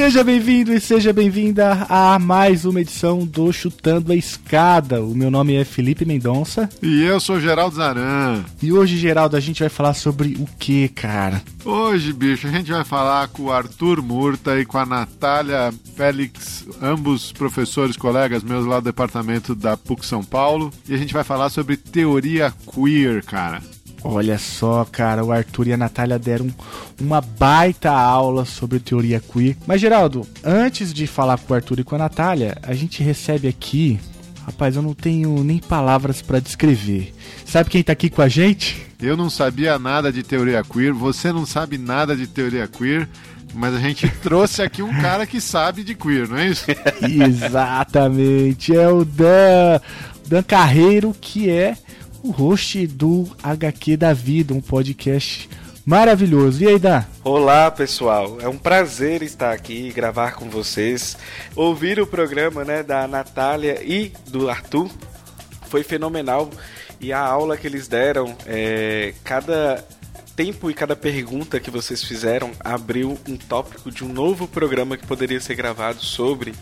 Seja bem-vindo e seja bem-vinda a mais uma edição do Chutando a Escada. O meu nome é Felipe Mendonça. E eu sou Geraldo Zaran. E hoje, Geraldo, a gente vai falar sobre o que, cara? Hoje, bicho, a gente vai falar com o Arthur Murta e com a Natália Félix, ambos professores, colegas meus lá do departamento da PUC São Paulo. E a gente vai falar sobre teoria queer, cara. Olha só, cara, o Arthur e a Natália deram uma baita aula sobre teoria queer. Mas, Geraldo, antes de falar com o Arthur e com a Natália, a gente recebe aqui. Rapaz, eu não tenho nem palavras para descrever. Sabe quem tá aqui com a gente? Eu não sabia nada de teoria queer, você não sabe nada de teoria queer. Mas a gente trouxe aqui um cara que sabe de queer, não é isso? Exatamente, é o Dan, Dan Carreiro, que é o host do HQ da Vida, um podcast maravilhoso. E aí, Dan? Olá, pessoal. É um prazer estar aqui gravar com vocês. Ouvir o programa né, da Natália e do Arthur foi fenomenal. E a aula que eles deram, é, cada tempo e cada pergunta que vocês fizeram abriu um tópico de um novo programa que poderia ser gravado sobre.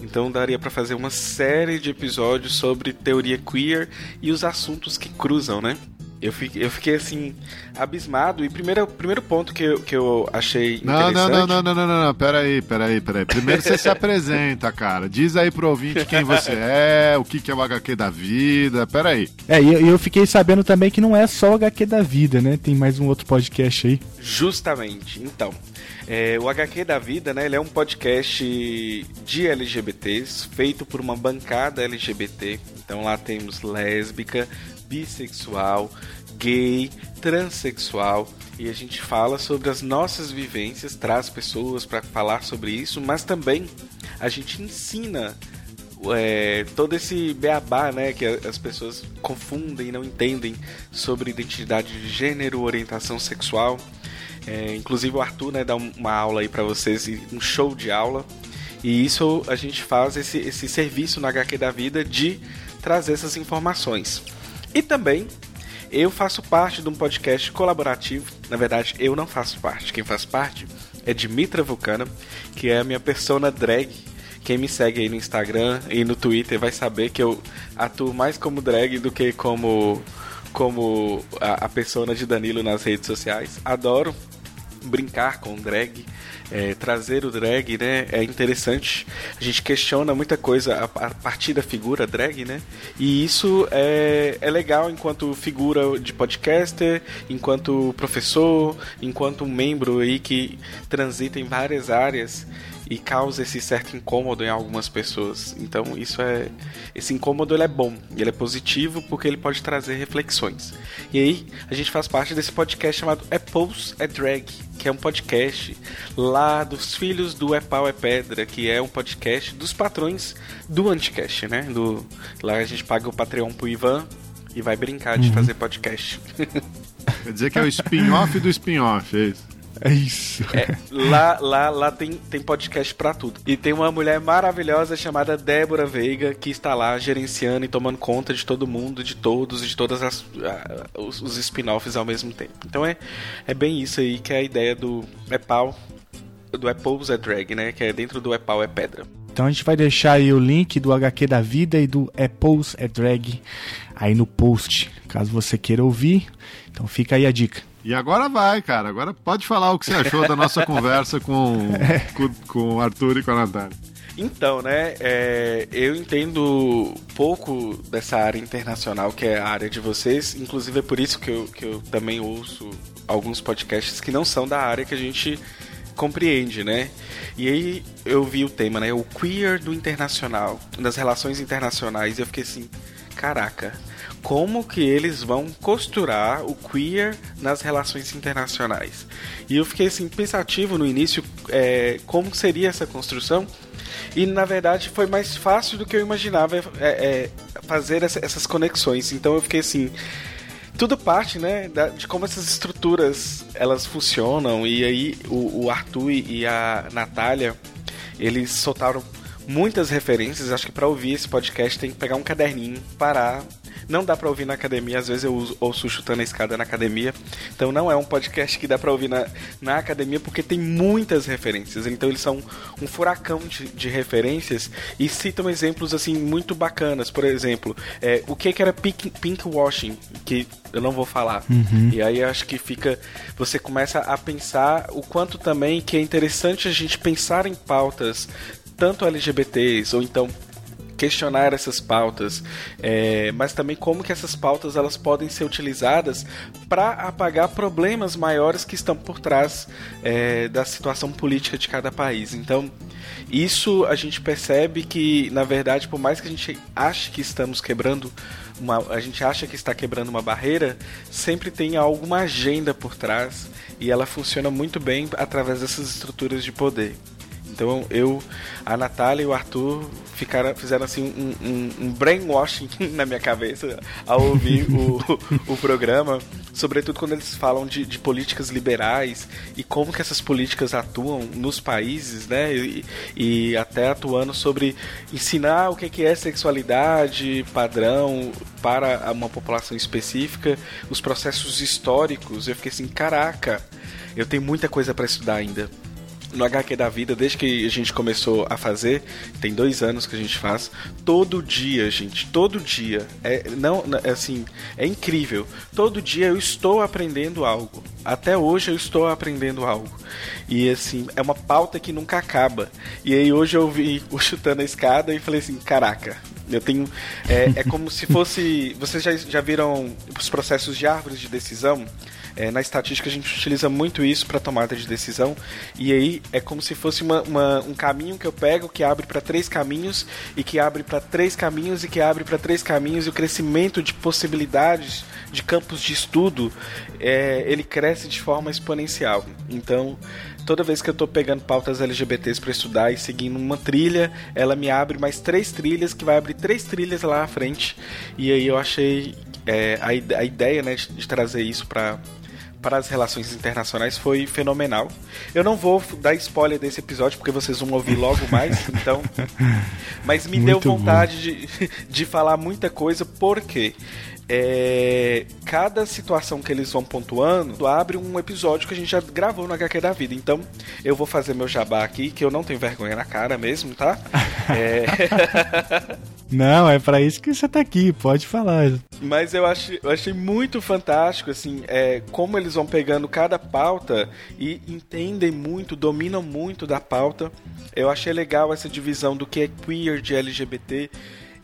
Então daria para fazer uma série de episódios sobre teoria queer e os assuntos que cruzam, né? Eu fiquei, eu fiquei assim, abismado. E primeiro, primeiro ponto que eu, que eu achei não, interessante... Não, não, não, não, não, não, peraí, peraí, peraí. Primeiro você se apresenta, cara. Diz aí pro ouvinte quem você é, o que, que é o HQ da vida, peraí. É, e eu, eu fiquei sabendo também que não é só o HQ da vida, né? Tem mais um outro podcast aí. Justamente. Então, é, o HQ da Vida, né, ele é um podcast de LGBTs, feito por uma bancada LGBT. Então lá temos lésbica, bissexual, gay, transexual e a gente fala sobre as nossas vivências, traz pessoas para falar sobre isso, mas também a gente ensina é, todo esse beabá né, que as pessoas confundem e não entendem sobre identidade de gênero, orientação sexual. É, inclusive o Arthur né, dá uma aula aí para vocês, um show de aula. E isso a gente faz esse, esse serviço na HQ da vida de trazer essas informações. E também eu faço parte de um podcast colaborativo. Na verdade, eu não faço parte. Quem faz parte é Dimitra Vulcana, que é a minha persona drag. Quem me segue aí no Instagram e no Twitter vai saber que eu atuo mais como drag do que como como a, a persona de Danilo nas redes sociais. Adoro brincar com drag é, trazer o drag, né, é interessante. A gente questiona muita coisa a, partir da figura drag, né? E isso é, é legal enquanto figura de podcaster, enquanto professor, enquanto membro aí que transita em várias áreas e causa esse certo incômodo em algumas pessoas. Então isso é esse incômodo ele é bom, ele é positivo porque ele pode trazer reflexões. E aí a gente faz parte desse podcast chamado Apples é Drag, que é um podcast lá dos filhos do É Pau é Pedra, que é um podcast dos patrões do Anticast, né? Do lá a gente paga o Patreon pro Ivan e vai brincar de uhum. fazer podcast. Quer dizer que é o spin-off do spin-off, é isso? É isso. É, lá lá, lá tem, tem podcast pra tudo. E tem uma mulher maravilhosa chamada Débora Veiga que está lá gerenciando e tomando conta de todo mundo, de todos e de todas as, uh, os, os spin-offs ao mesmo tempo. Então é, é bem isso aí que é a ideia do é pau, do Apples é drag, né? Que é dentro do é pau é pedra. Então a gente vai deixar aí o link do HQ da vida e do Apples é drag aí no post, caso você queira ouvir. Então fica aí a dica. E agora vai, cara. Agora pode falar o que você achou da nossa conversa com, com, com o Arthur e com a Natália. Então, né, é, eu entendo pouco dessa área internacional que é a área de vocês, inclusive é por isso que eu, que eu também ouço alguns podcasts que não são da área que a gente compreende, né? E aí eu vi o tema, né, o queer do internacional, das relações internacionais, e eu fiquei assim, caraca, como que eles vão costurar o queer nas relações internacionais. E eu fiquei assim pensativo no início é, como seria essa construção. E na verdade foi mais fácil do que eu imaginava é, é, fazer essa, essas conexões. Então eu fiquei assim, tudo parte, né, de como essas estruturas elas funcionam. E aí o, o Arthur e a Natália, eles soltaram muitas referências. Acho que para ouvir esse podcast tem que pegar um caderninho, parar, não dá pra ouvir na academia, às vezes eu uso, ouço chutando a escada na academia. Então não é um podcast que dá pra ouvir na, na academia porque tem muitas referências. Então eles são um furacão de, de referências e citam exemplos assim muito bacanas. Por exemplo, é, o que, que era pink, pink washing, que eu não vou falar. Uhum. E aí acho que fica. Você começa a pensar o quanto também que é interessante a gente pensar em pautas tanto LGBTs ou então questionar essas pautas, é, mas também como que essas pautas elas podem ser utilizadas para apagar problemas maiores que estão por trás é, da situação política de cada país. Então, isso a gente percebe que, na verdade, por mais que a gente ache que estamos quebrando uma, a gente acha que está quebrando uma barreira, sempre tem alguma agenda por trás e ela funciona muito bem através dessas estruturas de poder. Então eu, a Natália e o Arthur ficaram, fizeram assim um, um, um brainwashing na minha cabeça ao ouvir o, o programa, sobretudo quando eles falam de, de, políticas liberais e como que essas políticas atuam nos países, né? E, e até atuando sobre ensinar o que é sexualidade padrão para uma população específica, os processos históricos. Eu fiquei assim, caraca, eu tenho muita coisa para estudar ainda no HQ da vida, desde que a gente começou a fazer, tem dois anos que a gente faz, todo dia, gente, todo dia. É, não, é assim, é incrível. Todo dia eu estou aprendendo algo. Até hoje eu estou aprendendo algo. E assim, é uma pauta que nunca acaba. E aí hoje eu vi o chutando a escada e falei assim, caraca, eu tenho. É, é como se fosse. Vocês já, já viram os processos de árvores de decisão? É, na estatística a gente utiliza muito isso para tomada de decisão e aí é como se fosse uma, uma, um caminho que eu pego que abre para três caminhos e que abre para três caminhos e que abre para três caminhos e o crescimento de possibilidades de campos de estudo é, ele cresce de forma exponencial. Então toda vez que eu estou pegando pautas LGBTs para estudar e seguindo uma trilha, ela me abre mais três trilhas, que vai abrir três trilhas lá à frente. E aí eu achei é, a, a ideia né, de, de trazer isso para para as relações internacionais foi fenomenal. Eu não vou dar spoiler desse episódio porque vocês vão ouvir logo mais, então. Mas me Muito deu vontade de, de falar muita coisa, porque é, cada situação que eles vão pontuando abre um episódio que a gente já gravou no HQ da vida. Então, eu vou fazer meu jabá aqui, que eu não tenho vergonha na cara mesmo, tá? É... Não, é para isso que você tá aqui, pode falar. Mas eu, acho, eu achei muito fantástico, assim, é, como eles vão pegando cada pauta e entendem muito, dominam muito da pauta. Eu achei legal essa divisão do que é queer de LGBT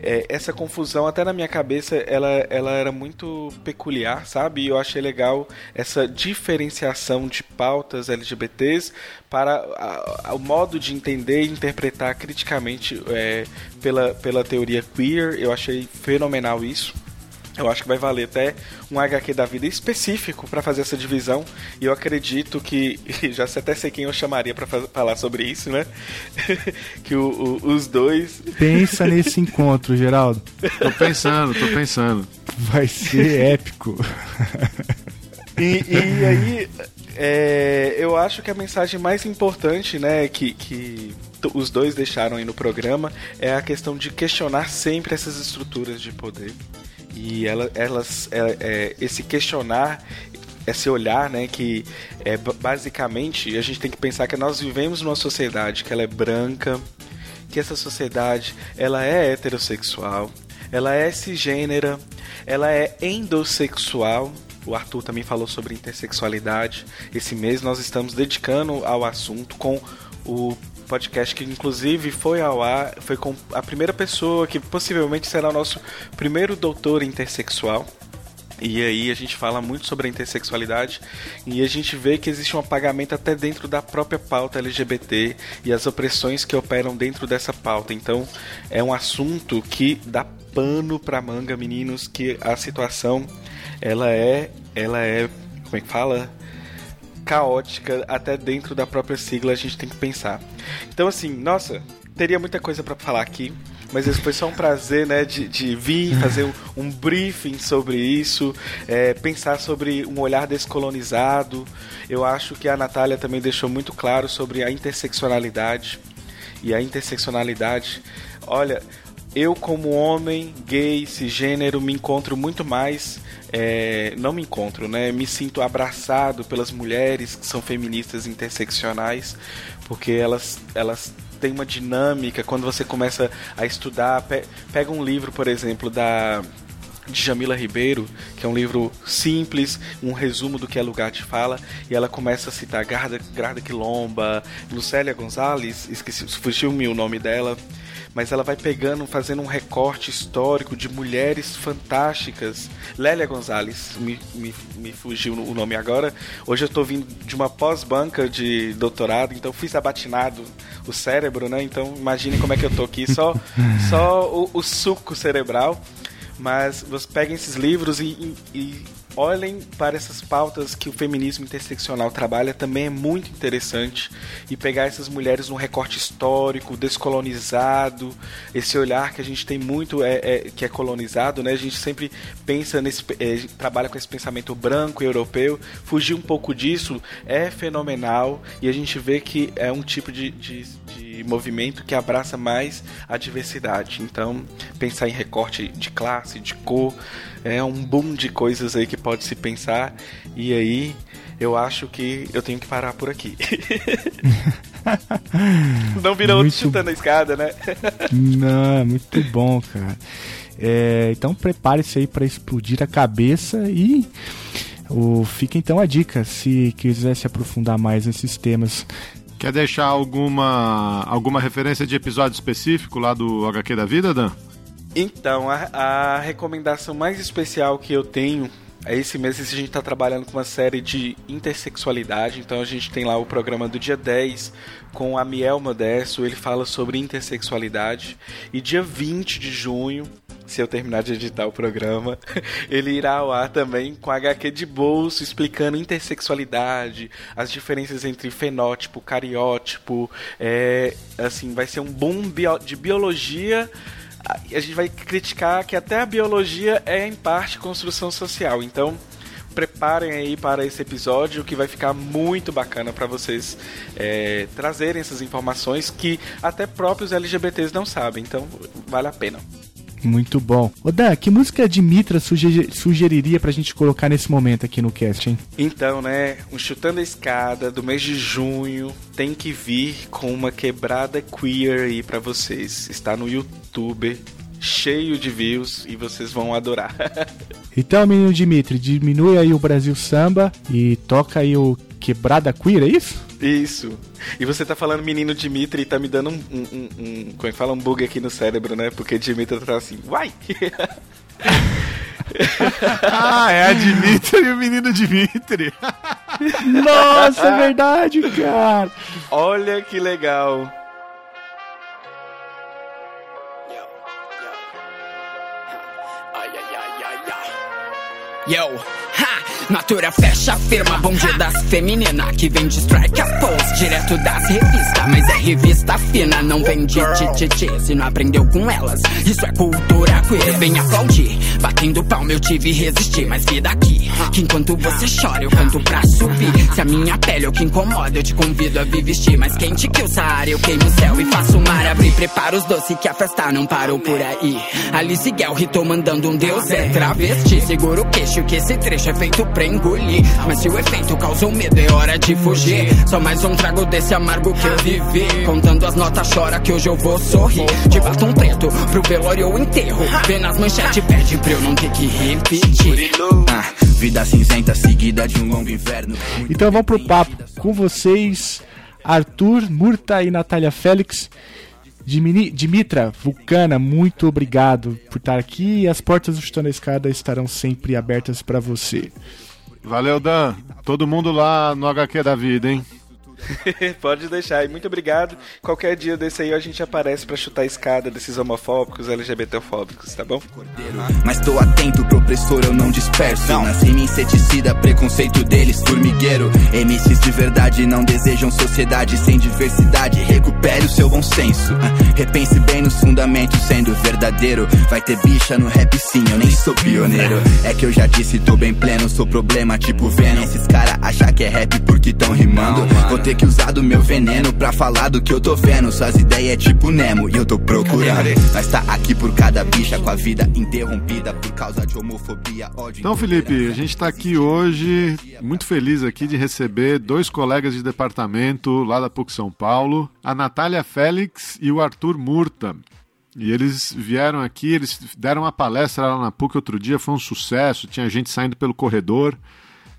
é, essa confusão, até na minha cabeça, ela, ela era muito peculiar, sabe? E eu achei legal essa diferenciação de pautas LGBTs para a, a, o modo de entender e interpretar criticamente é, pela, pela teoria queer. Eu achei fenomenal isso. Eu acho que vai valer até um HQ da vida específico para fazer essa divisão. E eu acredito que. Já sei até sei quem eu chamaria para falar sobre isso, né? que o, o, os dois. Pensa nesse encontro, Geraldo. Tô pensando, tô pensando. Vai ser épico. e, e aí. É, eu acho que a mensagem mais importante, né, que, que os dois deixaram aí no programa é a questão de questionar sempre essas estruturas de poder e ela, elas, é, é, esse questionar, esse olhar, né, que é basicamente a gente tem que pensar que nós vivemos numa sociedade que ela é branca, que essa sociedade ela é heterossexual, ela é cisgênera, ela é endossexual. O Arthur também falou sobre intersexualidade. Esse mês nós estamos dedicando ao assunto com o podcast que inclusive foi ao ar, foi com a primeira pessoa que possivelmente será o nosso primeiro doutor intersexual. E aí a gente fala muito sobre a intersexualidade e a gente vê que existe um apagamento até dentro da própria pauta LGBT e as opressões que operam dentro dessa pauta. Então é um assunto que dá pano para manga, meninos, que a situação ela é ela é como é que fala? Caótica até dentro da própria sigla a gente tem que pensar. Então assim, nossa, teria muita coisa para falar aqui. mas esse foi só um prazer, né, de, de vir fazer um, um briefing sobre isso, é, pensar sobre um olhar descolonizado. Eu acho que a Natália também deixou muito claro sobre a interseccionalidade. E a interseccionalidade, olha, eu como homem, gay, cisgênero, me encontro muito mais é, não me encontro, né? Me sinto abraçado pelas mulheres que são feministas interseccionais, porque elas, elas têm uma dinâmica. Quando você começa a estudar, pe pega um livro, por exemplo, da de Jamila Ribeiro, que é um livro simples, um resumo do que é lugar de fala, e ela começa a citar Garda, Garda Quilomba, Lucélia Gonzalez, esqueci, fugiu-me o nome dela, mas ela vai pegando, fazendo um recorte histórico de mulheres fantásticas. Lélia Gonzalez, me, me, me fugiu o nome agora. Hoje eu estou vindo de uma pós-banca de doutorado, então fiz abatinado o cérebro, né? Então imagine como é que eu tô aqui, só, só o, o suco cerebral. Mas você pega esses livros e, e, e olhem para essas pautas que o feminismo interseccional trabalha, também é muito interessante. E pegar essas mulheres num recorte histórico, descolonizado, esse olhar que a gente tem muito é, é que é colonizado, né? A gente sempre pensa nesse. É, trabalha com esse pensamento branco europeu. Fugir um pouco disso é fenomenal e a gente vê que é um tipo de, de, de movimento que abraça mais a diversidade. Então, pensar em recorte de classe, de cor é um boom de coisas aí que pode se pensar. E aí eu acho que eu tenho que parar por aqui. Não virou muito... outro chutando a escada, né? Não, muito bom, cara. É, então prepare-se aí para explodir a cabeça e o, fica então a dica se quiser se aprofundar mais nesses temas. Quer deixar alguma, alguma referência de episódio específico lá do HQ da vida, Dan? Então, a, a recomendação mais especial que eu tenho é esse mês a gente está trabalhando com uma série de intersexualidade. Então a gente tem lá o programa do dia 10 com a Miel Modesto, ele fala sobre intersexualidade. E dia 20 de junho, se eu terminar de editar o programa, ele irá ao ar também com HQ de bolso explicando intersexualidade, as diferenças entre fenótipo, cariótipo. É, assim, vai ser um boom bio de biologia a gente vai criticar que até a biologia é em parte construção social. Então, preparem aí para esse episódio que vai ficar muito bacana para vocês é, trazerem essas informações que até próprios LGBTs não sabem. Então, vale a pena. Muito bom. Ô Dan, que música de Mitra suger sugeriria pra gente colocar nesse momento aqui no cast, hein? Então, né, um Chutando a Escada do mês de junho tem que vir com uma quebrada queer aí pra vocês. Está no YouTube, cheio de views e vocês vão adorar. então, menino Dimitri, diminui aí o Brasil Samba e toca aí o Quebrada Queer, é isso? Isso. E você tá falando menino Dimitri e tá me dando um, um, um, um como é que fala? Um bug aqui no cérebro, né? Porque Dimitri tá assim, uai! ah, é a Dimitri e o menino Dimitri. Nossa, é verdade, cara. Olha que legal. Yo, Natura fecha, firma, bonde das femininas Que vem de strike a pose, direto das revistas Mas é revista fina, não vem de tititi Se não aprendeu com elas, isso é cultura queer Vem aplaudir, batendo palma eu tive resistir Mas vida aqui, que enquanto você chora eu canto pra subir. Se a minha pele é o que incomoda eu te convido a vir vestir Mais quente que o Saara. Eu queimo o céu e faço o mar abrir. Prepara os doces que a festa não parou por aí. Alice Guel, Rito mandando um deus é travesti. Segura o queixo que esse trecho é feito pra engolir. Mas se o efeito causou medo, é hora de fugir. Só mais um trago desse amargo que eu vivi. Contando as notas, chora que hoje eu vou sorrir. De batom preto pro velório ou enterro. Vê nas manchetes, pede pra eu não ter que repetir. Ah, vida cinzenta seguida de um longo inverno. Então vamos pro papo com vocês, Arthur, Murta e Natália Félix. Dimitra Vulcana, muito obrigado por estar aqui e as portas do Chutando a Escada estarão sempre abertas para você. Valeu, Dan. Todo mundo lá no HQ da vida, hein? Pode deixar. E muito obrigado. Qualquer dia desse aí a gente aparece para chutar a escada desses homofóbicos, LGBTfóbicos, tá bom? Mas tô atento pro opressor, eu não disperso. Não. Nasci em inseticida, preconceito deles, formigueiro. MCs de verdade não desejam sociedade sem diversidade. Recupere o seu bom senso. Repense bem nos fundamentos, sendo verdadeiro. Vai ter bicha no rap sim, eu nem sou pioneiro. É que eu já disse, tô bem pleno, sou problema tipo Venom. Esses cara achar que é rap porque tão rimando. Vou ter que usar do meu veneno pra falar do que eu tô vendo. Suas ideias é tipo Nemo e eu tô procurando. Mas tá aqui por cada bicha com a vida interrompida por causa de homofobia, ódio. Então, Felipe, a gente tá aqui hoje muito feliz aqui de receber dois colegas de departamento lá da PUC São Paulo, a Natália Félix e o Arthur Murta. E eles vieram aqui, eles deram uma palestra lá na PUC outro dia, foi um sucesso, tinha gente saindo pelo corredor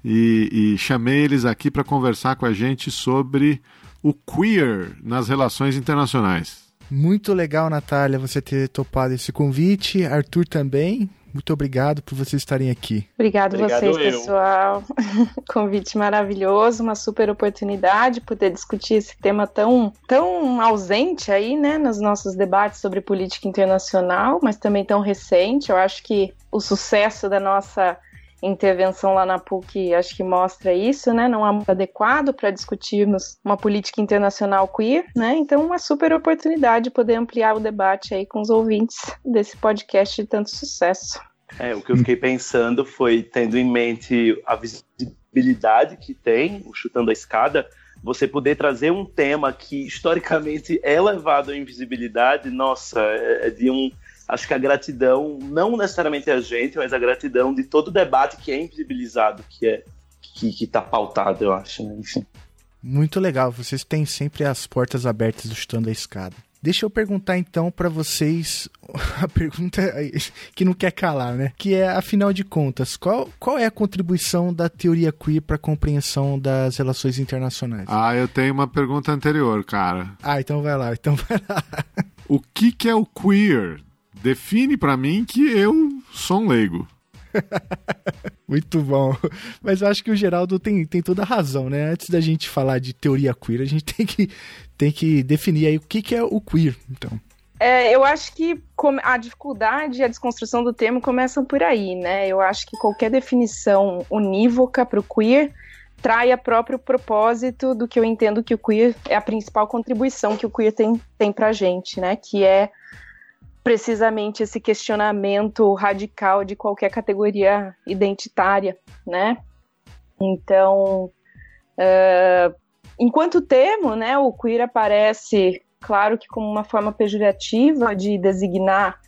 e, e chamei eles aqui para conversar com a gente sobre o queer nas relações internacionais. Muito legal, Natália, você ter topado esse convite. Arthur também. Muito obrigado por vocês estarem aqui. Obrigado, Obrigado vocês, eu. pessoal. Convite maravilhoso, uma super oportunidade poder discutir esse tema tão, tão ausente aí, né, nos nossos debates sobre política internacional, mas também tão recente. Eu acho que o sucesso da nossa intervenção lá na PUC acho que mostra isso, né? Não é muito adequado para discutirmos uma política internacional queer, né? Então, uma super oportunidade de poder ampliar o debate aí com os ouvintes desse podcast de tanto sucesso. É, o que eu fiquei pensando foi, tendo em mente a visibilidade que tem, o Chutando a Escada, você poder trazer um tema que historicamente é levado à invisibilidade, nossa, é, é de um acho que a gratidão, não necessariamente a gente, mas a gratidão de todo o debate que é invisibilizado, que é que está pautado, eu acho, né? Enfim. Muito legal, vocês têm sempre as portas abertas do Chutando a Escada. Deixa eu perguntar então para vocês a pergunta que não quer calar, né? Que é, afinal de contas, qual, qual é a contribuição da teoria queer para a compreensão das relações internacionais? Ah, eu tenho uma pergunta anterior, cara. Ah, então vai lá, então vai lá. O que, que é o queer define para mim que eu sou um leigo. Muito bom. Mas eu acho que o Geraldo tem, tem toda a razão, né? Antes da gente falar de teoria queer, a gente tem que, tem que definir aí o que, que é o queer, então. É, eu acho que a dificuldade e a desconstrução do termo começam por aí, né? Eu acho que qualquer definição unívoca para o queer trai a próprio propósito do que eu entendo que o queer é a principal contribuição que o queer tem, tem pra gente, né? Que é precisamente esse questionamento radical de qualquer categoria identitária, né? Então, uh, enquanto termo, né, o queer aparece, claro que como uma forma pejorativa de designar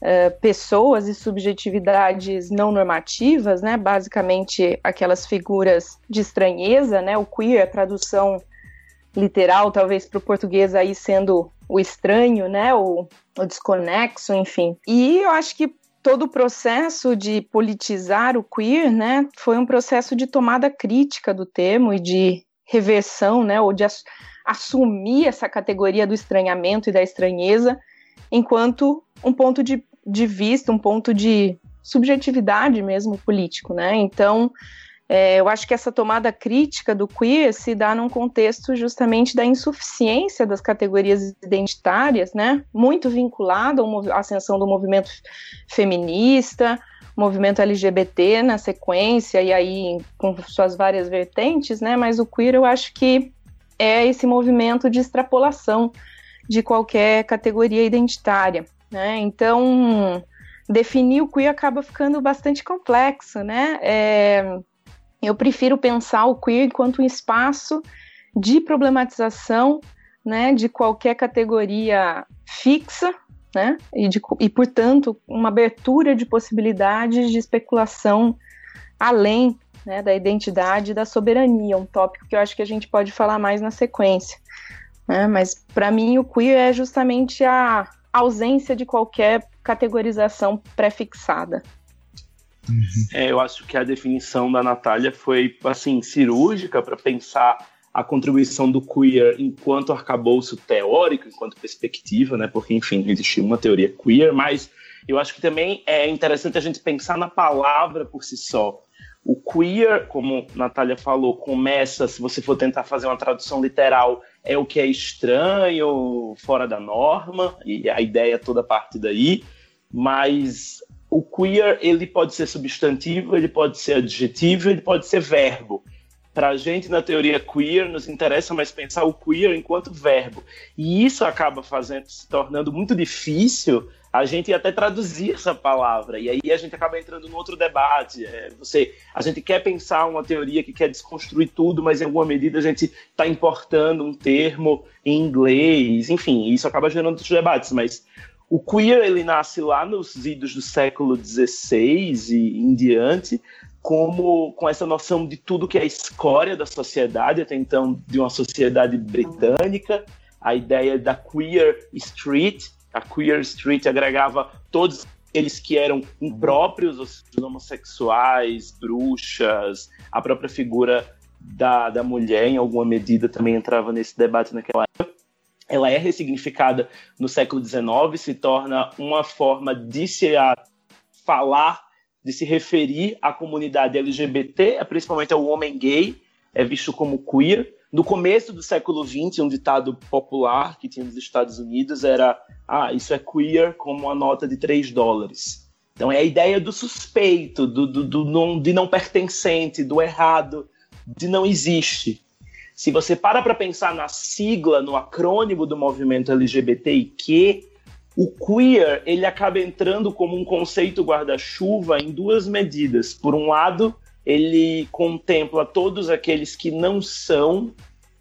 uh, pessoas e subjetividades não normativas, né, basicamente aquelas figuras de estranheza, né, o queer, a tradução literal, talvez para o português aí sendo o estranho, né, o, desconexo, enfim. E eu acho que todo o processo de politizar o queer, né, foi um processo de tomada crítica do termo e de reversão, né, ou de ass assumir essa categoria do estranhamento e da estranheza enquanto um ponto de, de vista, um ponto de subjetividade mesmo político, né? Então, é, eu acho que essa tomada crítica do queer se dá num contexto justamente da insuficiência das categorias identitárias, né? Muito vinculado à ascensão do movimento feminista, movimento LGBT na sequência, e aí com suas várias vertentes, né? Mas o queer eu acho que é esse movimento de extrapolação de qualquer categoria identitária, né? Então, definir o queer acaba ficando bastante complexo, né? É, eu prefiro pensar o queer enquanto um espaço de problematização né, de qualquer categoria fixa, né, e, de, e, portanto, uma abertura de possibilidades de especulação além né, da identidade e da soberania, um tópico que eu acho que a gente pode falar mais na sequência. Né, mas, para mim, o queer é justamente a ausência de qualquer categorização pré-fixada. Uhum. É, eu acho que a definição da Natália foi assim cirúrgica para pensar a contribuição do queer enquanto arcabouço teórico, enquanto perspectiva, né? Porque enfim, existe uma teoria queer, mas eu acho que também é interessante a gente pensar na palavra por si só, O queer, como Natália falou, começa, se você for tentar fazer uma tradução literal, é o que é estranho, fora da norma, e a ideia toda parte daí. Mas o queer, ele pode ser substantivo, ele pode ser adjetivo, ele pode ser verbo. Para a gente, na teoria queer, nos interessa mais pensar o queer enquanto verbo. E isso acaba fazendo, se tornando muito difícil a gente até traduzir essa palavra. E aí a gente acaba entrando num outro debate. É, você, a gente quer pensar uma teoria que quer desconstruir tudo, mas em alguma medida a gente está importando um termo em inglês. Enfim, isso acaba gerando outros debates. Mas o queer ele nasce lá nos idos do século XVI e em diante, como com essa noção de tudo que é escória da sociedade, até então de uma sociedade britânica, a ideia da queer street, a Queer Street agregava todos eles que eram impróprios, os homossexuais, bruxas, a própria figura da, da mulher, em alguma medida, também entrava nesse debate naquela época. Ela é ressignificada no século XIX, se torna uma forma de se falar, de se referir à comunidade LGBT, principalmente ao homem gay, é visto como queer. No começo do século XX, um ditado popular que tinha nos Estados Unidos era ah, isso é queer como uma nota de 3 dólares. Então é a ideia do suspeito, do, do, do não, de não pertencente, do errado, de não existe. Se você para para pensar na sigla, no acrônimo do movimento LGBTIQ, o queer ele acaba entrando como um conceito guarda-chuva em duas medidas. Por um lado, ele contempla todos aqueles que não são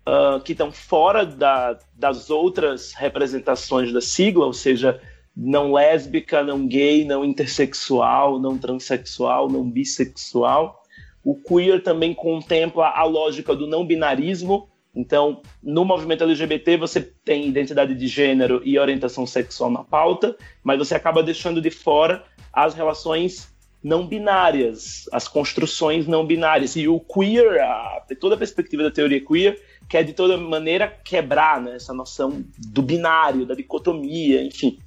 uh, que estão fora da, das outras representações da sigla, ou seja, não lésbica, não gay, não intersexual, não transexual, não bissexual. O queer também contempla a lógica do não binarismo. Então, no movimento LGBT, você tem identidade de gênero e orientação sexual na pauta, mas você acaba deixando de fora as relações não binárias, as construções não binárias. E o queer, a, toda a perspectiva da teoria queer, quer de toda maneira quebrar né, essa noção do binário, da dicotomia, enfim.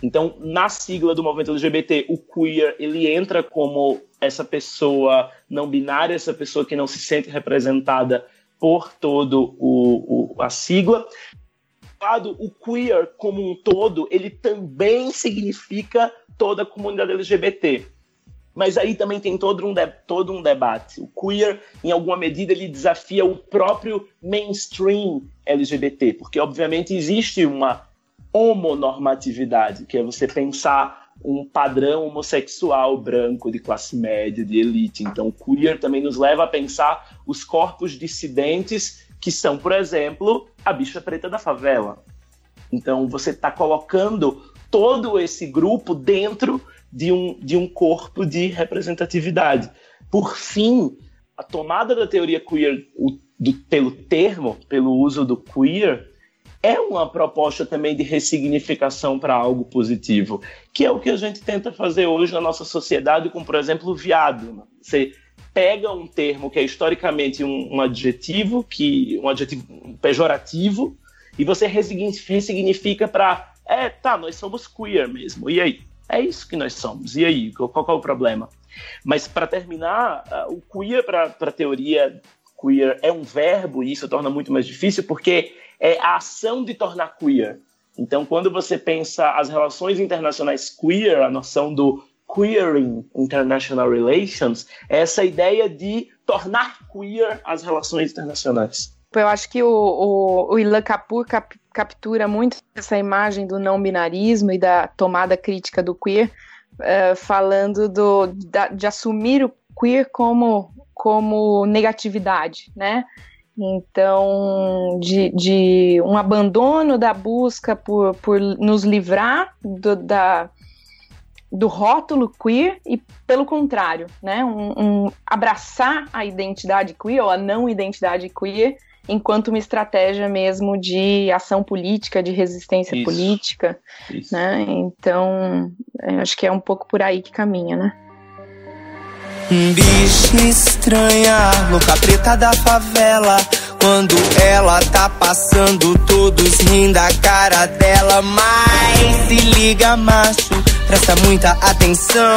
Então, na sigla do movimento LGBT, o queer ele entra como essa pessoa não binária, essa pessoa que não se sente representada por todo o, o a sigla. O queer como um todo, ele também significa toda a comunidade LGBT. Mas aí também tem todo um, todo um debate. O queer, em alguma medida, ele desafia o próprio mainstream LGBT, porque obviamente existe uma homonormatividade, que é você pensar um padrão homossexual branco de classe média, de elite. Então, queer também nos leva a pensar os corpos dissidentes que são, por exemplo, a bicha preta da favela. Então, você está colocando todo esse grupo dentro de um, de um corpo de representatividade. Por fim, a tomada da teoria queer o, do, pelo termo, pelo uso do queer, é uma proposta também de ressignificação para algo positivo, que é o que a gente tenta fazer hoje na nossa sociedade com, por exemplo, o viado. Né? Você pega um termo que é historicamente um, um adjetivo, que um adjetivo pejorativo, e você ressignifica para, é, tá, nós somos queer mesmo. E aí? É isso que nós somos. E aí, qual, qual é o problema? Mas para terminar, o queer para a teoria queer é um verbo e isso torna muito mais difícil porque é a ação de tornar queer. Então, quando você pensa as relações internacionais queer, a noção do queering international relations, é essa ideia de tornar queer as relações internacionais. Eu acho que o, o, o Ilan Kapur cap, captura muito essa imagem do não binarismo e da tomada crítica do queer, uh, falando do, da, de assumir o queer como, como negatividade, né? Então, de, de um abandono da busca por, por nos livrar do, da, do rótulo queer e, pelo contrário, né, um, um, abraçar a identidade queer ou a não identidade queer enquanto uma estratégia mesmo de ação política, de resistência Isso. política, Isso. né? Então, é, acho que é um pouco por aí que caminha, né? Bicha estranha, louca preta da favela. Quando ela tá passando, todos rindo da cara dela. Mas se liga, macho, presta muita atenção.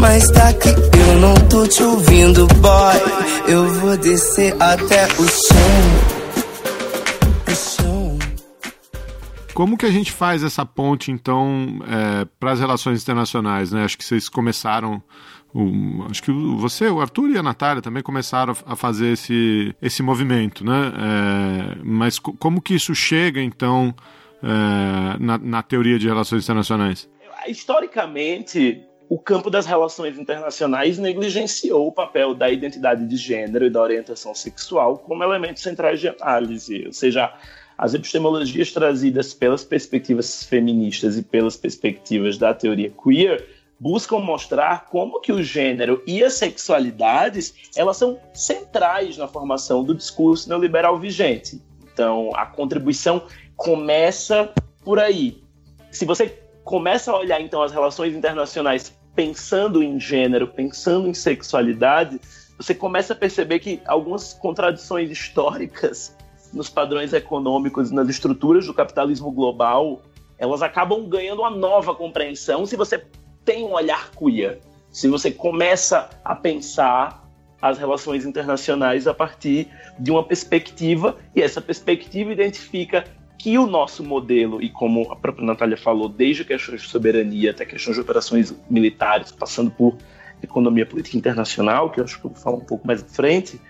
Mas tá que eu não tô te ouvindo, boy. Eu vou descer até o chão. O chão. Como que a gente faz essa ponte, então, é, para as relações internacionais? Né? Acho que vocês começaram. o- acho que você, o Arthur e a Natália também começaram a, a fazer esse, esse movimento, né? É, mas co- como que isso chega, então, é, na, na teoria de relações internacionais? historicamente, o campo das relações internacionais negligenciou o papel da identidade de gênero e da orientação sexual como elementos centrais de análise, ou seja, as epistemologias trazidas pelas perspectivas feministas e pelas perspectivas da teoria queer buscam mostrar como que o gênero e as sexualidades elas são centrais na formação do discurso neoliberal vigente. Então, a contribuição começa por aí. Se você começa a olhar então as relações internacionais pensando em gênero, pensando em sexualidade, você começa a perceber que algumas contradições históricas nos padrões econômicos, nas estruturas do capitalismo global, elas acabam ganhando uma nova compreensão se você tem um olhar queer, se você começa a pensar as relações internacionais a partir de uma perspectiva, e essa perspectiva identifica que o nosso modelo, e como a própria Natália falou, desde questões de soberania até questões de operações militares, passando por economia política internacional, que eu acho que eu vou falar um pouco mais à frente,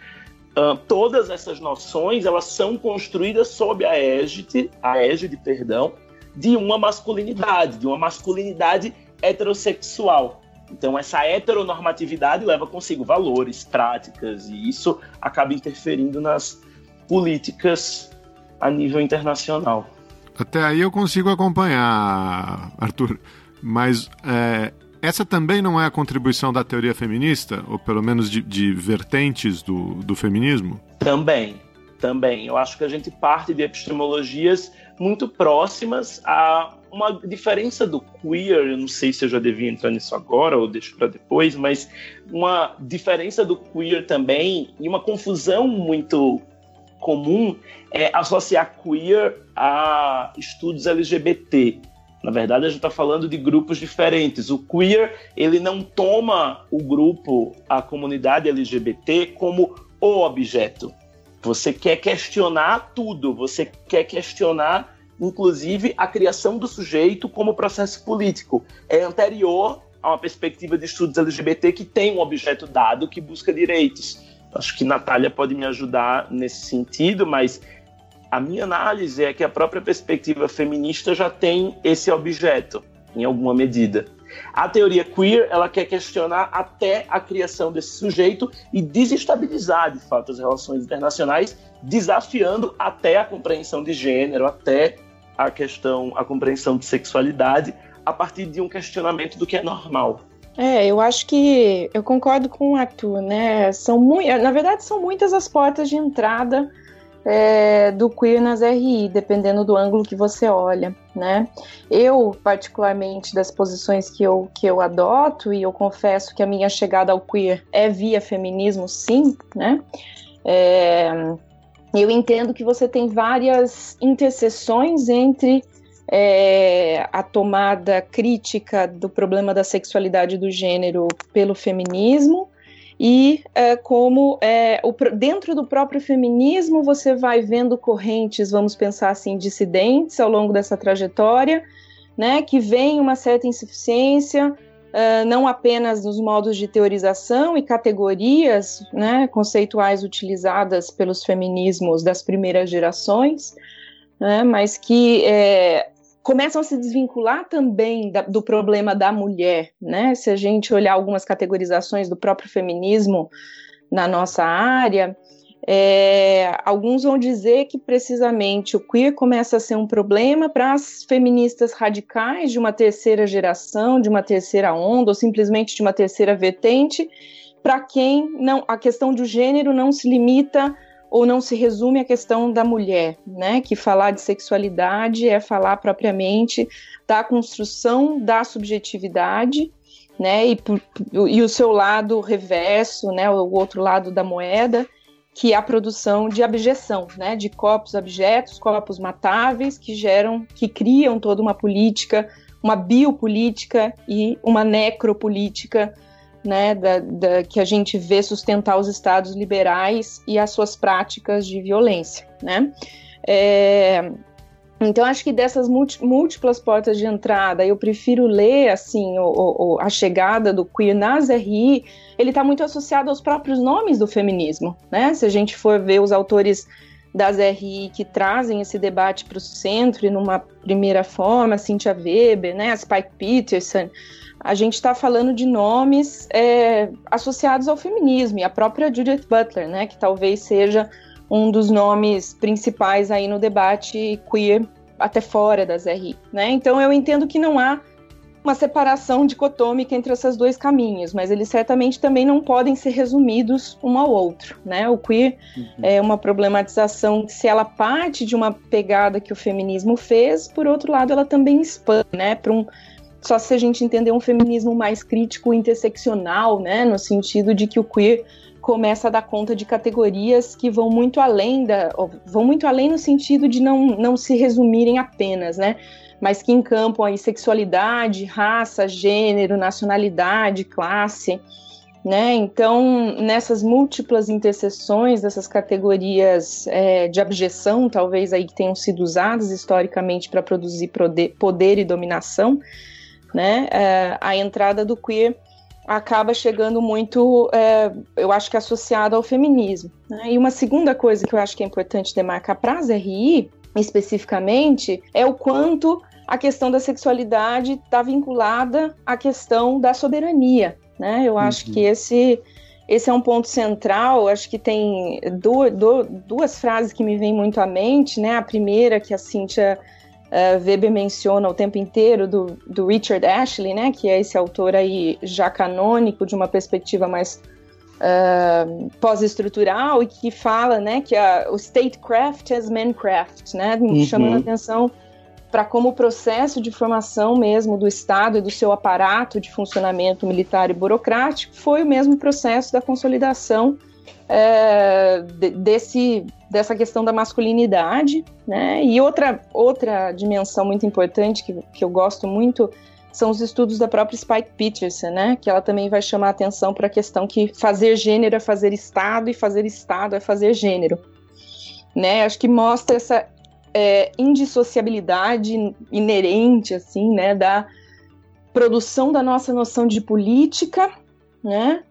uh, todas essas noções elas são construídas sob a égide, a égide, perdão, de uma masculinidade, de uma masculinidade heterossexual. Então, essa heteronormatividade leva consigo valores, práticas, e isso acaba interferindo nas políticas a nível internacional. Até aí eu consigo acompanhar, Arthur, mas é, essa também não é a contribuição da teoria feminista, ou pelo menos de, de vertentes do, do feminismo? Também, também. Eu acho que a gente parte de epistemologias muito próximas a uma diferença do queer, eu não sei se eu já devia entrar nisso agora ou deixo para depois, mas uma diferença do queer também e uma confusão muito comum é associar queer a estudos LGBT. Na verdade, a gente está falando de grupos diferentes. O queer ele não toma o grupo, a comunidade LGBT, como o objeto. Você quer questionar tudo, você quer questionar, inclusive, a criação do sujeito como processo político. É anterior a uma perspectiva de estudos LGBT que tem um objeto dado que busca direitos. Acho que Natália pode me ajudar nesse sentido, mas a minha análise é que a própria perspectiva feminista já tem esse objeto, em alguma medida. A teoria queer, ela quer questionar até a criação desse sujeito e desestabilizar, de fato, as relações internacionais, desafiando até a compreensão de gênero, até a questão, a compreensão de sexualidade, a partir de um questionamento do que é normal. É, eu acho que eu concordo com o Arthur, né? São muito, na verdade, são muitas as portas de entrada é, do queer nas RI, dependendo do ângulo que você olha, né? Eu, particularmente, das posições que eu, que eu adoto, e eu confesso que a minha chegada ao queer é via feminismo, sim, né? É, eu entendo que você tem várias interseções entre é, a tomada crítica do problema da sexualidade do gênero pelo feminismo e é, como é, o, dentro do próprio feminismo você vai vendo correntes, vamos pensar assim, dissidentes ao longo dessa trajetória, né, que vem uma certa insuficiência, uh, não apenas nos modos de teorização e categorias né, conceituais utilizadas pelos feminismos das primeiras gerações, né, mas que é, começam a se desvincular também da, do problema da mulher, né? Se a gente olhar algumas categorizações do próprio feminismo na nossa área, é, alguns vão dizer que precisamente o queer começa a ser um problema para as feministas radicais de uma terceira geração, de uma terceira onda, ou simplesmente de uma terceira vertente, para quem não a questão do gênero não se limita ou não se resume à questão da mulher, né? Que falar de sexualidade é falar propriamente da construção da subjetividade, né? E, e o seu lado reverso, né? O outro lado da moeda, que é a produção de abjeção, né? De corpos abjetos, corpos matáveis, que geram, que criam toda uma política, uma biopolítica e uma necropolítica né, da, da, que a gente vê sustentar os estados liberais e as suas práticas de violência, né? É, então acho que dessas múltiplas portas de entrada, eu prefiro ler assim o, o, a chegada do queer nas RI. Ele está muito associado aos próprios nomes do feminismo, né? Se a gente for ver os autores das RI que trazem esse debate para o centro e numa primeira forma, Cynthia Weber, né, a Spike Peterson, a gente está falando de nomes é, associados ao feminismo, e a própria Judith Butler, né, que talvez seja um dos nomes principais aí no debate queer até fora das RI, né? Então eu entendo que não há uma separação dicotômica entre esses dois caminhos, mas eles certamente também não podem ser resumidos um ao outro, né? O queer uhum. é uma problematização que se ela parte de uma pegada que o feminismo fez, por outro lado ela também expande, né, para um só se a gente entender um feminismo mais crítico, interseccional, né, no sentido de que o queer começa a dar conta de categorias que vão muito além da, vão muito além no sentido de não, não se resumirem apenas, né, mas que encampam aí sexualidade, raça, gênero, nacionalidade, classe, né? Então, nessas múltiplas interseções dessas categorias é, de abjeção, talvez aí que tenham sido usadas historicamente para produzir poder, poder e dominação, né? É, a entrada do queer acaba chegando muito, é, eu acho que associada ao feminismo. Né? E uma segunda coisa que eu acho que é importante demarcar para as RI, especificamente, é o quanto a questão da sexualidade está vinculada à questão da soberania. Né? Eu acho uhum. que esse, esse é um ponto central. Acho que tem duas, duas frases que me vêm muito à mente. Né? A primeira, que a Cíntia uh, Weber menciona o tempo inteiro do, do Richard Ashley, né, que é esse autor aí já canônico de uma perspectiva mais uh, pós-estrutural e que fala, né, que a, o statecraft as mancraft, né, uhum. chamando a atenção para como o processo de formação mesmo do Estado e do seu aparato de funcionamento militar e burocrático foi o mesmo processo da consolidação é, desse, dessa questão da masculinidade, né? E outra, outra dimensão muito importante que, que eu gosto muito são os estudos da própria Spike Peterson, né? Que ela também vai chamar atenção para a questão que fazer gênero é fazer Estado e fazer Estado é fazer gênero, né? Acho que mostra essa é, indissociabilidade inerente, assim, né? Da produção da nossa noção de política, né?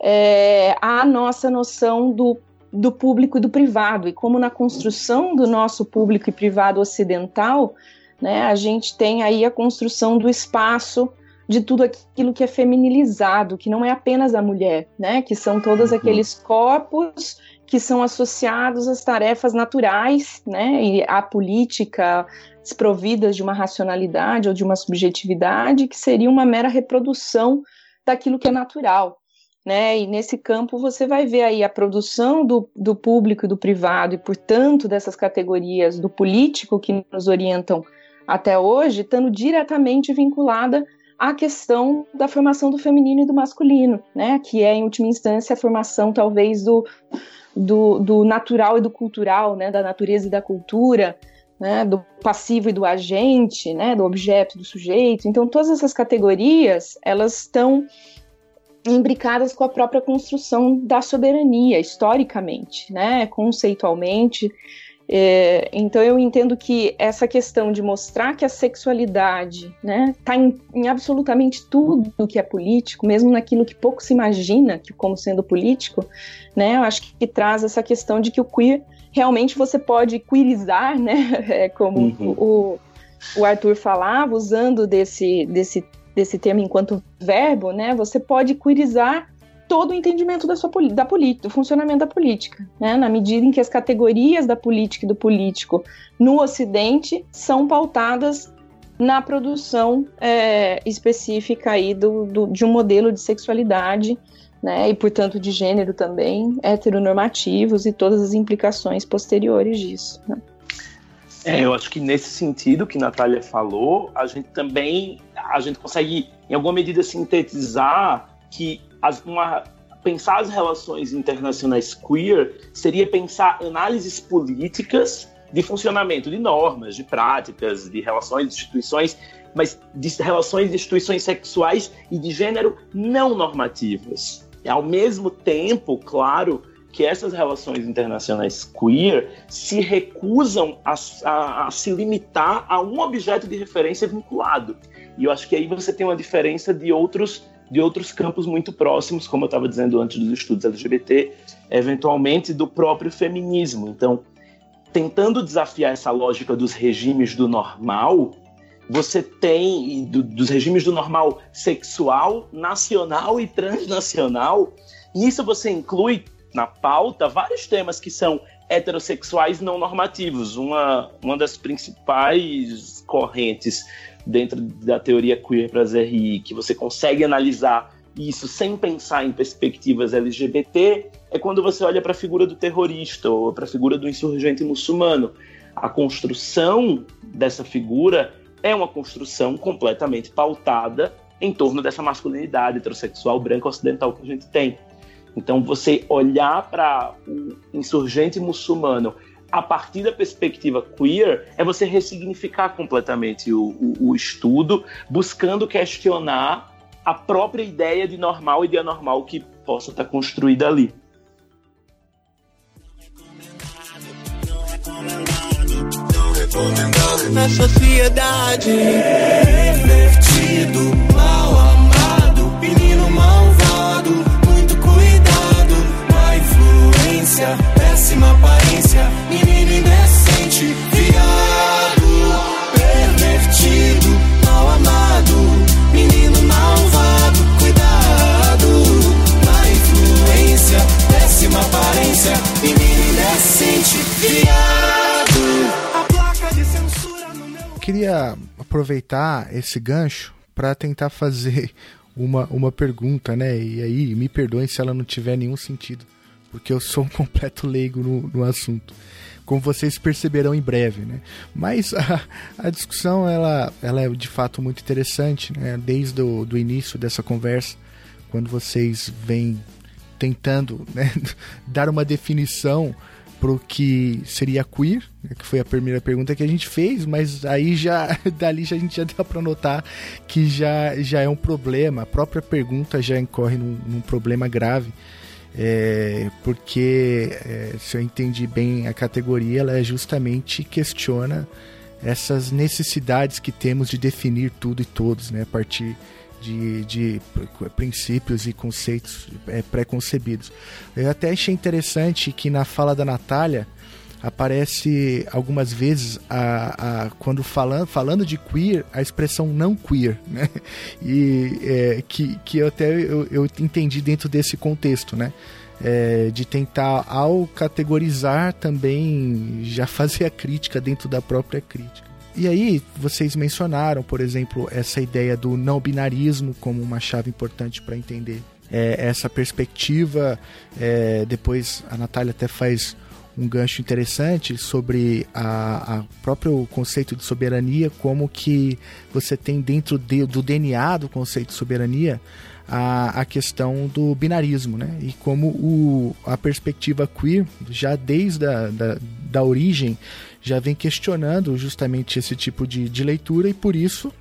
É, a nossa noção do, do público e do privado, e como na construção do nosso público e privado ocidental, né, a gente tem aí a construção do espaço de tudo aquilo que é feminilizado, que não é apenas a mulher, né, que são todos uhum. aqueles corpos que são associados às tarefas naturais, né, e à política desprovidas de uma racionalidade ou de uma subjetividade, que seria uma mera reprodução daquilo que é natural né? E nesse campo você vai ver aí a produção do, do público e do privado, e portanto dessas categorias do político que nos orientam até hoje, estando diretamente vinculada à questão da formação do feminino e do masculino, né? Que é, em última instância, a formação talvez do, do, do natural e do cultural, né? Da natureza e da cultura, né, do passivo e do agente, né, do objeto do sujeito. Então, todas essas categorias, elas estão imbricadas com a própria construção da soberania, historicamente, né, conceitualmente. É, então eu entendo que essa questão de mostrar que a sexualidade está né, tá em, em, absolutamente tudo que é político, mesmo naquilo que pouco se imagina que como sendo político, né, eu acho que, que traz essa questão de que o queer realmente você pode queerizar, né, é, como uhum. o, o Arthur falava, usando desse, desse desse termo enquanto verbo, né, você pode querizar todo o entendimento da sua da política, do funcionamento da política, né, na medida em que as categorias da política e do político no Ocidente são pautadas na produção é, específica aí do, do, de um modelo de sexualidade né, e portanto de gênero também, heteronormativos e todas as implicações posteriores disso. Né? É, eu acho que nesse sentido que Natália falou, a gente também a gente consegue, em alguma medida, sintetizar que as, uma, pensar as relações internacionais queer seria pensar análises políticas de funcionamento de normas, de práticas, de relações de instituições, mas de relações de instituições sexuais e de gênero não normativas. E, ao mesmo tempo, claro, que essas relações internacionais queer se recusam a, a, a, se limitar a um objeto de referência vinculado. E eu acho que aí você tem uma diferença de outros de outros campos muito próximos, como eu estava dizendo antes dos estudos LGBT, eventualmente do próprio feminismo. Então, tentando desafiar essa lógica dos regimes do normal, você tem do, dos regimes do normal sexual, nacional e transnacional. Nisso você inclui na pauta vários temas que são heterossexuais não normativos. Uma, uma das principais correntes dentro da teoria queer para RI, que você consegue analisar isso sem pensar em perspectivas LGBT, é quando você olha para a figura do terrorista ou para a figura do insurgente muçulmano. A construção dessa figura é uma construção completamente pautada em torno dessa masculinidade heterossexual branca ocidental que a gente tem. Então, você olhar para o insurgente muçulmano a partir da perspectiva queer é você ressignificar completamente o, o, o estudo, buscando questionar a própria ideia de normal e de anormal que possa estar construída ali. Na sociedade, mal amado, menino malvado, influência, péssima aparência, menino indecente, viado, pervertido, mal amado, menino malvado, cuidado, má influência, péssima aparência, menino indecente, viado. A placa de censura no meu. Queria aproveitar esse gancho para tentar fazer uma, uma pergunta, né? E aí, me perdoem se ela não tiver nenhum sentido, porque eu sou um completo leigo no, no assunto. Como vocês perceberão em breve, né? Mas a, a discussão, ela, ela é de fato muito interessante, né? Desde o do início dessa conversa, quando vocês vêm tentando né, dar uma definição pro que seria queer, né, que foi a primeira pergunta que a gente fez, mas aí já dali já, a gente já deu para notar que já, já é um problema, a própria pergunta já incorre num, num problema grave, é, porque é, se eu entendi bem a categoria, ela é justamente questiona essas necessidades que temos de definir tudo e todos, né, a partir de, de princípios e conceitos é, pré-concebidos. Eu até achei interessante que na fala da Natália aparece algumas vezes a, a, quando falando, falando de queer a expressão não queer né? e é, que, que eu até eu, eu entendi dentro desse contexto né é, de tentar ao categorizar também já fazer a crítica dentro da própria crítica e aí, vocês mencionaram, por exemplo, essa ideia do não binarismo como uma chave importante para entender é, essa perspectiva. É, depois a Natália até faz um gancho interessante sobre a, a próprio conceito de soberania, como que você tem dentro de, do DNA do conceito de soberania a, a questão do binarismo, né? E como o, a perspectiva queer, já desde a da, da origem, já vem questionando justamente esse tipo de, de leitura e por isso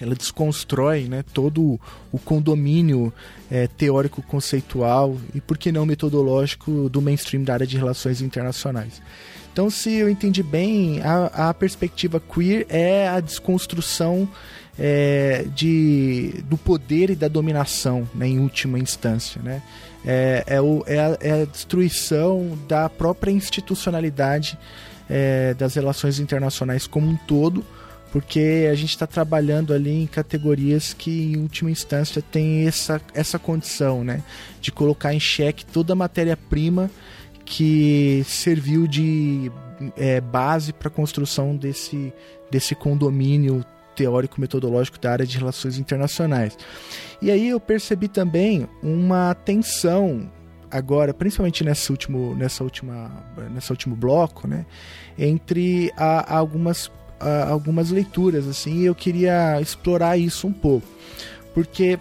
ela desconstrói né, todo o condomínio é, teórico conceitual e por que não metodológico do mainstream da área de relações internacionais. Então, se eu entendi bem, a, a perspectiva queer é a desconstrução é, de, do poder e da dominação, né, em última instância. Né? É, é, o, é, a, é a destruição da própria institucionalidade é, das relações internacionais como um todo, porque a gente está trabalhando ali em categorias que, em última instância, tem essa, essa condição né, de colocar em xeque toda a matéria-prima que serviu de é, base para a construção desse, desse condomínio teórico metodológico da área de relações internacionais. E aí eu percebi também uma tensão agora, principalmente nesse último, nessa última, nessa último bloco, né, entre a algumas, algumas leituras assim. E eu queria explorar isso um pouco, porque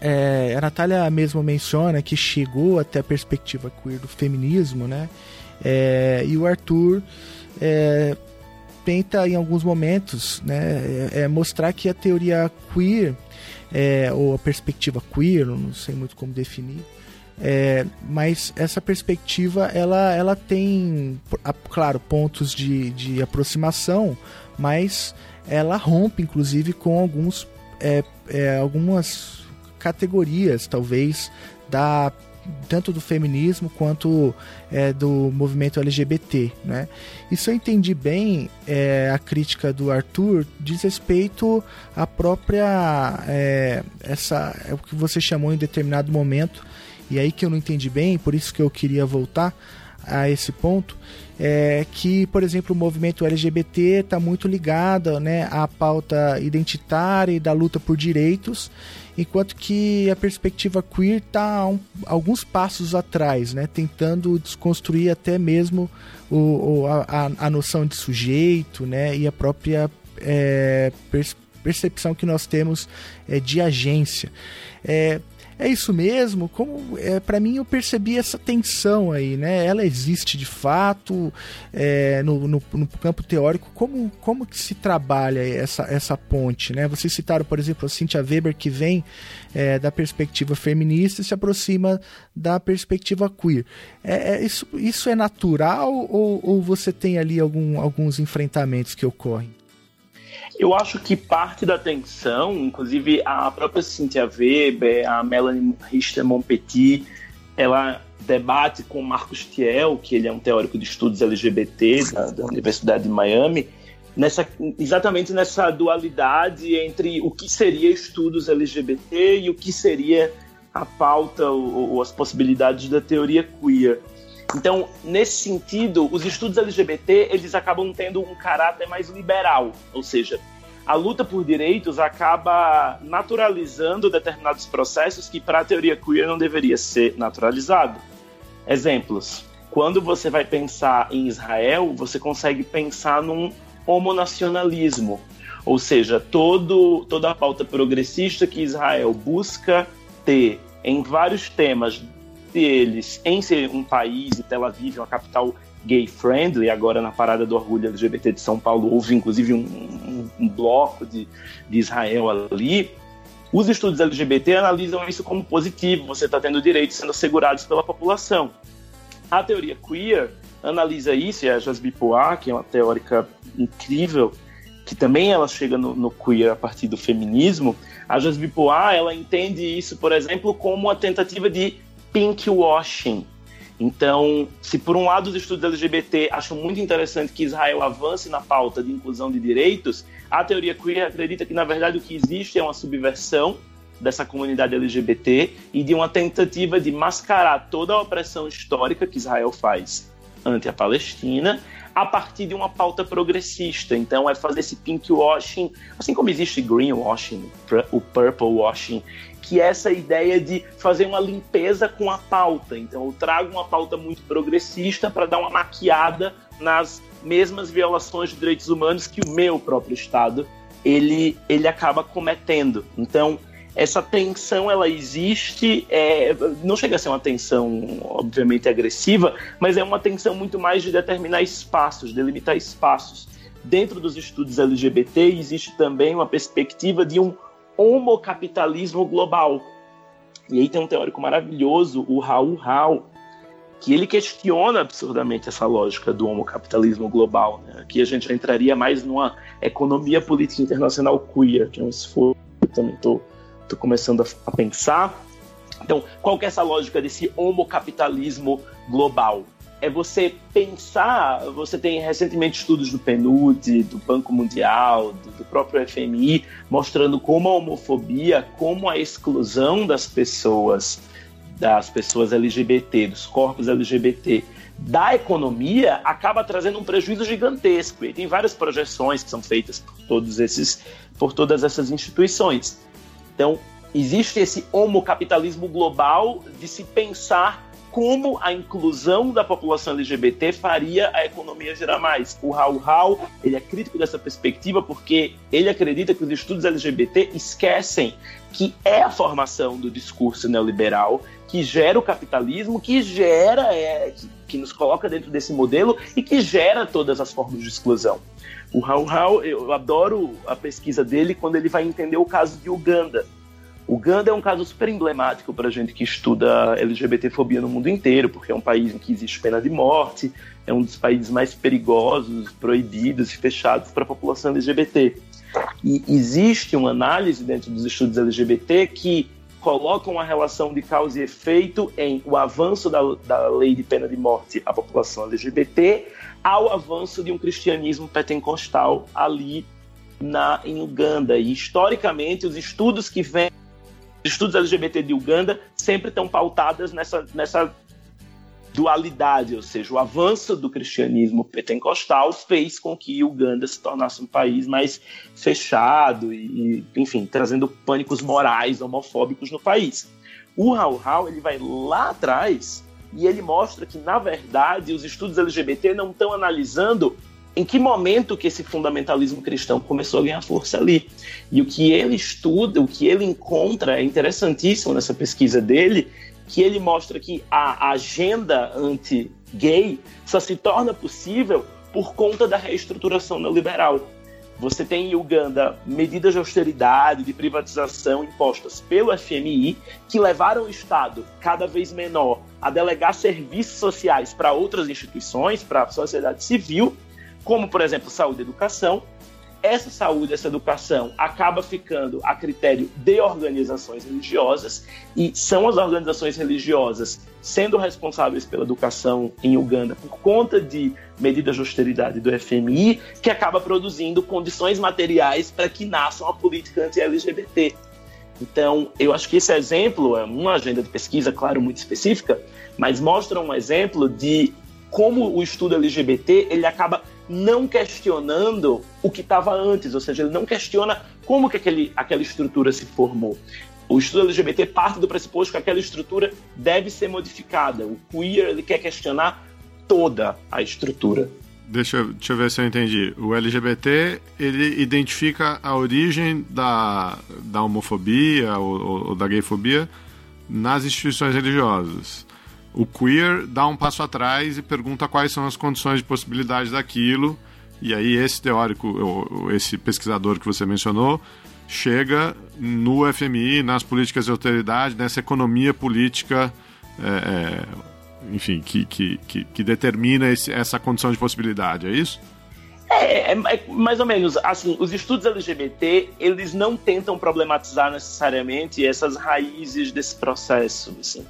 é, a Natália mesmo menciona que chegou até a perspectiva queer do feminismo, né? É, e o Arthur é, tenta em alguns momentos né, é, é mostrar que a teoria queer é, ou a perspectiva queer, não sei muito como definir, é, mas essa perspectiva ela, ela tem, claro, pontos de, de aproximação, mas ela rompe inclusive com alguns é, é, algumas categorias, talvez, da tanto do feminismo quanto é, do movimento LGBT, né? Isso eu entendi bem é, a crítica do Arthur diz respeito à própria é, essa é o que você chamou em determinado momento e aí que eu não entendi bem, por isso que eu queria voltar a esse ponto é que, por exemplo, o movimento LGBT está muito ligado né, à pauta identitária e da luta por direitos, enquanto que a perspectiva queer está um, alguns passos atrás, né, tentando desconstruir até mesmo o, o a, a, noção de sujeito né, e a própria é, percepção que nós temos é, de agência. É, é isso mesmo? Como é, para mim eu percebi essa tensão aí, né? Ela existe de fato é, no, no, no, campo teórico. Como, como que se trabalha essa, essa ponte, né? Vocês citaram, por exemplo, a Cynthia Weber que vem é, da perspectiva feminista e se aproxima da perspectiva queer. É, é isso, isso é natural ou, ou você tem ali algum, alguns enfrentamentos que ocorrem? Eu acho que parte da tensão, inclusive a própria Cynthia Weber, a Melanie Richter-Monpetit, ela debate com Marcos Thiel, que ele é um teórico de estudos LGBT da, da Universidade de Miami, nessa, exatamente nessa dualidade entre o que seria estudos LGBT e o que seria a pauta ou, ou as possibilidades da teoria queer. Então, nesse sentido, os estudos LGBT eles acabam tendo um caráter mais liberal, ou seja, a luta por direitos acaba naturalizando determinados processos que para a teoria queer não deveria ser naturalizado. Exemplos: quando você vai pensar em Israel, você consegue pensar num homonacionalismo, ou seja, todo, toda a pauta progressista que Israel busca ter em vários temas, eles em ser um país, e Tel Aviv, uma capital gay friendly, agora na parada do orgulho LGBT de São Paulo, houve inclusive um, um, um bloco de, de Israel ali. Os estudos LGBT analisam isso como positivo, você está tendo direitos sendo assegurados pela população. A teoria queer analisa isso, e a Jasby Poir, que é uma teórica incrível, que também ela chega no, no queer a partir do feminismo, a Jasby Poir, ela entende isso, por exemplo, como uma tentativa de pink washing. Então, se por um lado os estudos LGBT acham muito interessante que Israel avance na pauta de inclusão de direitos, a teoria queer acredita que, na verdade, o que existe é uma subversão dessa comunidade LGBT e de uma tentativa de mascarar toda a opressão histórica que Israel faz ante a Palestina a partir de uma pauta progressista. Então, é fazer esse pink washing, assim como existe green washing, o purple washing, que é essa ideia de fazer uma limpeza com a pauta. Então, eu trago uma pauta muito progressista para dar uma maquiada nas mesmas violações de direitos humanos que o meu próprio Estado ele, ele acaba cometendo. Então, essa tensão ela existe, é, não chega a ser uma tensão obviamente agressiva, mas é uma tensão muito mais de determinar espaços, delimitar espaços. Dentro dos estudos LGBT existe também uma perspectiva de um homocapitalismo global. E aí tem um teórico maravilhoso, o Raul Rao, que ele questiona absurdamente essa lógica do homocapitalismo global. Né? Aqui a gente entraria mais numa economia política internacional queer, que é um esforço que eu também estou começando a, a pensar. Então, qual que é essa lógica desse homocapitalismo global? É você pensar, você tem recentemente estudos do PNUD, do Banco Mundial, do, do, próprio FMI, mostrando como a homofobia, como a exclusão das pessoas, das pessoas LGBT, dos corpos LGBT, da economia acaba trazendo um prejuízo gigantesco. E tem várias projeções que são feitas por todos esses por todas essas instituições. Então, existe esse homocapitalismo global de se pensar como a inclusão da população LGBT faria a economia gerar mais. O Raul Hall, ele é crítico dessa perspectiva porque ele acredita que os estudos LGBT esquecem que é a formação do discurso neoliberal que gera o capitalismo, que gera, é, que, que nos coloca dentro desse modelo e que gera todas as formas de exclusão. O Raul Hall, eu adoro a pesquisa dele quando ele vai entender o caso de Uganda. Uganda é um caso super emblemático para a gente que estuda LGBTfobia no mundo inteiro, porque é um país em que existe pena de morte, é um dos países mais perigosos, proibidos e fechados para a população LGBT. E existe uma análise dentro dos estudos LGBT que coloca uma relação de causa e efeito em o avanço da, da lei de pena de morte à população LGBT ao avanço de um cristianismo pentecostal ali na, em Uganda. E historicamente, os estudos que vêm estudos LGBT de Uganda sempre estão pautadas nessa, nessa dualidade, ou seja, o avanço do cristianismo pentecostal fez com que Uganda se tornasse um país mais fechado e, enfim, trazendo pânicos morais homofóbicos no país. O Raul Hall, ele vai lá atrás e ele mostra que, na verdade, os estudos LGBT não estão analisando em que momento que esse fundamentalismo cristão começou a ganhar força ali. E o que ele estuda, o que ele encontra é interessantíssimo nessa pesquisa dele, que ele mostra que a agenda anti-gay só se torna possível por conta da reestruturação neoliberal. Você tem em Uganda medidas de austeridade, de privatização impostas pelo FMI, que levaram o Estado cada vez menor a delegar serviços sociais para outras instituições, para a sociedade civil, como, por exemplo, saúde e educação. Essa saúde, essa educação acaba ficando a critério de organizações religiosas e são as organizações religiosas sendo responsáveis pela educação em Uganda por conta de medidas de austeridade do FMI que acaba produzindo condições materiais para que nasça uma política anti-LGBT. Então, eu acho que esse exemplo é uma agenda de pesquisa, claro, muito específica, mas mostra um exemplo de como o estudo LGBT ele acaba não questionando o que estava antes, ou seja, ele não questiona como que aquele, aquela estrutura se formou. O estudo LGBT parte do pressuposto que aquela estrutura deve ser modificada. O queer ele quer questionar toda a estrutura. Deixa, deixa eu ver se eu entendi. O LGBT ele identifica a origem da, da homofobia ou, ou da gayfobia nas instituições religiosas o queer dá um passo atrás e pergunta quais são as condições de possibilidade daquilo. E aí esse teórico, esse pesquisador que você mencionou, chega no FMI, nas políticas de autoridade, nessa economia política, é, é, enfim, que, que, que, que determina esse, essa condição de possibilidade, é isso? É, é, é, mais ou menos, assim, os estudos LGBT, eles não tentam problematizar necessariamente essas raízes desse processo, assim.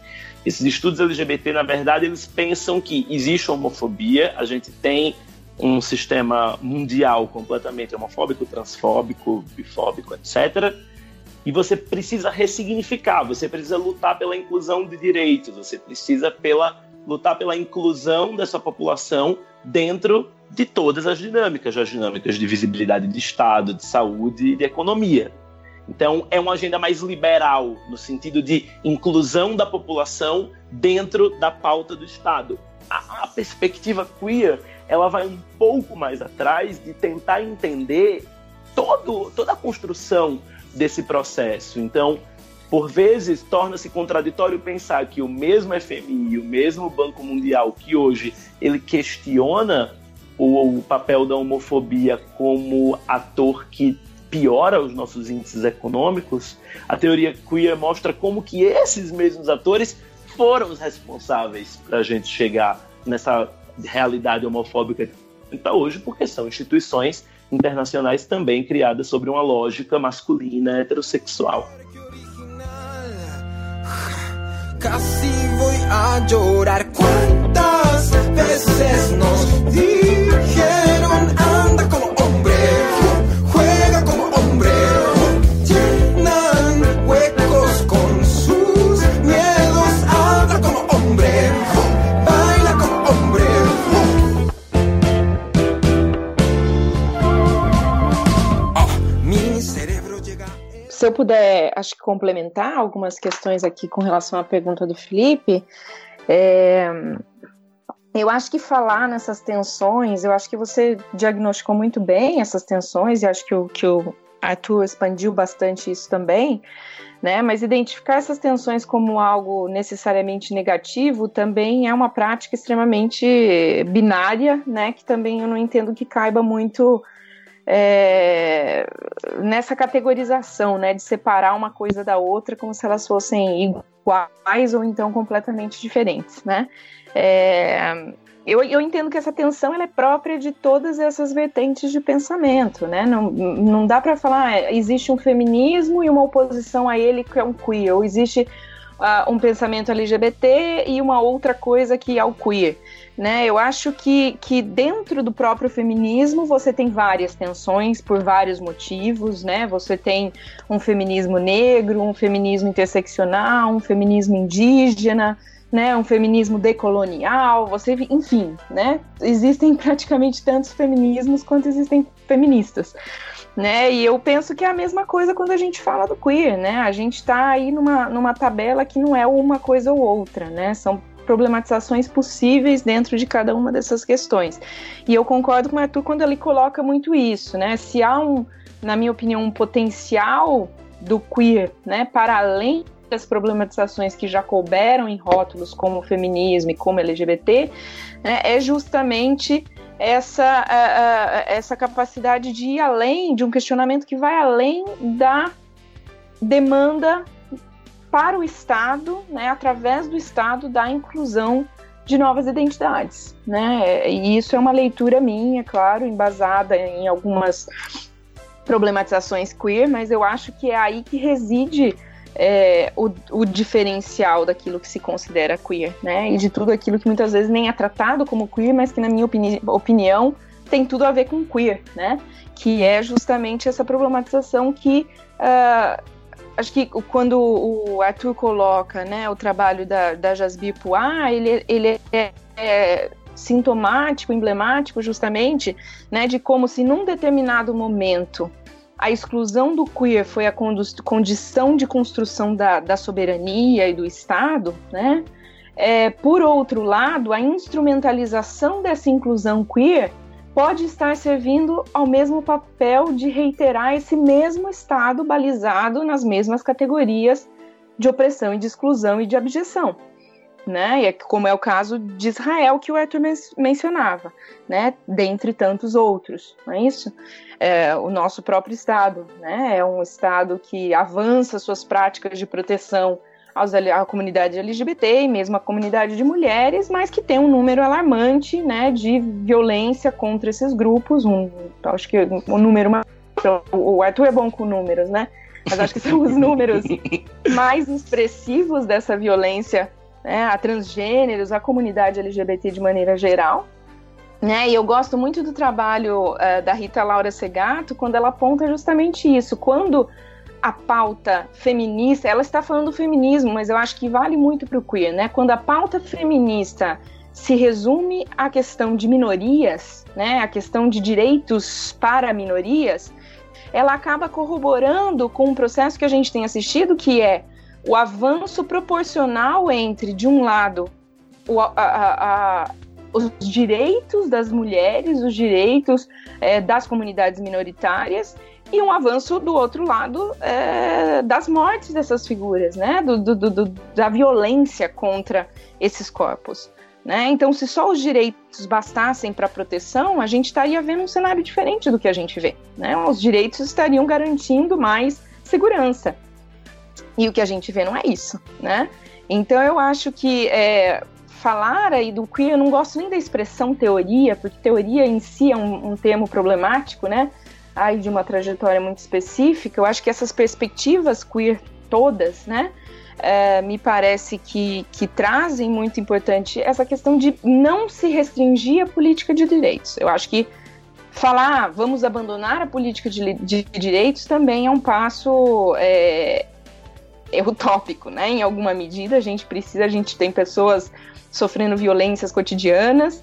Esses estudos LGBT, na verdade, eles pensam que existe homofobia, a gente tem um sistema mundial completamente homofóbico, transfóbico, bifóbico, etc. E você precisa ressignificar, você precisa lutar pela inclusão de direitos, você precisa pela, lutar pela inclusão dessa população dentro de todas as dinâmicas, as dinâmicas de visibilidade de Estado, de saúde e de economia. Então, é uma agenda mais liberal, no sentido de inclusão da população dentro da pauta do Estado. A, a perspectiva queer ela vai um pouco mais atrás de tentar entender todo, toda a construção desse processo. Então, por vezes, torna-se contraditório pensar que o mesmo FMI, o mesmo Banco Mundial, que hoje ele questiona o, o papel da homofobia como ator que piora os nossos índices econômicos, a teoria queer mostra como que esses mesmos atores foram os responsáveis para a gente chegar nessa realidade homofóbica está hoje, porque são instituições internacionais também criadas sobre uma lógica masculina heterossexual. Casi voy a llorar cuántas veces nos se eu puder, acho que complementar algumas questões aqui com relação à pergunta do Felipe, é, eu acho que falar nessas tensões, eu acho que você diagnosticou muito bem essas tensões, e acho que o, que o Arthur expandiu bastante isso também, né? Mas identificar essas tensões como algo necessariamente negativo também é uma prática extremamente binária, né? Que também eu não entendo que caiba muito é, nessa categorização, né? De separar uma coisa da outra como se elas fossem iguais ou então completamente diferentes, né? É, eu, eu, entendo que essa tensão é própria de todas essas vertentes de pensamento, né? Não, não dá para falar ah, existe um feminismo e uma oposição a ele que é um queer, ou existe uh, um pensamento LGBT e uma outra coisa que é o queer. Né, eu acho que, que dentro do próprio feminismo você tem várias tensões por vários motivos, né? Você tem um feminismo negro, um feminismo interseccional, um feminismo indígena, né, um feminismo decolonial, você, enfim, né, existem praticamente tantos feminismos quanto existem feministas, né, e eu penso que é a mesma coisa quando a gente fala do queer, né, a gente está aí numa, numa tabela que não é uma coisa ou outra, né, são problematizações possíveis dentro de cada uma dessas questões. E eu concordo com o Arthur quando ele coloca muito isso, né, se há um, na minha opinião, um potencial do queer, né, para além das problematizações que já couberam em rótulos como feminismo e como LGBT, né, é justamente essa, essa capacidade de ir além, de um questionamento que vai além da demanda para o Estado, né, através do Estado, da inclusão de novas identidades. Né? E isso é uma leitura minha, claro, embasada em algumas problematizações queer, mas eu acho que é aí que reside é, o, o, diferencial daquilo que se considera queer, né? E de tudo aquilo que muitas vezes nem é tratado como queer, mas que, na minha opini opinião, tem tudo a ver com queer, né? Que é justamente essa problematização que. Uh, acho que quando o Arthur coloca né, o trabalho da, da Jasbir Puá, ele, ele é, é sintomático, emblemático justamente, né, de como se num determinado momento a exclusão do queer foi a condição de construção da, da soberania e do Estado, né? É, por outro lado, a instrumentalização dessa inclusão queer pode estar servindo ao mesmo papel de reiterar esse mesmo Estado balizado nas mesmas categorias de opressão e de exclusão e de abjeção. Né? E é como é o caso de Israel que o Arthur men mencionava, né? dentre tantos outros, não é isso? É, o nosso próprio Estado. Né? É um Estado que avança suas práticas de proteção aos, à comunidade LGBT e mesmo à comunidade de mulheres, mas que tem um número alarmante né, de violência contra esses grupos. Um, acho que o um número. O Arthur é bom com números, né? Mas acho que são os números mais expressivos dessa violência né, a transgêneros, a comunidade LGBT de maneira geral. Né? E eu gosto muito do trabalho uh, da Rita Laura Segato quando ela aponta justamente isso. Quando a pauta feminista, ela está falando do feminismo, mas eu acho que vale muito para o queer, né? Quando a pauta feminista se resume à questão de minorias, né? A questão de direitos para minorias, ela acaba corroborando com um processo que a gente tem assistido, que é o avanço proporcional entre, de um lado, o, a, a, os direitos das mulheres, os direitos é, das comunidades minoritárias e um avanço do outro lado é, das mortes dessas figuras, né? Do, do, do, da violência contra esses corpos. Né? Então, se só os direitos bastassem para proteção, a gente estaria vendo um cenário diferente do que a gente vê. Né? Os direitos estariam garantindo mais segurança. E o que a gente vê não é isso. Né? Então, eu acho que é, falar aí do queer, eu não gosto nem da expressão teoria, porque teoria em si é um, um termo problemático, né? Aí de uma trajetória muito específica. Eu acho que essas perspectivas queer todas, né? É, me parece que, que trazem muito importante essa questão de não se restringir a política de direitos. Eu acho que falar ah, vamos abandonar a política de, de direitos também é um passo é utópico, né? Em alguma medida a gente precisa, a gente tem pessoas sofrendo violências cotidianas,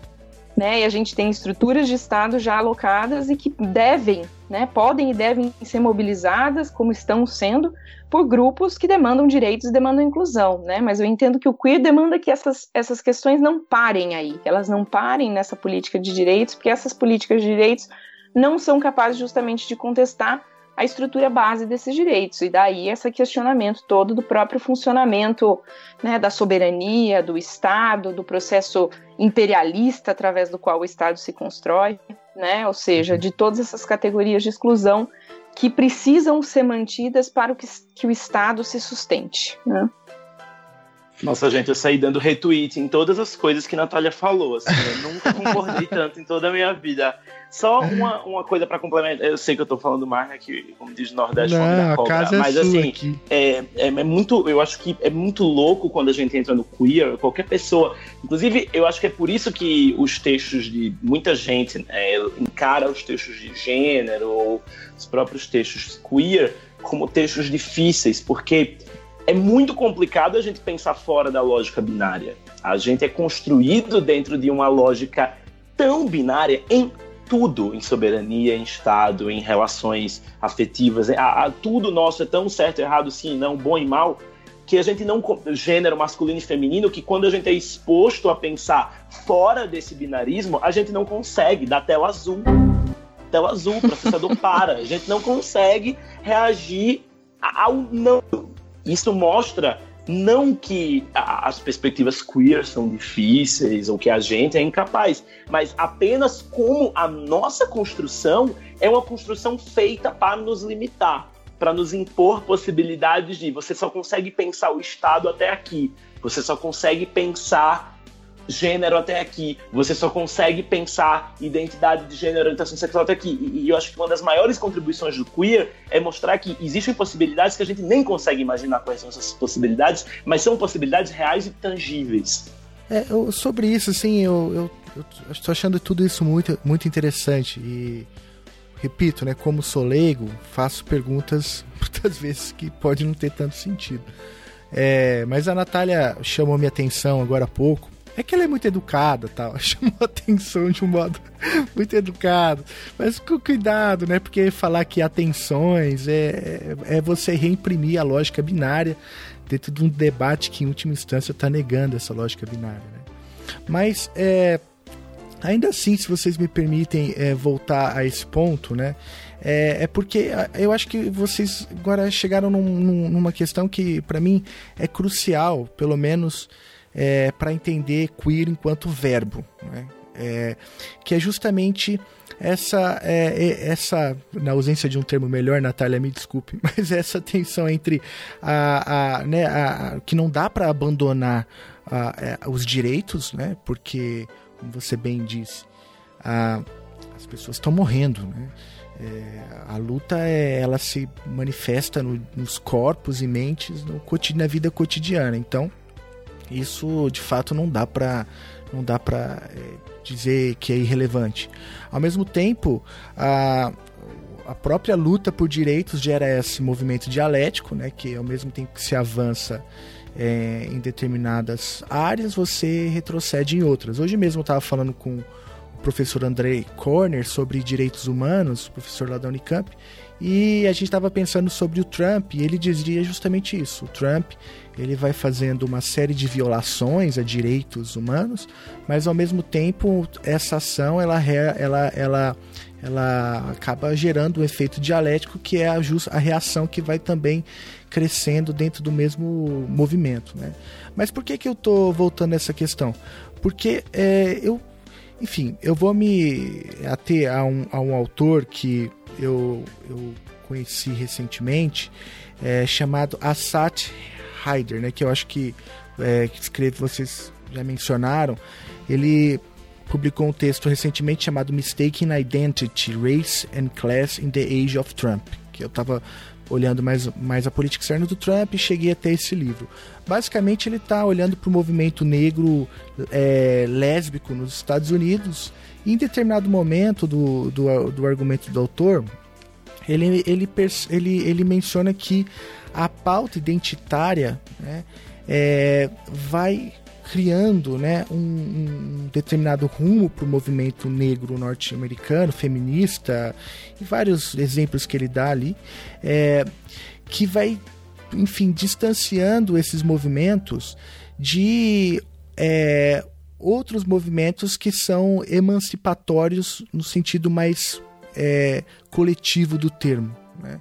né? E a gente tem estruturas de Estado já alocadas e que devem, né? Podem e devem ser mobilizadas, como estão sendo, por grupos que demandam direitos e demandam inclusão, né? Mas eu entendo que o queer demanda que essas, essas questões não parem aí, que elas não parem nessa política de direitos, porque essas políticas de direitos não são capazes justamente de contestar a estrutura base desses direitos. E daí esse questionamento todo do próprio funcionamento né, da soberania, do Estado, do processo imperialista através do qual o Estado se constrói, né? ou seja, de todas essas categorias de exclusão que precisam ser mantidas para que, que o Estado se sustente. Né? Nossa, gente, eu saí dando retweet em todas as coisas que Natália falou. Assim, eu nunca concordei tanto em toda a minha vida. Só uma, uma coisa para complementar. Eu sei que eu tô falando mais, né? Que, como diz Nordeste, Não, da cobra. É mas assim, é, é, é, muito. Eu acho que é muito louco quando a gente entra no queer, qualquer pessoa. Inclusive, eu acho que é por isso que os textos de muita gente né, encara os textos de gênero ou os próprios textos queer como textos difíceis, porque é muito complicado a gente pensar fora da lógica binária. A gente é construído dentro de uma lógica tão binária em tudo, em soberania, em Estado, em relações afetivas. A, a, tudo nosso é tão certo, errado, sim, não, bom e mal, que a gente não. gênero masculino e feminino, que quando a gente é exposto a pensar fora desse binarismo, a gente não consegue dar tela azul. Tela azul, o processador para. A gente não consegue reagir ao não isso mostra não que as perspectivas queer são difíceis ou que a gente é incapaz, mas apenas como a nossa construção é uma construção feita para nos limitar, para nos impor possibilidades de você só consegue pensar o Estado até aqui, você só consegue pensar gênero até aqui. Você só consegue pensar identidade de gênero, orientação sexual até aqui. E, e, eu acho que uma das maiores contribuições do queer é mostrar que existem possibilidades que a gente nem consegue imaginar quais são essas possibilidades, mas são possibilidades reais e tangíveis. É, eu, sobre isso, assim, eu, estou achando tudo isso muito, muito interessante e repito, né, como sou leigo, faço perguntas muitas vezes que pode não ter tanto sentido. É, mas a Natália chamou minha atenção agora há pouco é que ela é muito educada, tal. Chamou a atenção de um modo muito educado. Mas com cuidado, né? Porque falar que atenções é, é você reimprimir a lógica binária dentro de um debate que, em última instância, está negando essa lógica binária. Né? Mas, é, ainda assim, se vocês me permitem é, voltar a esse ponto, né? É, é, porque eu acho que vocês agora chegaram num, num, numa questão que, para mim, é crucial, pelo menos é, para entender queer enquanto verbo, né? é, que é justamente essa, é, essa, na ausência de um termo melhor, Natália, me desculpe, mas essa tensão entre a, a, né, a que não dá para abandonar a, é, os direitos, né? Porque, como você bem disse, as pessoas estão morrendo, né? É, a luta é, ela se manifesta no, nos corpos e mentes no, na vida cotidiana. Então, isso de fato não dá para não dá para é, dizer que é irrelevante. Ao mesmo tempo, a, a própria luta por direitos gera esse movimento dialético, né, que ao mesmo tempo que se avança é, em determinadas áreas, você retrocede em outras. Hoje mesmo eu estava falando com o professor Andrei Corner sobre direitos humanos, professor lá da Unicamp, e a gente estava pensando sobre o Trump, e ele dizia justamente isso. O Trump ele vai fazendo uma série de violações a direitos humanos, mas ao mesmo tempo essa ação ela, ela, ela, ela acaba gerando um efeito dialético que é a, just, a reação que vai também crescendo dentro do mesmo movimento. Né? Mas por que, que eu estou voltando a essa questão? Porque é, eu, enfim, eu vou me ater a um, a um autor que eu, eu conheci recentemente, é, chamado Assat Hyder, né, que eu acho que, é, que escreve, vocês já mencionaram. Ele publicou um texto recentemente chamado Mistaken Identity, Race and Class in the Age of Trump, que eu estava olhando mais, mais a política externa do Trump e cheguei até esse livro. Basicamente, ele está olhando para o movimento negro é, lésbico nos Estados Unidos e em determinado momento do, do, do argumento do autor, ele, ele, ele, ele menciona que a pauta identitária né, é, vai criando né, um, um determinado rumo para o movimento negro norte-americano, feminista, e vários exemplos que ele dá ali, é, que vai, enfim, distanciando esses movimentos de é, outros movimentos que são emancipatórios no sentido mais é, coletivo do termo. Né?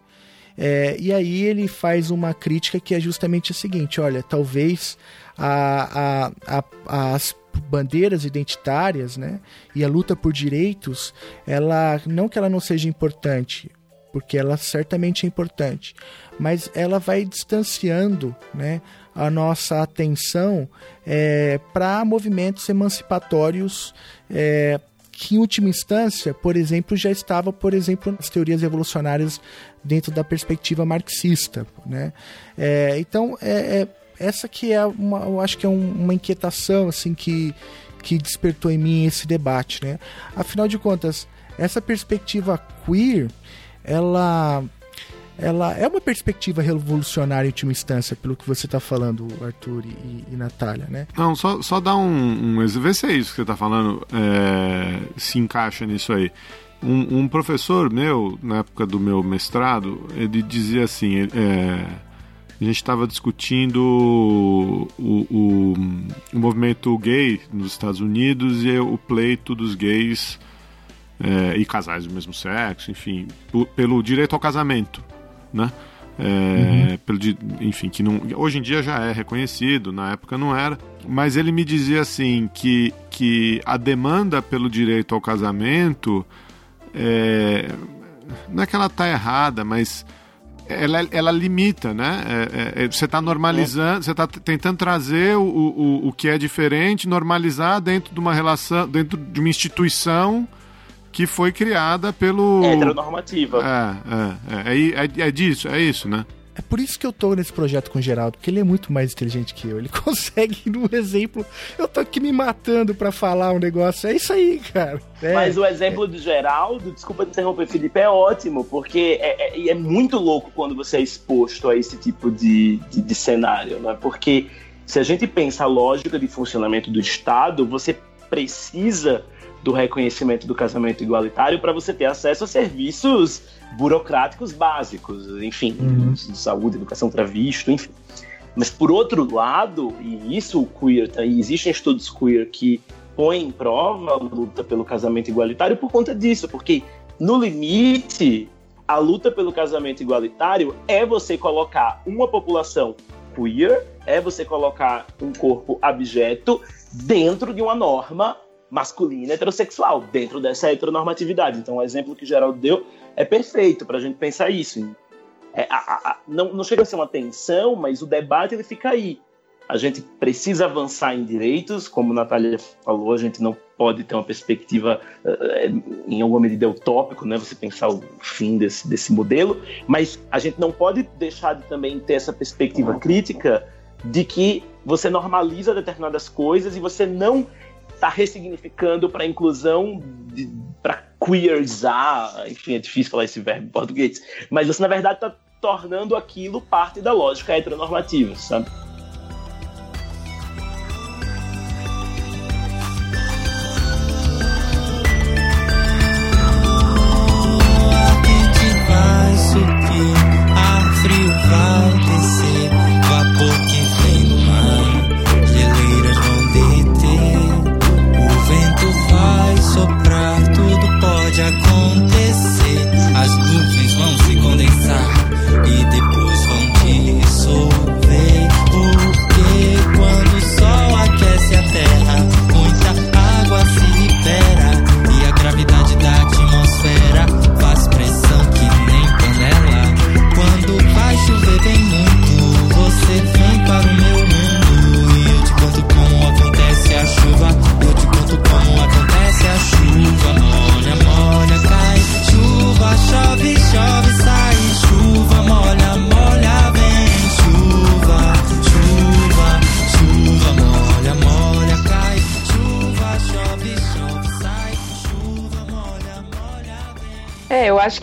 É, e aí ele faz uma crítica que é justamente a seguinte: olha, talvez a, a, a, as bandeiras identitárias né, e a luta por direitos, ela não que ela não seja importante, porque ela certamente é importante, mas ela vai distanciando né, a nossa atenção é, para movimentos emancipatórios é, que em última instância, por exemplo, já estava, por exemplo, nas teorias evolucionárias dentro da perspectiva marxista, né? É, então, é, é, essa que é uma, eu acho que é um, uma inquietação assim que que despertou em mim esse debate, né? Afinal de contas, essa perspectiva queer, ela ela é uma perspectiva revolucionária em última instância, pelo que você está falando, Arthur e, e Natália, né? Não, só, só dar um, um vê se é isso que você está falando, é, se encaixa nisso aí. Um, um, professor meu, na época do meu mestrado, ele dizia assim, é, a gente estava discutindo o, o, o, movimento gay nos Estados Unidos e o pleito dos gays é, e casais do mesmo sexo, enfim, pelo direito ao casamento né? É, uhum. pelo, enfim, que não, hoje em dia já é reconhecido, na época não era. Mas ele me dizia assim que, que a demanda pelo direito ao casamento é, não é que ela está errada, mas ela, ela limita, né? É, é, é você está normalizando, você está tentando trazer o, o, o que é diferente, normalizar dentro de uma relação, dentro de uma instituição que foi criada pelo. Heteronormativa. É, é, é, é, é disso, é isso, né? É por isso que eu tô nesse projeto com o Geraldo, porque ele é muito mais inteligente que eu. Ele consegue, no exemplo, eu tô aqui me matando para falar um negócio. É isso aí, cara. É, Mas o exemplo é. do Geraldo, desculpa interromper, Felipe, é ótimo, porque é, é, é, muito louco quando você é exposto a esse tipo de, de, de cenário, né? Porque se a gente pensa a lógica de funcionamento do Estado, você precisa do reconhecimento do casamento igualitário para você ter acesso a serviços burocráticos básicos, enfim, uhum. saúde, educação para visto, enfim. Mas por outro lado, e isso o queer, tá, e existem estudos queer que põem em prova a luta pelo casamento igualitário por conta disso, porque no limite a luta pelo casamento igualitário é você colocar uma população queer, é você colocar um corpo abjeto dentro de uma norma masculina heterossexual, dentro dessa heteronormatividade. Então, o exemplo que Geraldo deu é perfeito para a gente pensar isso. É, a, a, não, não chega a ser uma tensão, mas o debate ele fica aí. A gente precisa avançar em direitos, como a Natália falou, a gente não pode ter uma perspectiva uh, em alguma medida utópico, né? Você pensar o fim desse, desse modelo, mas a gente não pode deixar de também ter essa perspectiva crítica de que você normaliza determinadas coisas e você não está ressignificando para inclusão, para queerizar, enfim, é difícil falar esse verbo em português, mas você na verdade está tornando aquilo parte da lógica heteronormativa, sabe?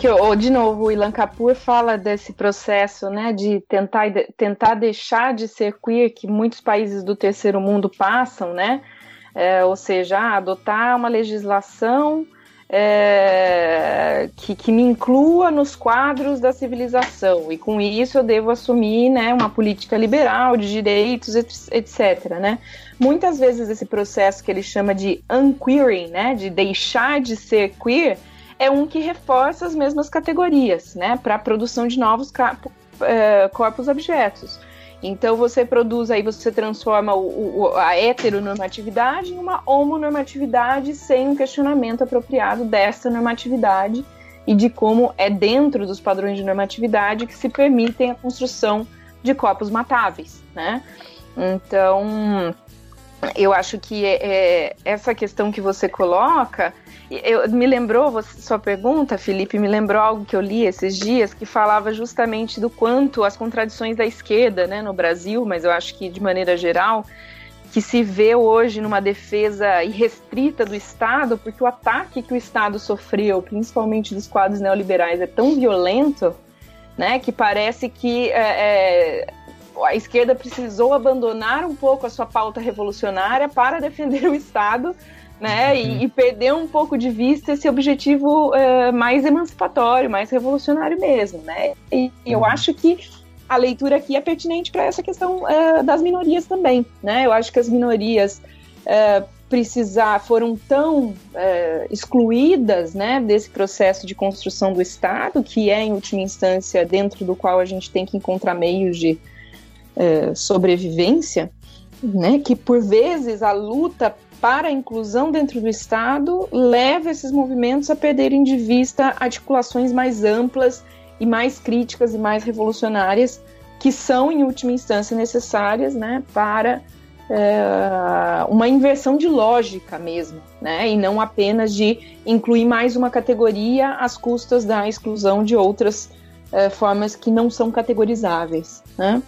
Que, de novo, o Ilan Kapur fala desse processo, né, de tentar, tentar deixar de ser queer que muitos países do terceiro mundo passam, né, é, ou seja, adotar uma legislação é, que, que, me inclua nos quadros da civilização, e com isso eu devo assumir, né, uma política liberal de direitos, etc, né. Muitas vezes esse processo que ele chama de unqueering, né, de deixar de ser queer, é um que reforça as mesmas categorias, né, para a produção de novos é, corpos objetos. Então você produz aí, você transforma o, o, a heteronormatividade em uma homonormatividade sem um questionamento apropriado dessa normatividade e de como é dentro dos padrões de normatividade que se permitem a construção de corpos matáveis, né? Então, eu acho que é, é, essa questão que você coloca eu, me lembrou, você, sua pergunta, Felipe, me lembrou algo que eu li esses dias que falava justamente do quanto as contradições da esquerda né, no Brasil, mas eu acho que de maneira geral, que se vê hoje numa defesa irrestrita do Estado, porque o ataque que o Estado sofreu, principalmente dos quadros neoliberais, é tão violento né, que parece que é, é, a esquerda precisou abandonar um pouco a sua pauta revolucionária para defender o Estado né? E, uhum. e, perder um pouco de vista esse objetivo uh, mais emancipatório, mais revolucionário mesmo, né? E eu uhum. acho que a leitura aqui é pertinente para essa questão uh, das minorias também, né? Eu acho que as minorias uh, precisar foram tão excluídas, né, desse processo de construção do Estado, que é em última instância dentro do qual a gente tem que encontrar meios de sobrevivência, né? Que por vezes a luta para a inclusão dentro do Estado leva esses movimentos a perderem de vista articulações mais amplas e mais críticas e mais revolucionárias que são, em última instância, necessárias né, para é, uma inversão de lógica mesmo, né, e não apenas de incluir mais uma categoria às custas da exclusão de outras é, formas que não são categorizáveis. Né.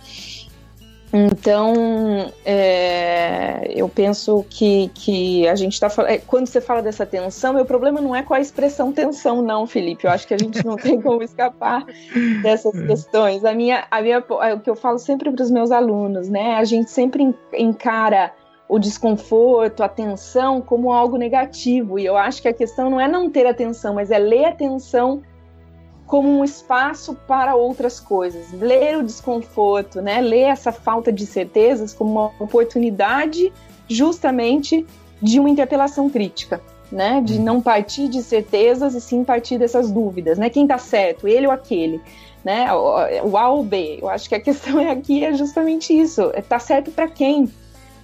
Então, é, eu penso que, que a gente está falando. É, quando você fala dessa tensão, meu problema não é com a expressão tensão, não, Felipe. Eu acho que a gente não tem como escapar dessas questões. A minha, a minha, é o que eu falo sempre para os meus alunos, né? A gente sempre encara o desconforto, a tensão como algo negativo. E eu acho que a questão não é não ter atenção, mas é ler a tensão como um espaço para outras coisas. Ler o desconforto, né? Ler essa falta de certezas como uma oportunidade justamente de uma interpelação crítica, né? De não partir de certezas e sim partir dessas dúvidas, né? Quem está certo, ele ou aquele, né? O A ou B. Eu acho que a questão é aqui é justamente isso. É tá certo para quem?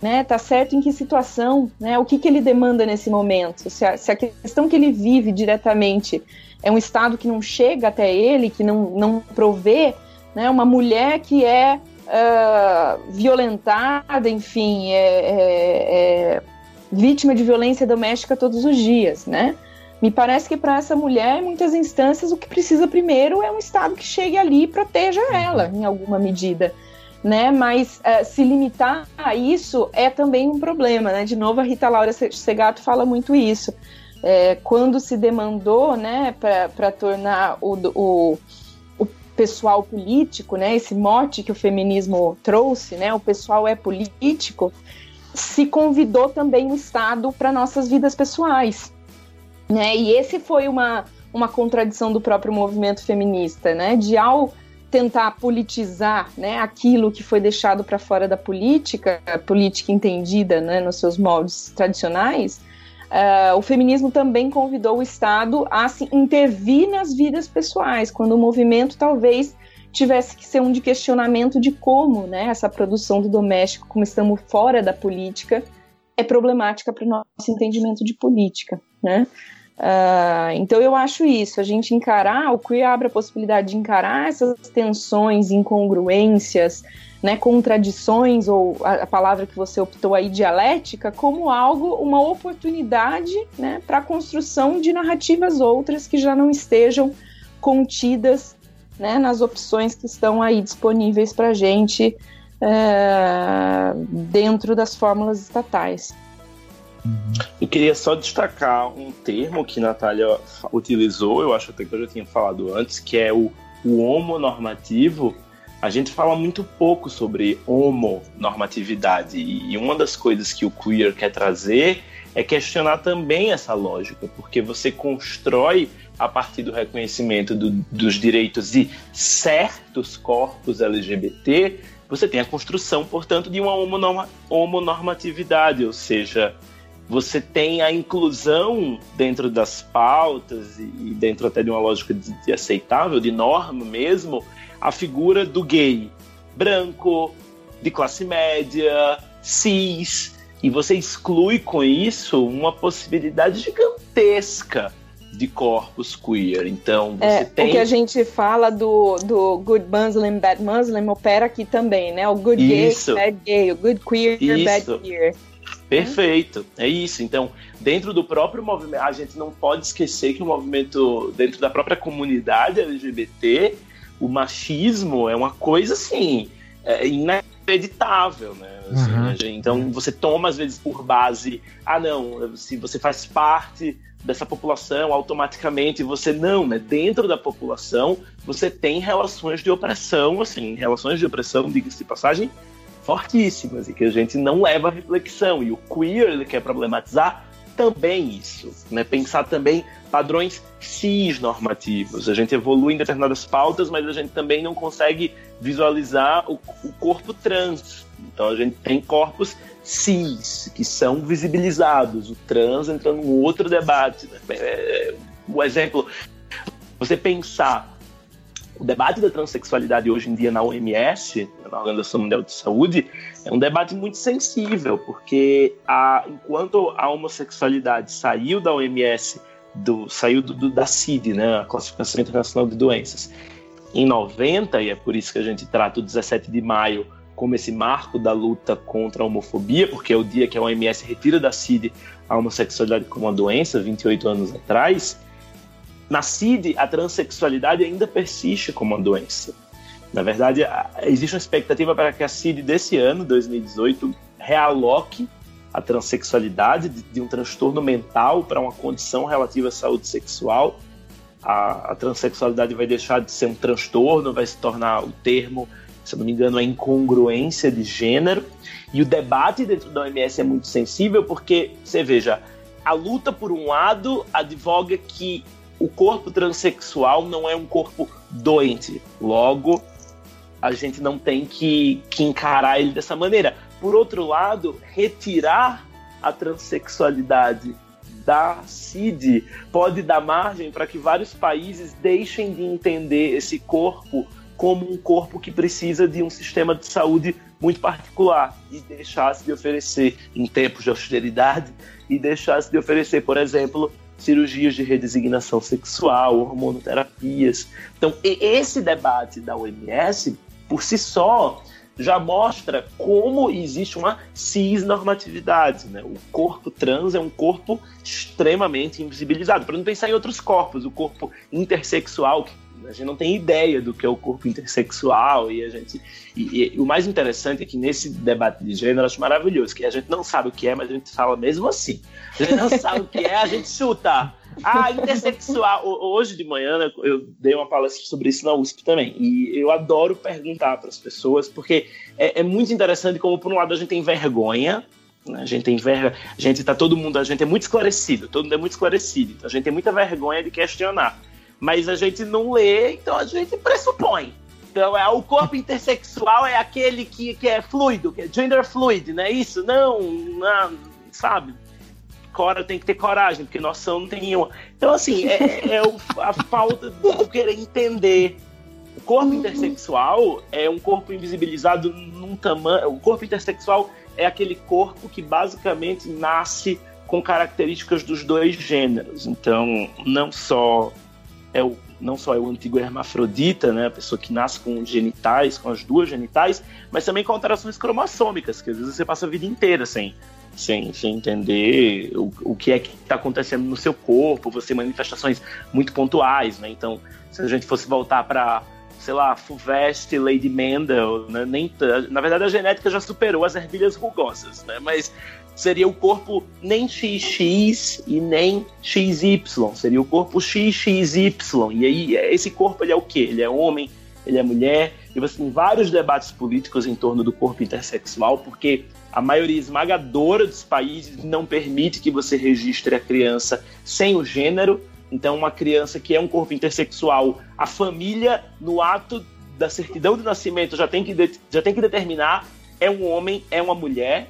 Né, tá certo em que situação, né, o que, que ele demanda nesse momento, se a, se a questão que ele vive diretamente é um Estado que não chega até ele, que não, não provê, né, uma mulher que é uh, violentada, enfim, é, é, é, vítima de violência doméstica todos os dias, né? Me parece que para essa mulher, em muitas instâncias, o que precisa primeiro é um Estado que chegue ali e proteja ela, em alguma medida. Né? Mas uh, se limitar a isso é também um problema, né? De novo, a Rita Laura Segato fala muito isso é, quando se demandou né, para tornar o, o, o, pessoal político, né, esse mote que o feminismo trouxe, né, o pessoal é político, se convidou também o Estado para nossas vidas pessoais. Né? E esse foi uma, uma contradição do próprio movimento feminista, né? de ao tentar politizar né, aquilo que foi deixado para fora da política, a política entendida né, nos seus moldes tradicionais, Uh, o feminismo também convidou o Estado a se intervir nas vidas pessoais, quando o movimento talvez tivesse que ser um de questionamento de como né, essa produção do doméstico, como estamos fora da política, é problemática para o nosso entendimento de política. Né? Uh, então eu acho isso, a gente encarar, o queer abre a possibilidade de encarar essas tensões, incongruências, né, contradições, ou a, a, palavra que você optou aí, dialética, como algo, uma oportunidade né, para a construção de narrativas outras que já não estejam contidas né, nas opções que estão aí disponíveis para a gente é, dentro das fórmulas estatais. Eu queria só destacar um termo que Natália utilizou, eu acho até que eu já tinha falado antes, que é o, o homonormativo. A gente fala muito pouco sobre homonormatividade e uma das coisas que o queer quer trazer é questionar também essa lógica, porque você constrói a partir do reconhecimento do, dos direitos de certos corpos LGBT, você tem a construção, portanto, de uma homonormatividade, ou seja, você tem a inclusão dentro das pautas e, dentro até de uma lógica de, de aceitável, de norma mesmo, a figura do gay branco, de classe média, cis, e você exclui com isso uma possibilidade gigantesca de corpos queer. Então, você é, tem. O que a gente fala do, do good Muslim, bad Muslim opera aqui também, né? O good Isso. gay, bad gay, o good queer, Isso. bad queer. Perfeito, é isso. Então, dentro do próprio movimento, a gente não pode esquecer que o movimento, dentro da própria comunidade LGBT, o machismo é uma coisa assim, é inacreditável, né? Assim, Uhum. gente- Então, você toma às vezes por base, ah, não, se você faz parte dessa população, automaticamente você não, né? Dentro da população, você tem relações de opressão, assim, relações de opressão, diga-se de passagem, fortíssimas e que a gente não leva à reflexão. E o queer ele quer problematizar também isso, né? Pensar também padrões cis-normativos. A gente evolui em determinadas pautas, mas a gente também não consegue visualizar o, o corpo trans. Então a gente tem corpos cis que são visibilizados. O trans entra num outro debate. Né? É, o exemplo, você pensar o debate da transexualidade hoje em dia na OMS, na Organização Mundial de Saúde, é um debate muito sensível, porque a, enquanto a homossexualidade saiu da OMS, do, saiu do, do- da CID, né, a Classificação Internacional de Doenças, em 90, e é por isso que a gente trata o 17 de maio como esse marco da luta contra a homofobia, porque é o dia que a OMS retira da CID a homossexualidade como uma doença, 28 anos atrás, na CID, a transexualidade ainda persiste como uma doença. Na verdade, existe uma expectativa para que a CID desse ano, 2018, realoque a transexualidade de, um transtorno mental para uma condição relativa à saúde sexual. A, a transexualidade vai deixar de ser um transtorno, vai se tornar o termo, se não me engano, a incongruência de gênero. E o debate dentro da OMS é muito sensível porque, você veja, a luta, por um lado, advoga que o corpo transexual não é um corpo doente. Logo, a gente não tem que, que encarar ele dessa maneira. Por outro lado, retirar a transexualidade da CID pode dar margem para que vários países deixem de entender esse corpo como um corpo que precisa de um sistema de saúde muito particular e deixasse de oferecer, em tempos de austeridade, e deixasse de oferecer, por exemplo, cirurgias de redesignação sexual, hormonoterapias. Então, esse debate da OMS, por si só, já mostra como existe uma cisnormatividade. Né? O corpo trans é um corpo extremamente invisibilizado. Para não pensar em outros corpos, o corpo intersexual, que a gente não tem ideia do que é o corpo intersexual e a gente e, e o mais interessante é que nesse debate de gênero eu acho maravilhoso que a gente não sabe o que é mas a gente fala mesmo assim. A gente não sabe o que é a gente chuta. Ah intersexual. Ho- hoje de manhã né, eu dei uma palestra sobre isso na USP também e eu adoro perguntar para as pessoas porque é, é muito interessante como por um lado a gente tem vergonha né, a gente tem vergonha, a gente tá todo mundo, a gente é muito esclarecido, todo mundo é muito esclarecido, então a gente tem muita vergonha de questionar mas a gente não lê, então a gente pressupõe. Então, é, o corpo intersexual é aquele que, que é fluido, que é gender fluid, não é isso? Não, não sabe? Cora tem que ter coragem, porque noção não tem nenhuma. Então, assim, é, é o- a falta de querer entender. O corpo intersexual é um corpo invisibilizado num tamanho. O corpo intersexual é aquele corpo que basicamente nasce com características dos dois gêneros. Então, não só é o não só é o antigo hermafrodita, né, a pessoa que nasce com genitais, com as duas genitais, mas também com alterações cromossômicas, que às vezes você passa a vida inteira sem, sem, sem entender o, o que é que está acontecendo no seu corpo, você manifestações muito pontuais, né? Então, se a gente fosse voltar para sei lá, Fulvestre, Lady Mendel, né? Nem, na verdade a genética já superou as ervilhas rugosas, né? Mas seria o corpo nem XX e nem XY, seria o corpo XXY. E aí, esse corpo ele é o quê? Ele é homem, ele é mulher, e você tem vários debates políticos em torno do corpo intersexual, porque a maioria esmagadora dos países não permite que você registre a criança sem o gênero. Então, uma criança que é um corpo intersexual, a família, no ato da certidão de nascimento, já tem que, já tem que determinar é um homem, é uma mulher.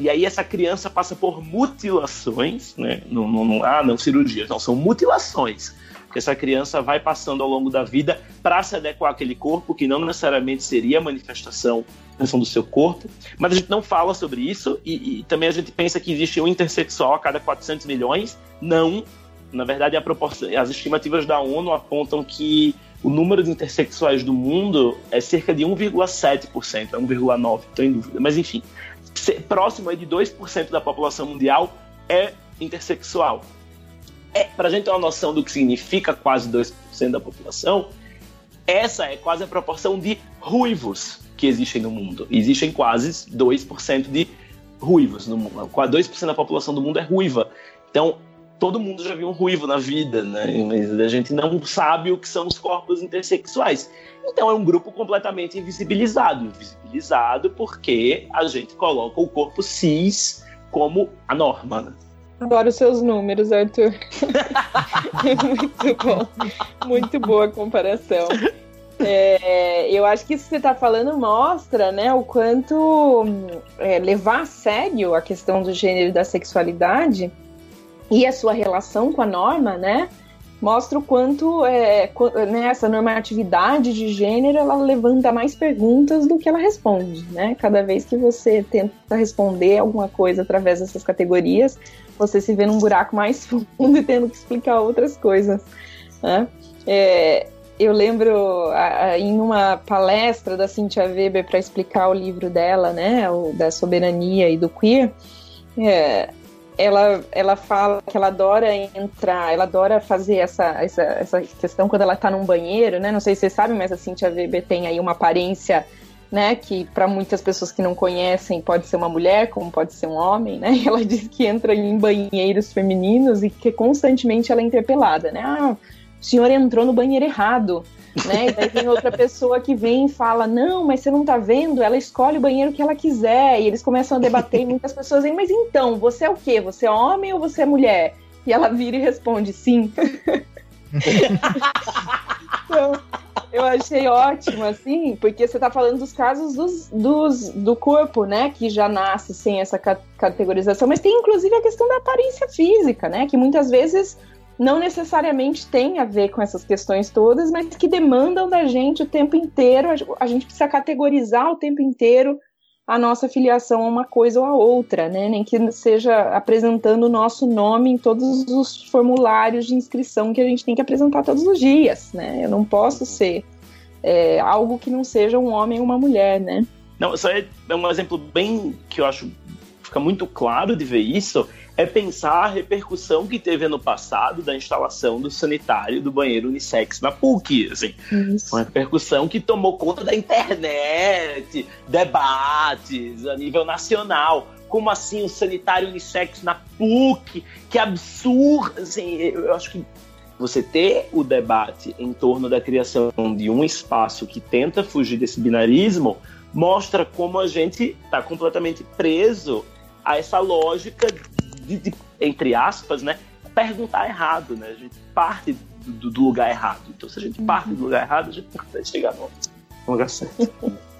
E aí essa criança passa por mutilações, né? Não, não, não, ah, não cirurgias, não, são mutilações que essa criança vai passando ao longo da vida para se adequar àquele corpo, que não necessariamente seria a manifestação do seu corpo. Mas a gente não fala sobre isso e, e, também a gente pensa que existe um intersexual a cada 400 milhões. Não. Na verdade, as estimativas da ONU apontam que o número de intersexuais do mundo é cerca de 1,7%, é 1,9%, estou em dúvida. Mas enfim, próximo de 2% da população mundial é intersexual. É, para a gente ter uma noção do que significa quase 2% da população, essa é quase a proporção de ruivos que existem no mundo. Existem quase 2% de ruivos no mundo. 2% da população do mundo é ruiva. Então, todo mundo já viu um ruivo na vida, né? Mas a gente não sabe o que são os corpos intersexuais. Então é um grupo completamente invisibilizado. Invisibilizado porque a gente coloca o corpo cis como a norma. Adoro os seus números, Arthur. Muito bom. Muito boa comparação. É, eu acho que isso que você está falando mostra né, o quanto é, levar a sério a questão do gênero e da sexualidade e a sua relação com a norma, né? Mostra o quanto é, né, essa normatividade de gênero ela levanta mais perguntas do que ela responde, né? Cada vez que você tenta responder alguma coisa através dessas categorias, você se vê num buraco mais fundo e tendo que explicar outras coisas. Né? É, eu lembro a, a, em uma palestra da Cynthia Weber para explicar o livro dela, né, o da soberania e do queer, é, ela, ela fala que ela adora entrar, ela adora fazer essa, essa, essa questão quando ela está num banheiro, né? Não sei se vocês sabem, mas a Cynthia Weber tem aí uma aparência né, que para muitas pessoas que não conhecem pode ser uma mulher, como pode ser um homem, né? Ela diz que entra em banheiros femininos e que constantemente ela é interpelada, né? Ah, o senhor entrou no banheiro errado, né? E daí vem outra pessoa que vem e fala: "Não, mas você não tá vendo? Ela escolhe o banheiro que ela quiser". E eles começam a debater e muitas pessoas dizem: "Mas então, você é o quê? Você é homem ou você é mulher?" E ela vira e responde: "Sim". então, eu achei ótimo, assim, porque você tá falando dos casos dos, dos, do corpo, né, que já nasce sem essa categorização, mas tem inclusive a questão da aparência física, né, que muitas vezes não necessariamente tem a ver com essas questões todas, mas que demandam da gente o tempo inteiro, a gente precisa categorizar o tempo inteiro a nossa filiação a uma coisa ou a outra, né? Nem que seja apresentando o nosso nome em todos os formulários de inscrição que a gente tem que apresentar todos os dias, né? Eu não posso ser é, algo que não seja um homem ou uma mulher, né? Não, só é um exemplo bem que eu acho fica muito claro de ver isso é pensar a repercussão que teve ano passado da instalação do sanitário do banheiro unissex na PUC, assim. Isso. Uma repercussão que tomou conta da internet, debates a nível nacional. Como assim o um sanitário unissex na PUC? Que absurdo! Assim, eu acho que você ter o debate em torno da criação de um espaço que tenta fugir desse binarismo mostra como a gente está completamente preso a essa lógica de, de, entre aspas, né, perguntar errado, né? A gente parte do, do lugar errado. Então, se a gente parte do lugar errado, a gente vai chegar no lugar certo.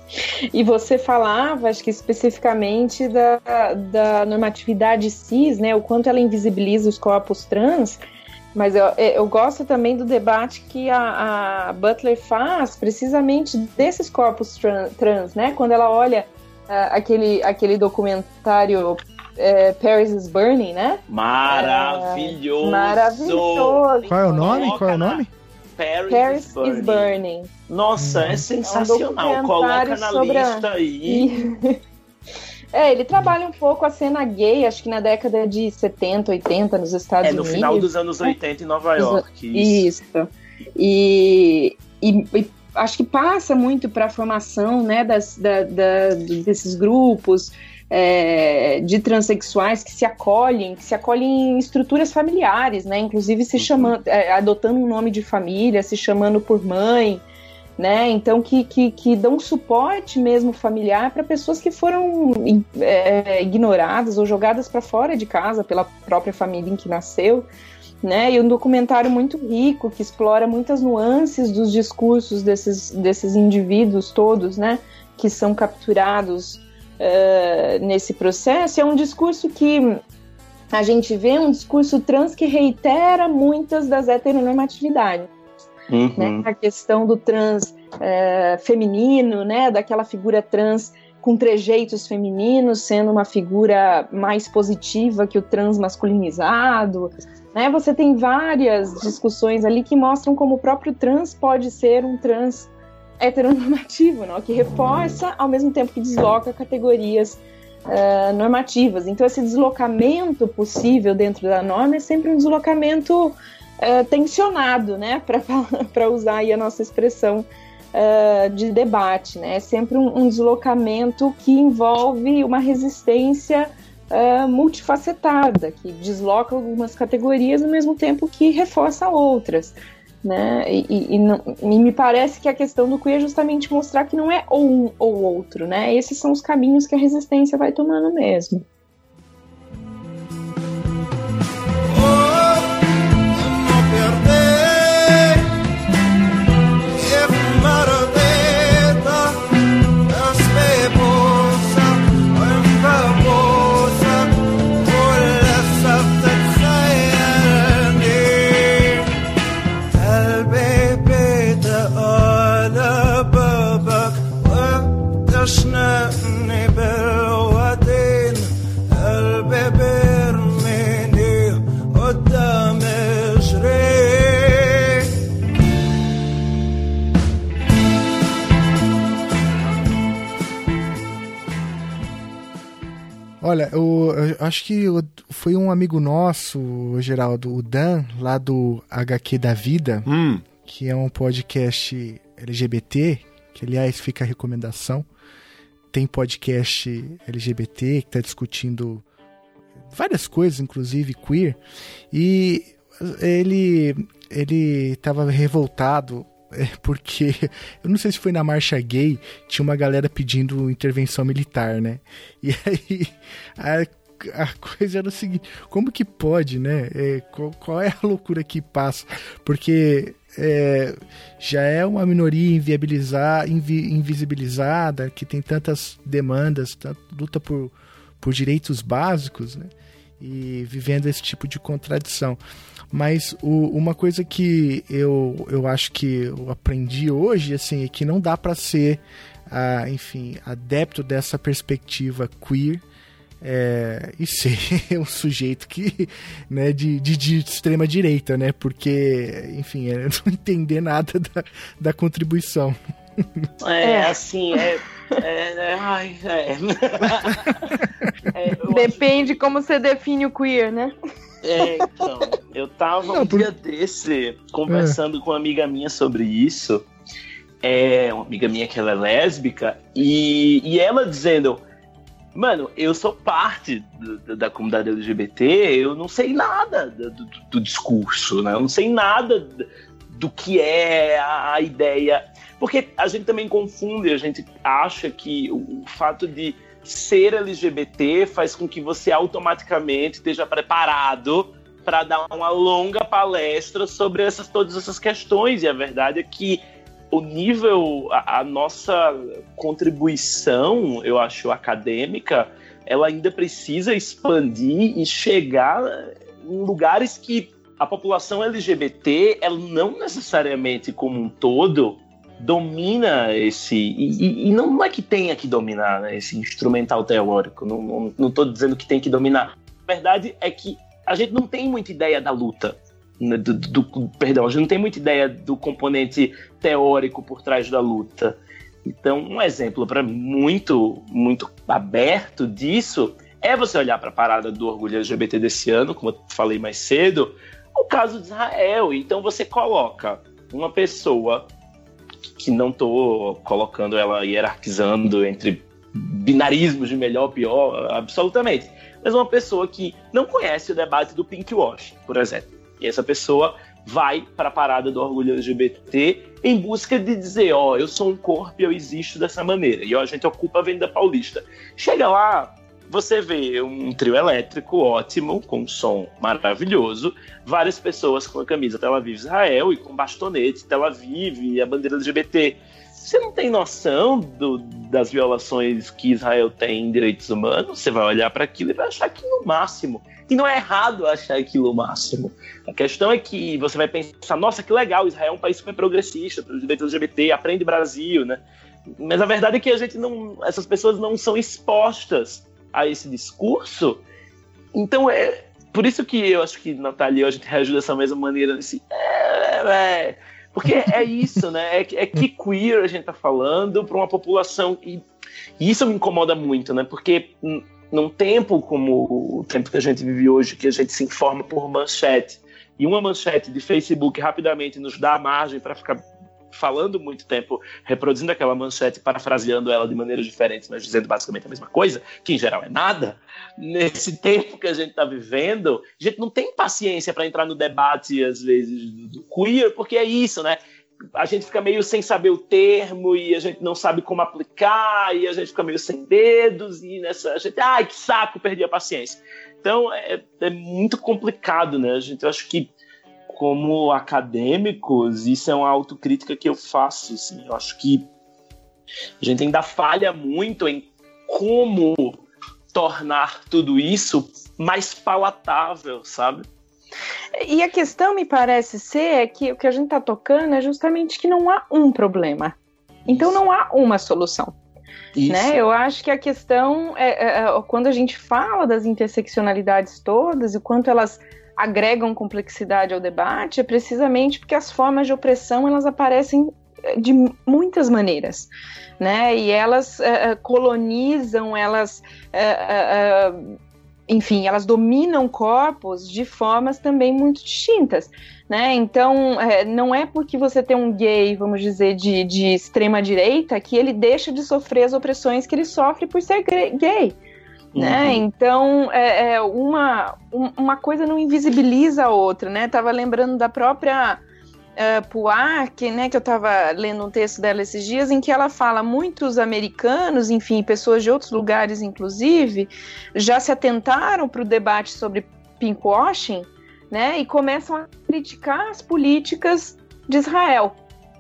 E você falava, acho que especificamente da, da normatividade cis, né? O quanto ela invisibiliza os corpos trans. Mas eu, eu gosto também do debate que a, a Butler faz precisamente desses corpos trans, trans né? Quando ela olha uh, aquele, aquele documentário é, Paris is Burning, né? Maravilhoso! É, maravilhoso! Qual é o nome? Qual é o nome? Paris, Paris is, burning. is, burning. Nossa, é sensacional. É um Coloca na lista a... aí. É, ele trabalha um pouco a cena gay, acho que na década de 70, 80 nos Estados Unidos. É, no Unidos. final dos anos 80 em Nova York. Isso. isso. E, e, e, acho que passa muito para a formação né, das, da, da, desses grupos, é, de transexuais que se acolhem, que se acolhem em estruturas familiares, né? Inclusive se chamando, é, adotando um nome de família, se chamando por mãe, né? Então que, que, que dão suporte mesmo familiar para pessoas que foram é, ignoradas ou jogadas para fora de casa pela própria família em que nasceu. Né, e um documentário muito rico que explora muitas nuances dos discursos desses, desses indivíduos todos, né, que são capturados uh, nesse processo. É um discurso que a gente vê um discurso trans que reitera muitas das heteronormatividades. Uhum. Né? A questão do trans é, feminino, né? daquela figura trans com trejeitos femininos, sendo uma figura mais positiva que o trans masculinizado. Né? Você tem várias discussões ali que mostram como o próprio trans pode ser um trans heteronormativo, não? que reforça ao mesmo tempo que desloca categorias uh, normativas. Então, esse deslocamento possível dentro da norma é sempre um deslocamento uh, tensionado, né? para usar aí a nossa expressão uh, de debate. Né? É sempre um, um, deslocamento que envolve uma resistência uh, multifacetada, que desloca algumas categorias ao mesmo tempo que reforça outras. Né? E, e, e, não, e, me parece que a questão do queer é justamente mostrar que não é ou um ou outro, né? Esses são os caminhos que a resistência vai tomando mesmo. Olha, eu, eu, acho que foi um amigo nosso, Geraldo, o Dan, lá do HQ da Vida, hum. que é um podcast LGBT, que aliás fica a recomendação. Tem podcast LGBT que está discutindo várias coisas, inclusive queer, e ele ele estava revoltado é porque eu não sei se foi na marcha gay, tinha uma galera pedindo intervenção militar, né? E aí a, a coisa era o seguinte: como que pode, né? É, qual, qual, é a loucura que passa? Porque é, já é uma minoria invi, invisibilizada, que tem tantas demandas, luta por, por direitos básicos, né? E vivendo esse tipo de contradição. Mas o, uma coisa que eu, eu acho que eu aprendi hoje, assim, é que não dá para ser, enfim, adepto dessa perspectiva queer é, e ser um sujeito que, né, de, de, de, extrema direita, né? Porque, enfim, é não entender nada da, da contribuição. É, é. assim, é. é, é ai, é. é Depende acho... como você define o queer, né? É, então, eu tava um dia desse conversando é. com uma amiga minha sobre isso. É, uma amiga minha que ela é lésbica, e, e ela dizendo: Mano, eu sou parte do, da comunidade LGBT, eu não sei nada do, do, do discurso, né? Eu não sei nada do que é a, a, ideia. Porque a gente também confunde, a gente acha que o, fato de ser LGBT faz com que você automaticamente esteja preparado para dar uma longa palestra sobre essas, todas essas questões. E a verdade é que o nível, a, a nossa contribuição, eu acho, acadêmica, ela ainda precisa expandir e chegar em lugares que a população LGBT, ela não necessariamente como um todo, domina esse. E, e, não é que tenha que dominar né, esse instrumental teórico, não, não, não dizendo que tem que dominar. A verdade é que a gente não tem muita ideia da luta. Né, do, do, perdão, a gente não tem muita ideia do componente teórico por trás da luta. Então, um exemplo para muito, muito aberto disso é você olhar para a parada do orgulho LGBT desse ano, como eu falei mais cedo, o caso de Israel. Então, você coloca uma pessoa que não estou colocando ela hierarquizando entre binarismos de melhor ou pior, absolutamente. Mas uma pessoa que não conhece o debate do pink wash, por exemplo. E essa pessoa vai para a parada do orgulho LGBT em busca de dizer, ó, oh, eu sou um corpo e eu existo dessa maneira. E ó, a gente ocupa a Avenida Paulista. Chega lá, você vê um trio elétrico ótimo, com um som maravilhoso, várias pessoas com a camisa Tel Aviv Israel e com bastonete Tel Aviv e a bandeira LGBT. Você não tem noção do, das violações que Israel tem em direitos humanos? Você vai olhar para aquilo e vai achar que no máximo e não é errado achar aquilo o máximo. A questão é que você vai pensar, nossa, que legal, Israel é um país super progressista, para os direitos LGBT, aprende Brasil, né? Mas a verdade é que a gente não, essas pessoas não são expostas a esse discurso. Então é por isso que eu acho que Natália a gente reagiu dessa mesma maneira, assim, é, é, porque é isso, né? É, é que queer a gente tá falando para uma população e, e isso me incomoda muito, né? Porque num tempo como o tempo que a gente vive hoje, que a gente se informa por manchete, e uma manchete de Facebook rapidamente nos dá margem para ficar falando muito tempo, reproduzindo aquela manchete, parafraseando ela de maneiras diferentes, mas dizendo basicamente a mesma coisa, que em geral é nada. Nesse tempo que a gente está vivendo, a gente não tem paciência para entrar no debate, às vezes, do queer, porque é isso, né? a gente fica meio sem saber o termo e a gente não sabe como aplicar e a gente fica meio sem dedos e nessa a gente, ai que saco, perdi a paciência. Então é, é muito complicado, né? A gente eu acho que como acadêmicos isso é uma autocrítica que eu faço, assim. Eu acho que a gente ainda falha muito em como tornar tudo isso mais palatável, sabe? E a questão, me parece ser, é que o que a gente está tocando é justamente que não há um problema. Então não há uma solução. Né? Eu acho que a questão é, é, é, quando a gente fala das interseccionalidades todas e quanto elas agregam complexidade ao debate, é precisamente porque as formas de opressão elas aparecem é, de muitas maneiras, né? E elas é, colonizam, elas enfim, elas dominam corpos de formas também muito distintas, né? Então, não é porque você tem um gay, vamos dizer, de, de extrema direita, que ele deixa de sofrer as opressões que ele sofre por ser gay. Né? Uhum. Então, é, é uma, uma coisa não invisibiliza a outra, né? Tava lembrando da própria uh, né, que eu estava lendo um texto dela esses dias, em que ela fala muitos americanos, enfim, pessoas de outros lugares, inclusive, já se atentaram para o debate sobre pinkwashing, né, e começam a criticar as políticas de Israel,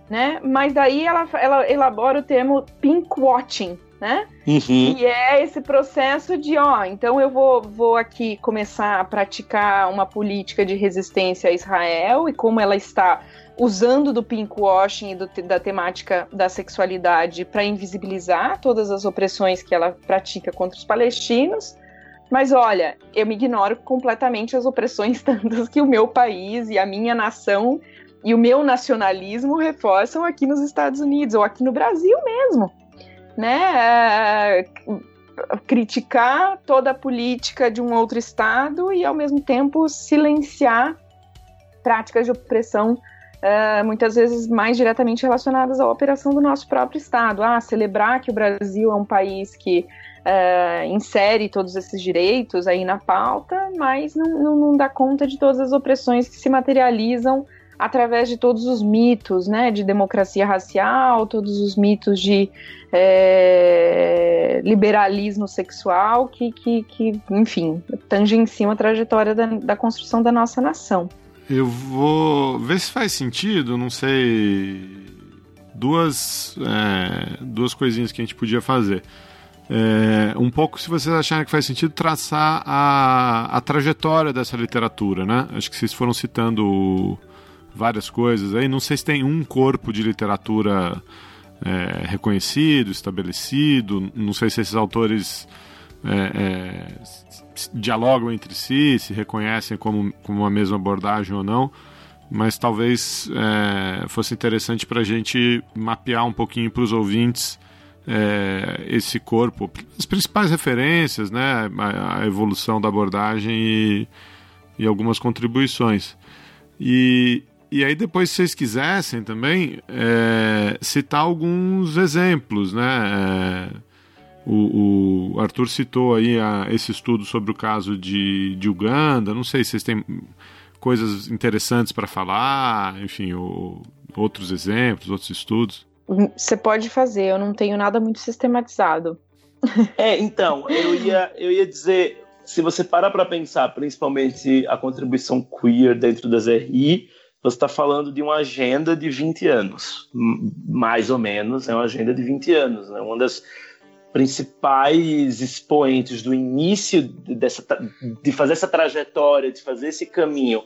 né, mas daí ela, ela elabora o termo pinkwashing, né? Uhum. E é esse processo de, ó, então eu vou, vou aqui começar a praticar uma política de resistência a Israel e como ela está usando do pinkwashing e do, da temática da sexualidade para invisibilizar todas as opressões que ela pratica contra os palestinos. Mas olha, eu me ignoro completamente as opressões tantas que o meu país e a minha nação e o meu nacionalismo reforçam aqui nos Estados Unidos ou aqui no Brasil mesmo, né? É, criticar toda a política de um outro estado e ao mesmo tempo silenciar práticas de opressão uh, muitas vezes mais diretamente relacionadas à operação do nosso próprio Estado. Ah, celebrar que o Brasil é um país que uh, insere todos esses direitos aí na pauta, mas não, não, não dá conta de todas as opressões que se materializam através de todos os mitos, né, de democracia racial, todos os mitos de é, liberalismo sexual que, que, que, enfim, tangenciam a trajetória da, da construção da nossa nação. Eu vou ver se faz sentido, não sei. Duas, é, duas coisinhas que a gente podia fazer. É, um pouco, se vocês acharem que faz sentido, traçar a, a trajetória dessa literatura, né? Acho que vocês foram citando várias coisas aí. Não sei se tem um corpo de literatura é, reconhecido, estabelecido. Não sei se esses autores é, é, dialogam entre si, se reconhecem como, como uma mesma abordagem ou não, mas talvez é, fosse interessante para a gente mapear um pouquinho para os ouvintes é, esse corpo, as principais referências, né, a, a evolução da abordagem e, e algumas contribuições. E, e aí depois, se vocês quisessem também, é, citar alguns exemplos, né? É, O, o Arthur citou aí a, esse estudo sobre o caso de, de Uganda. Não sei se vocês têm coisas interessantes para falar, enfim, o, outros exemplos, outros estudos. Você pode fazer, eu não tenho nada muito sistematizado. É, então, eu ia, eu ia dizer, se você parar para pensar, principalmente a contribuição queer dentro das RI, você está falando de uma agenda de 20 anos, mais ou menos, é uma agenda de 20 anos. Né? Uma das principais expoentes do início dessa, de fazer essa trajetória, de fazer esse caminho,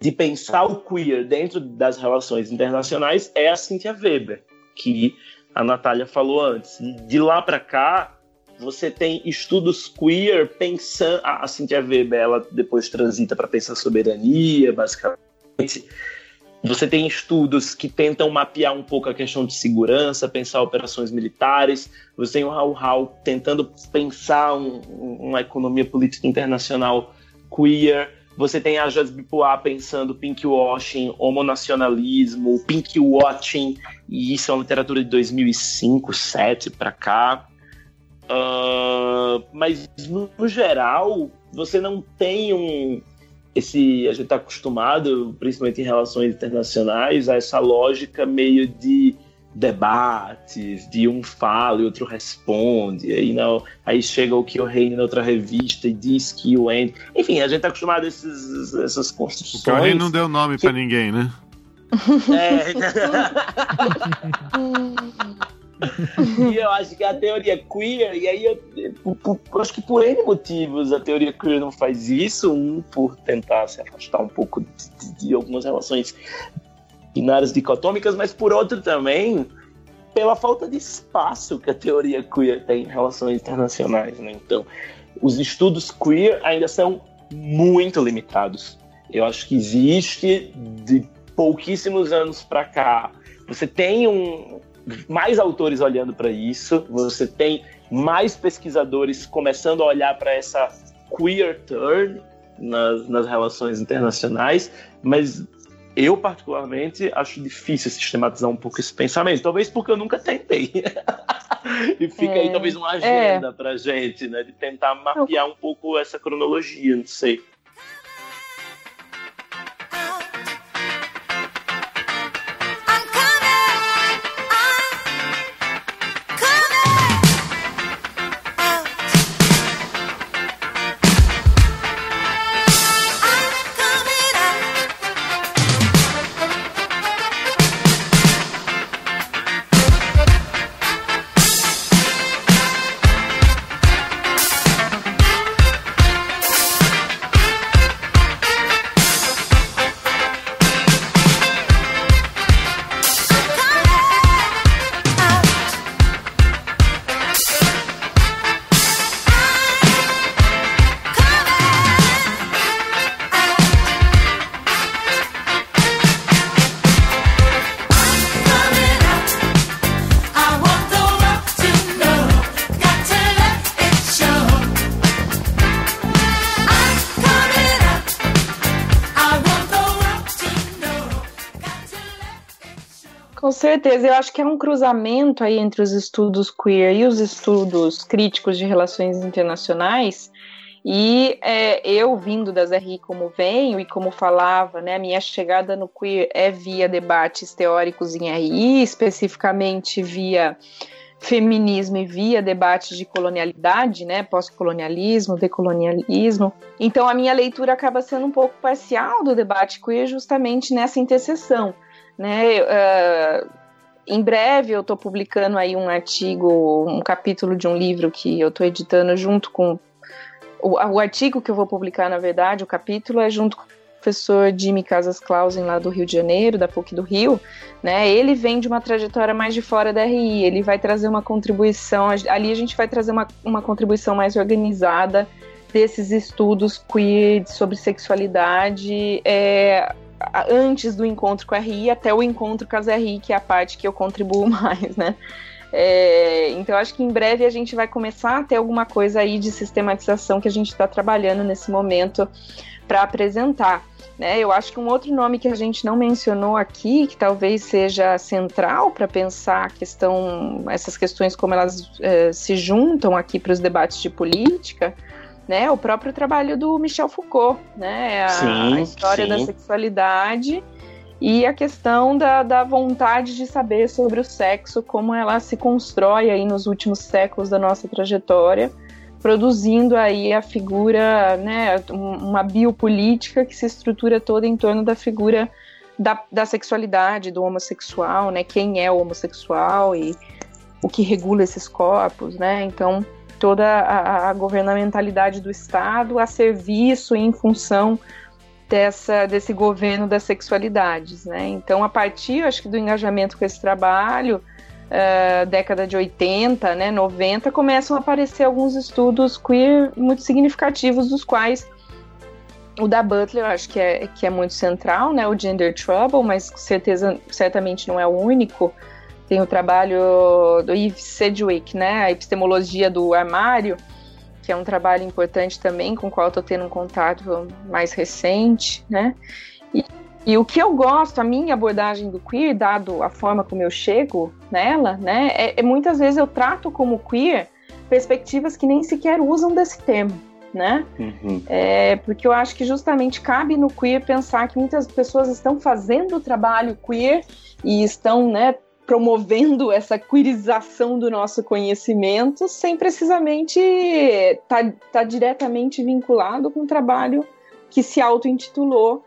de pensar o queer dentro das relações internacionais é a Cynthia Weber, que a Natália falou antes. De lá para cá, você tem estudos queer pensando. A Cynthia Weber, ela depois transita para pensar soberania, basicamente. Você tem estudos que tentam mapear um pouco a questão de segurança, pensar operações militares. Você tem o Raul Hall tentando pensar um, uma economia política internacional queer. Você tem a Jasmine Poá pensando pinkwashing, homonacionalismo, pinkwatching, e isso é uma literatura de 2005, 2007 para cá. Uh, mas, no, geral, você não tem um. Esse, a gente está acostumado, principalmente em relações internacionais, a essa lógica meio de debates, de um fala e outro responde, aí, não, aí chega o que o reino na outra revista e diz que o Andy. Enfim, a gente está acostumado a esses, essas construções. O Correio não deu nome que... para ninguém, né? É. e eu acho que a teoria queer, e aí eu, eu, eu, acho que por N motivos a teoria queer não faz isso, um por tentar se afastar um pouco de, de, de algumas relações binárias dicotômicas, mas por outro também pela falta de espaço que a teoria queer tem em relações internacionais, né? Então, os estudos queer ainda são muito limitados. Eu acho que existe de pouquíssimos anos para cá. Você tem um, mais autores olhando para isso, você tem mais pesquisadores começando a olhar para essa queer turn nas, nas relações internacionais, mas eu, particularmente, acho difícil sistematizar um pouco esse pensamento. Talvez porque eu nunca tentei. e fica é, aí talvez uma agenda é. pra gente, né? De tentar mapear um pouco essa cronologia, não sei. Certeza, eu acho que é um cruzamento aí entre os estudos queer e os estudos críticos de relações internacionais. E é, eu, vindo das RI como venho e como falava, né, minha chegada no queer é via debates teóricos em RI, especificamente via feminismo e via debates de colonialidade, né, pós-colonialismo, decolonialismo. Então a minha leitura acaba sendo um pouco parcial do debate queer justamente nessa interseção. Né, uh, em breve eu estou publicando aí um artigo, um capítulo de um livro que eu estou editando junto com o, o, artigo que eu vou publicar, na verdade, o capítulo é junto com o professor Jimmy Casas Clausen lá do Rio de Janeiro, da PUC do Rio, né? Ele vem de uma trajetória mais de fora da RI, ele vai trazer uma contribuição, ali a gente vai trazer uma, uma contribuição mais organizada desses estudos queer sobre sexualidade, é, antes do encontro com a RI até o encontro com as RI, que é a parte que eu contribuo mais, né? É, então acho que em breve a gente vai começar a ter alguma coisa aí de sistematização que a gente está trabalhando nesse momento para apresentar. Né? Eu acho que um outro nome que a gente não mencionou aqui, que talvez seja central para pensar questão, essas questões como elas eh, se juntam aqui para os debates de política, né? O próprio trabalho do Michel Foucault, né? A, sim, a história sim. da sexualidade e a questão da, da vontade de saber sobre o sexo, como ela se constrói aí nos últimos séculos da nossa trajetória produzindo aí a figura, né, uma biopolítica que se estrutura toda em torno da figura da, da sexualidade do homossexual, né, quem é o homossexual e o que regula esses corpos, né, então toda a, a governamentalidade do Estado a serviço e em função dessa, desse governo das sexualidades, né, então a partir, acho que do engajamento com esse trabalho, uh, década de 80, né, 90, começam a aparecer alguns estudos queer muito significativos, dos quais o da Butler acho que é, que é muito central, né, o Gender Trouble, mas certeza, certamente não é o único. Tem o trabalho do Yves Sedgwick, né, a epistemologia do armário, que é um trabalho importante também, com o qual estou tendo um contato mais recente, né, e, e o que eu gosto, a minha abordagem do queer, dado a forma como eu chego nela, né, é, é muitas vezes eu trato como queer perspectivas que nem sequer usam desse termo, né? Uhum. É, porque eu acho que justamente cabe no queer pensar que muitas pessoas estão fazendo o trabalho queer e estão, né, promovendo essa queerização do nosso conhecimento sem precisamente estar tá, tá diretamente vinculado com o trabalho que se auto-intitulou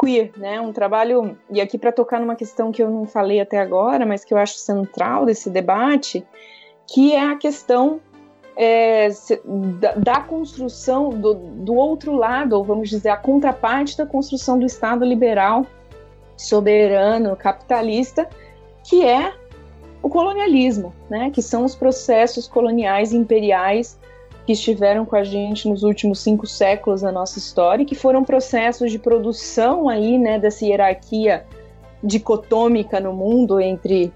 queer, né? Um trabalho e aqui para tocar numa questão que eu não falei até agora, mas que eu acho central desse debate, que é a questão é, da, da, construção do, do outro lado, ou vamos dizer, a contraparte da construção do Estado liberal, soberano, capitalista, que é o colonialismo, né? Que são os processos coloniais imperiais que estiveram com a gente nos últimos cinco séculos da nossa história, que foram processos de produção aí, né, dessa hierarquia dicotômica no mundo entre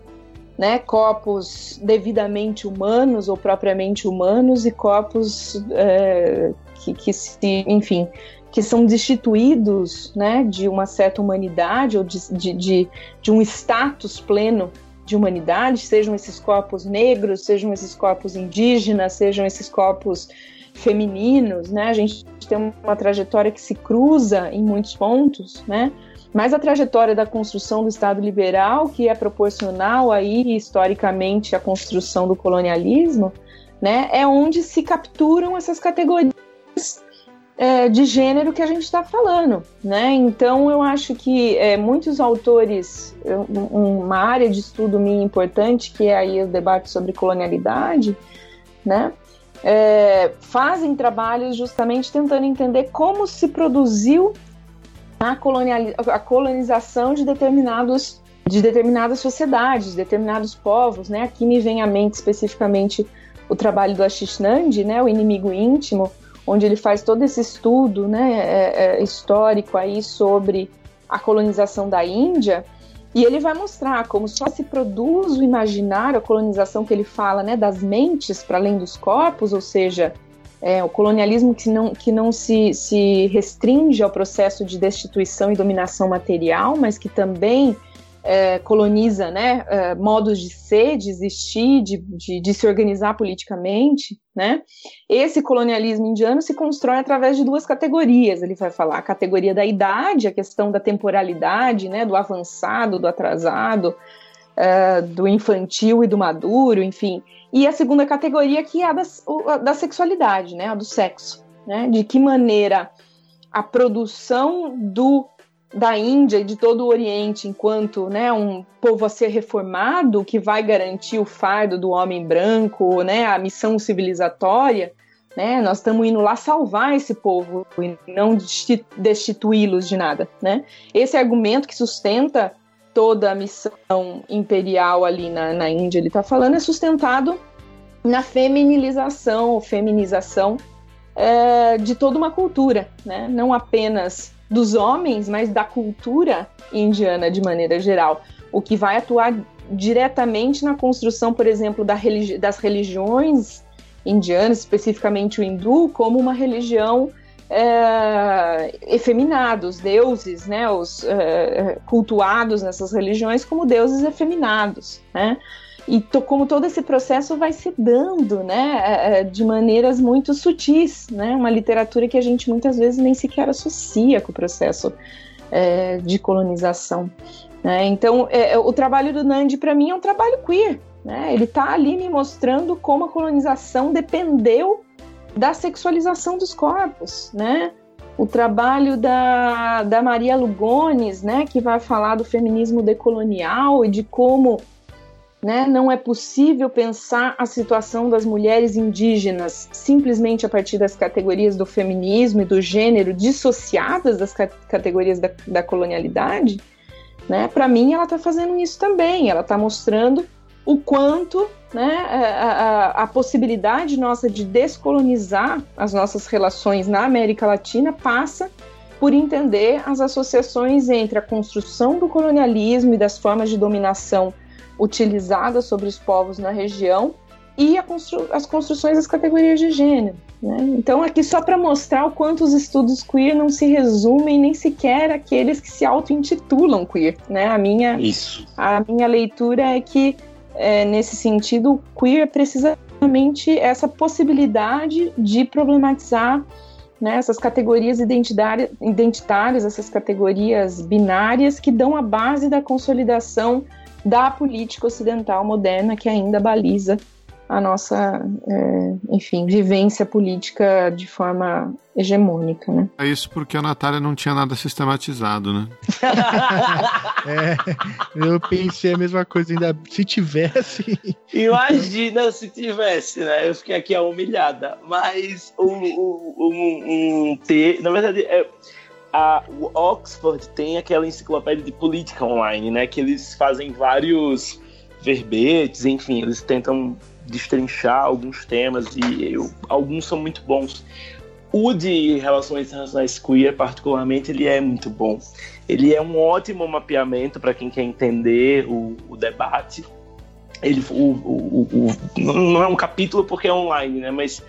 né, corpos devidamente humanos ou propriamente humanos e corpos é, que, que se, enfim, que são destituídos né, de uma certa humanidade ou de, de, de, de um status pleno de humanidade, sejam esses corpos negros, sejam esses corpos indígenas, sejam esses corpos femininos, né? A gente tem uma trajetória que se cruza em muitos pontos, né? Mas a trajetória da construção do Estado liberal, que é proporcional aí historicamente à construção do colonialismo, né? É onde se capturam essas categorias é, de gênero que a gente está falando, né? Então eu acho que é, muitos autores, uma área de estudo minha importante, que é aí o debate sobre colonialidade, né? É, fazem trabalhos justamente tentando entender como se produziu a, a colonização de determinados de determinadas sociedades, de determinados povos, né? Aqui me vem à mente especificamente o trabalho do Ashish Nandi, né? O inimigo íntimo, onde ele faz todo esse estudo né, é, é, histórico aí sobre a colonização da Índia, e ele vai mostrar como só se produz o imaginário, a colonização que ele fala né, das mentes para além dos corpos, ou seja, é, o colonialismo que não, que não se, se restringe ao processo de destituição e dominação material, mas que também é, coloniza né, é, modos de ser, de existir, de, de, de, se organizar politicamente. Né? Esse colonialismo indiano se constrói através de duas categorias. Ele vai falar a categoria da idade, a questão da temporalidade, né, do avançado, do atrasado, é, do infantil e do maduro, enfim. E a segunda categoria que é a da, da sexualidade, né, a do sexo. Né? De que maneira a produção do da Índia e de todo o Oriente enquanto né, um povo a ser reformado que vai garantir o fardo do homem branco, né, a missão civilizatória, né, nós estamos indo lá salvar esse povo e não destituí-los de nada. Né? Esse argumento que sustenta toda a missão imperial ali na, na Índia, ele está falando, é sustentado na feminilização ou feminização é, de toda uma cultura, né? não apenas dos homens, mas da cultura indiana de maneira geral, o que vai atuar diretamente na construção, por exemplo, da religi das religiões indianas, especificamente o hindu, como uma religião é, efeminados, deuses, né, os é, cultuados nessas religiões como deuses efeminados, né? E to, como todo esse processo vai se dando, né, é, é, de maneiras muito sutis, né, uma literatura que a gente muitas vezes nem sequer associa com o processo é, de colonização. Né? Então, é, o trabalho do Nandi para mim é um trabalho queer, né? Ele está ali me mostrando como a colonização dependeu da sexualização dos corpos, né? O trabalho da, da Maria Lugones, né, que vai falar do feminismo decolonial e de como né, não é possível pensar a situação das mulheres indígenas simplesmente a partir das categorias do feminismo e do gênero dissociadas das categorias da, da colonialidade. Né? Para mim, ela está fazendo isso também. Ela está mostrando o quanto né, a, a, a, possibilidade nossa de descolonizar as nossas relações na América Latina passa por entender as associações entre a construção do colonialismo e das formas de dominação utilizadas sobre os povos na região e constru as construções das categorias de gênero. Né? Então, aqui só para mostrar o quanto os estudos queer não se resumem nem sequer aqueles que se auto-intitulam queer. Né? A, minha, Isso. a minha leitura é que é, nesse sentido, queer é precisamente essa possibilidade de problematizar né, essas categorias identitárias, essas categorias binárias que dão a base da consolidação da política ocidental moderna que ainda baliza a nossa, é, enfim, vivência política de forma hegemônica, né? É isso porque a Natália não tinha nada sistematizado, né? é, eu pensei a mesma coisa, ainda se tivesse. Imagina se tivesse, né? Eu fiquei aqui a humilhada. Mas o, o, um, um T, na verdade, é, a, o Oxford tem aquela enciclopédia de política online, né? Que eles fazem vários verbetes, enfim, eles tentam destrinchar alguns temas e eu, alguns são muito bons. O de relações internacionais queer, particularmente, ele é muito bom. Ele é um ótimo mapeamento para quem quer entender o, o debate. Ele, o, o, não é um capítulo porque é online, né? Mas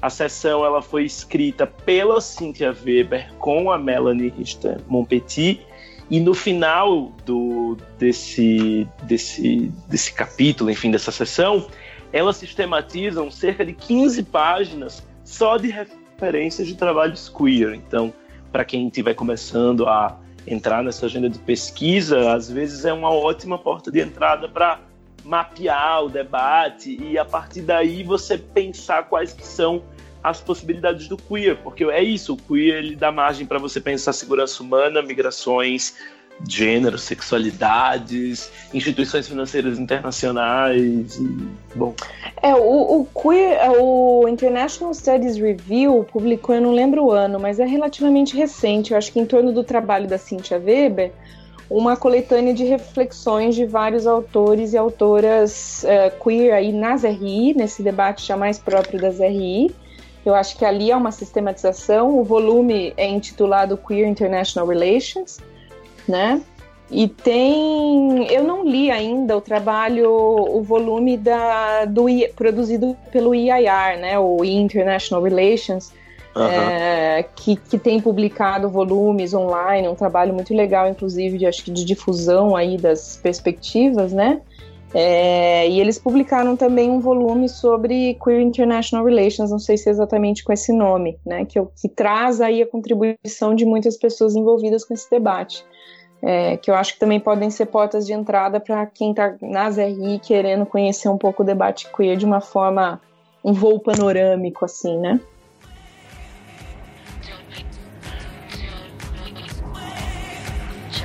a sessão ela foi escrita pela Cynthia Weber com a Melanie Richter Monpetit e no final do, desse, desse, desse capítulo, enfim, dessa sessão, elas sistematizam cerca de 15 páginas só de referências de trabalhos queer. Então, para quem estiver começando a entrar nessa agenda de pesquisa, às vezes é uma ótima porta de entrada para mapear o debate e a partir daí você pensar quais que são as possibilidades do queer, porque é isso, o queer ele dá margem para você pensar segurança humana, migrações, gênero, sexualidades, instituições financeiras internacionais bom. É, o, o Queer, é, o International Studies Review publicou, eu não lembro o ano, mas é relativamente recente, eu acho que em torno do trabalho da Cynthia Weber, uma coletânea de reflexões de vários autores e autoras uh, queer aí nas RI, nesse debate já mais próprio das RI. Eu acho que ali é uma sistematização. O volume é intitulado Queer International Relations né? E tem, eu não li ainda o trabalho, o volume da, do produzido pelo IIR, né? O International Relations, é, que, que tem publicado volumes online, um trabalho muito legal, inclusive, de, acho que de difusão aí das perspectivas, né? É, e eles publicaram também um volume sobre Queer International Relations, não sei se é exatamente com esse nome, né? Que, que traz aí a contribuição de muitas pessoas envolvidas com esse debate é, que eu acho que também podem ser portas de entrada para quem está nas RI querendo conhecer um pouco o debate queer de uma forma, um voo panorâmico, assim, né?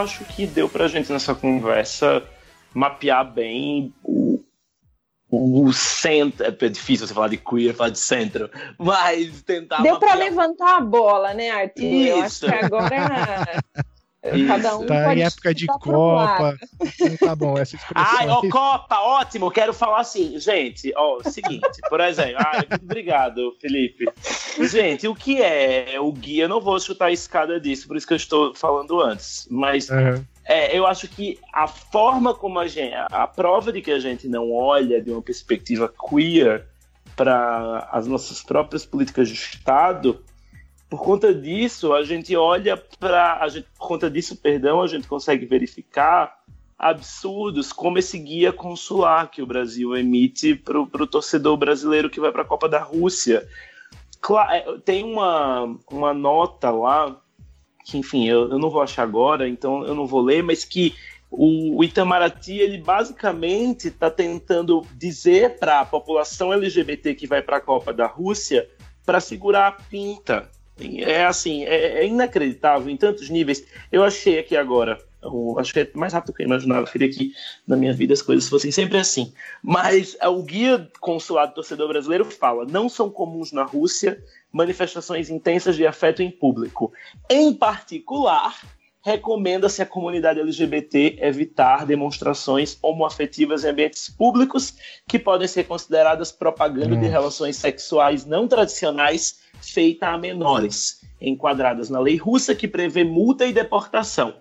acho que deu pra gente nessa conversa mapear bem o, o centro. É difícil você falar de queer, falar de centro, mas tentar. Deu mapear... pra levantar a bola, né, Arthur? Isso. Eu acho que agora. Cada um tá pode em época de Copa. Então tá bom, essa expressão. Ai, ó, Copa, ótimo. Quero falar assim, gente, ó, seguinte, por exemplo. Ai, obrigado, Felipe. Gente, o que é o guia? Eu não vou chutar a escada disso, por isso que eu estou falando antes. Mas uhum. é, eu acho que a forma como a gente. A prova de que a gente não olha de uma perspectiva queer para as nossas próprias políticas de Estado por conta disso, a gente olha para. Por conta disso, perdão, a gente consegue verificar absurdos como esse guia consular que o Brasil emite para o torcedor brasileiro que vai para a Copa da Rússia. É, tem uma, uma nota lá, que enfim, eu, eu não vou achar agora, então eu não vou ler, mas que o Itamaraty, ele basicamente está tentando dizer para a população LGBT que vai para a Copa da Rússia para segurar a pinta é assim, é, é, inacreditável em tantos níveis. Eu achei aqui agora, eu, acho que é mais rápido do que eu imaginava. Eu queria que na minha vida as coisas fossem sempre assim. Mas é, o guia consulado torcedor brasileiro fala: não são comuns na Rússia manifestações intensas de afeto em público. Em particular, recomenda-se à comunidade LGBT evitar demonstrações homoafetivas em ambientes públicos que podem ser consideradas propaganda hum. de relações sexuais não tradicionais feita a menores, enquadradas na lei russa que prevê multa e deportação.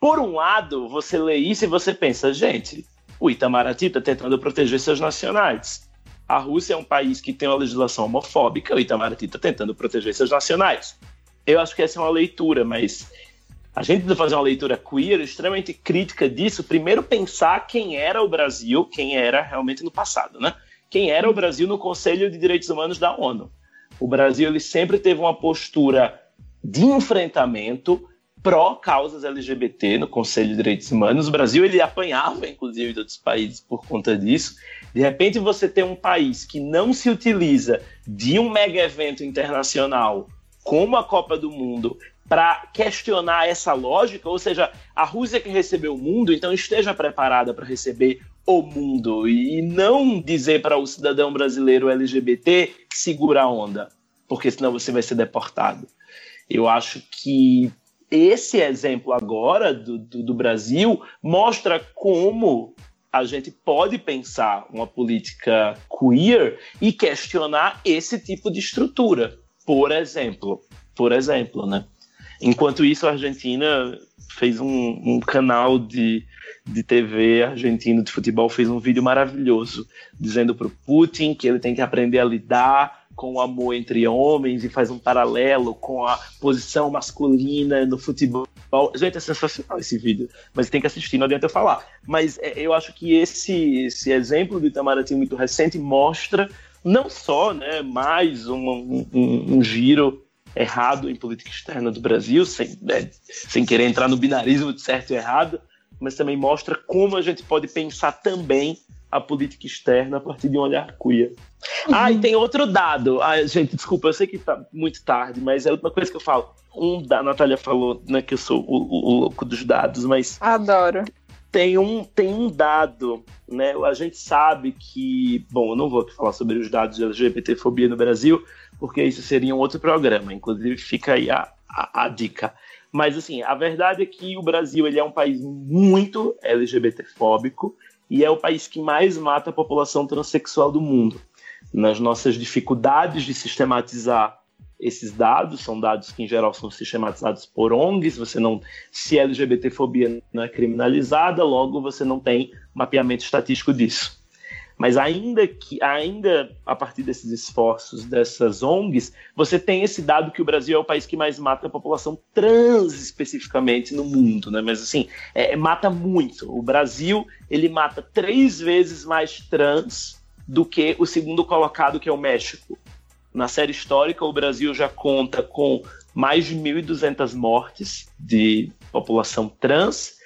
Por um lado, você lê isso e você pensa, gente, o Itamaraty está tentando proteger seus nacionais. A Rússia é um país que tem uma legislação homofóbica, o Itamaraty está tentando proteger seus nacionais. Eu acho que essa é uma leitura, mas a gente precisa fazer uma leitura queer extremamente crítica disso. Primeiro, pensar quem era o Brasil, quem era realmente no passado, né? Quem era o Brasil no Conselho de Direitos Humanos da ONU. O Brasil ele sempre teve uma postura de enfrentamento pró causas LGBT no Conselho de Direitos Humanos. O Brasil ele apanhava, inclusive, de outros países por conta disso. De repente, você tem um país que não se utiliza de um mega evento internacional como a Copa do Mundo para questionar essa lógica, ou seja, a Rússia que recebeu o mundo, então esteja preparada para receber o mundo e não dizer para o cidadão brasileiro LGBT segura a onda, porque senão você vai ser deportado. Eu acho que esse exemplo agora do, do, do Brasil mostra como a gente pode pensar uma política queer e questionar esse tipo de estrutura. Por exemplo, por exemplo, né? Enquanto isso, a Argentina fez um, um canal de, de TV argentino de futebol fez um vídeo maravilhoso dizendo para o Putin que ele tem que aprender a lidar com o amor entre homens e faz um paralelo com a posição masculina no futebol. Gente, é sensacional esse vídeo, mas tem que assistir, não adianta eu falar. Mas é, eu acho que esse, esse exemplo do Itamaraty muito recente mostra não só né, mais um, um, um giro errado em política externa do Brasil, sem, né, sem querer entrar no binarismo de certo e errado, mas também mostra como a gente pode pensar também a política externa a partir de um olhar queer. Uhum. Ah, e tem outro dado. Ah, gente, desculpa, eu sei que tá muito tarde, mas é a última coisa que eu falo. Um da a Natália falou, né, que eu sou o, o, o louco dos dados, mas. Adoro. Tem um, tem um dado, né? A gente sabe que. Bom, eu não vou aqui falar sobre os dados de LGBTfobia no Brasil, porque isso seria um outro programa. Inclusive, fica aí a, a, a dica. Mas assim, a verdade é que o Brasil ele é um país muito LGBTfóbico e é o país que mais mata a população transexual do mundo. Nas nossas dificuldades de sistematizar esses dados, são dados que em geral são sistematizados por ONGs, você não se LGBTfobia não é criminalizada, logo você não tem mapeamento estatístico disso. Mas ainda que, ainda a partir desses esforços dessas ONGs, você tem esse dado que o Brasil é o país que mais mata a população trans especificamente no mundo, né? Mas assim, é, é, mata muito. O Brasil ele mata três vezes mais trans do que o segundo colocado que é o México. Na série histórica, o Brasil já conta com mais de 1.200 mortes de população trans.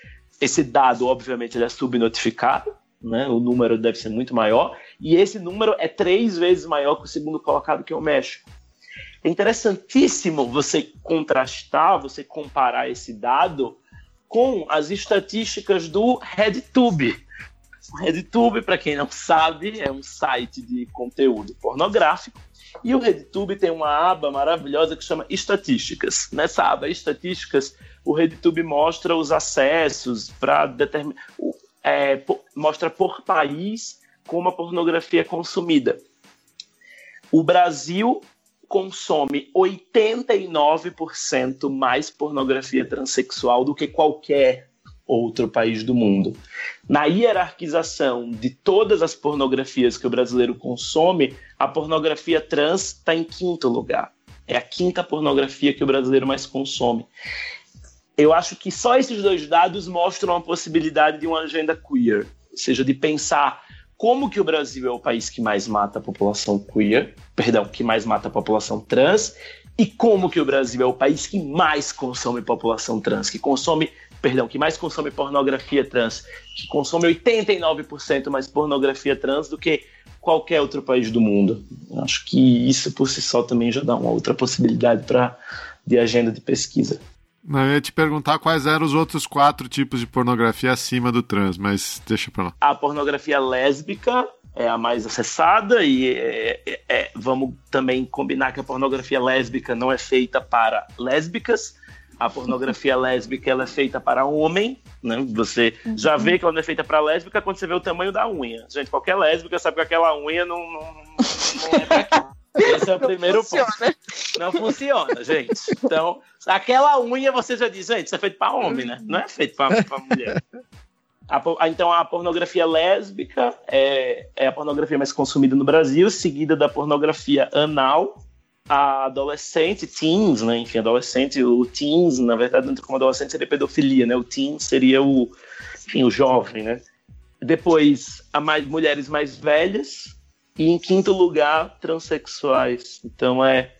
Esse dado, obviamente, ele é subnotificado, né? O número deve ser muito maior. E esse número é três vezes maior que o segundo colocado, que é o México. É interessantíssimo você contrastar, você comparar esse dado com as estatísticas do RedTube. O RedTube, para quem não sabe, é um site de conteúdo pornográfico. E o RedTube tem uma aba maravilhosa que chama Estatísticas. Nessa aba Estatísticas, o RedTube mostra os acessos para determinar. É, mostra por país como a pornografia é consumida. O Brasil consome 89% mais pornografia transexual do que qualquer outro país do mundo. Na hierarquização de todas as pornografias que o brasileiro consome, a pornografia trans está em quinto lugar. É a quinta pornografia que o brasileiro mais consome. Eu acho que só esses dois dados mostram a possibilidade de uma agenda queer, ou seja, de pensar como que o Brasil é o país que mais mata a população queer, perdão, que mais mata a população trans, e como que o Brasil é o país que mais consome população trans, que consome, perdão, que mais consome pornografia trans, que consome 89% mais pornografia trans do que qualquer outro país do mundo. Acho que isso por si só também já dá uma outra possibilidade para de agenda de pesquisa. Não, eu ia te perguntar quais eram os outros quatro tipos de pornografia acima do trans, mas deixa pra lá. A pornografia lésbica é a mais acessada e é, é, é, vamos também combinar que a pornografia lésbica não é feita para lésbicas. A pornografia lésbica ela é feita para homem, né? Você já vê que ela não é feita para lésbica quando você vê o tamanho da unha. Gente, qualquer lésbica sabe que aquela unha não, não, não é pra. Esse é o primeiro funciona. ponto. Não funciona, gente. Então, aquela unha você já diz, gente, isso é feito para homem, né? Não é feito para mulher. A, então, a pornografia lésbica é, é a pornografia mais consumida no Brasil, seguida da pornografia anal, a adolescente, teens, né? Enfim, adolescente, o teens, na verdade, como adolescente seria pedofilia, né? O teen seria o, enfim, o jovem, né? Depois, a mais, mulheres mais velhas, e em quinto lugar, transexuais. Então é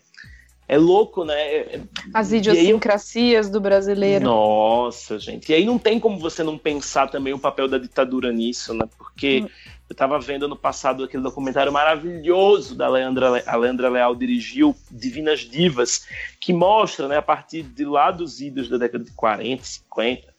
é louco, né? É, As idiosincrasias aí, do brasileiro. Nossa, gente. E aí não tem como você não pensar também o papel da ditadura nisso, né? Porque hum. eu estava vendo no passado aquele documentário maravilhoso da Leandra, a Leandra Leal dirigiu, Divinas Divas, que mostra, né, a partir de lá dos idos da década de 40, 50,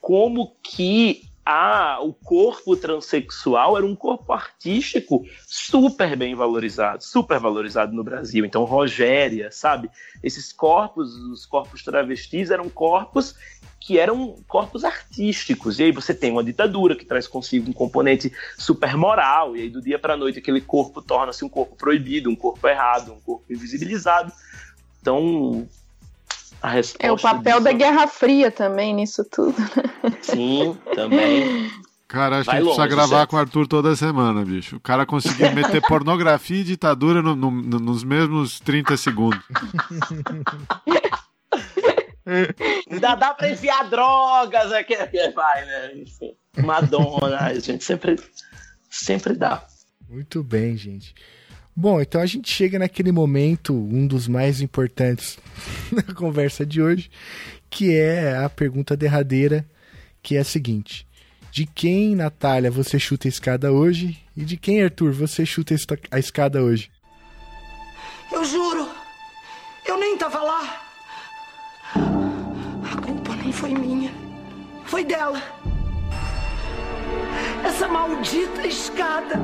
como que a, o corpo transexual era um corpo artístico super bem valorizado, super valorizado no Brasil. Então, Rogéria, sabe? Esses corpos, os corpos travestis, eram corpos que eram corpos artísticos. E aí você tem uma ditadura que traz consigo um componente super moral, e aí do dia para noite aquele corpo torna-se um corpo proibido, um corpo errado, um corpo invisibilizado. Então, é o papel da Guerra Fria também nisso tudo. Sim, também. Cara, acho Vai que a gente precisa gravar certo? com o Arthur toda semana, bicho. O cara conseguiu meter pornografia e ditadura no, no, no, nos mesmos 30 segundos. Ainda dá pra enfiar drogas aqui, vai, né? Enfim, Madonna, a gente sempre, sempre dá. Muito bem, gente. Bom, então a gente chega naquele momento, um dos mais importantes da conversa de hoje, que é a pergunta derradeira, que é a seguinte: De quem, Natália, você chuta a escada hoje? E de quem, Arthur, você chuta a escada hoje? Eu juro, eu nem tava lá. A culpa nem foi minha, foi dela. Essa maldita escada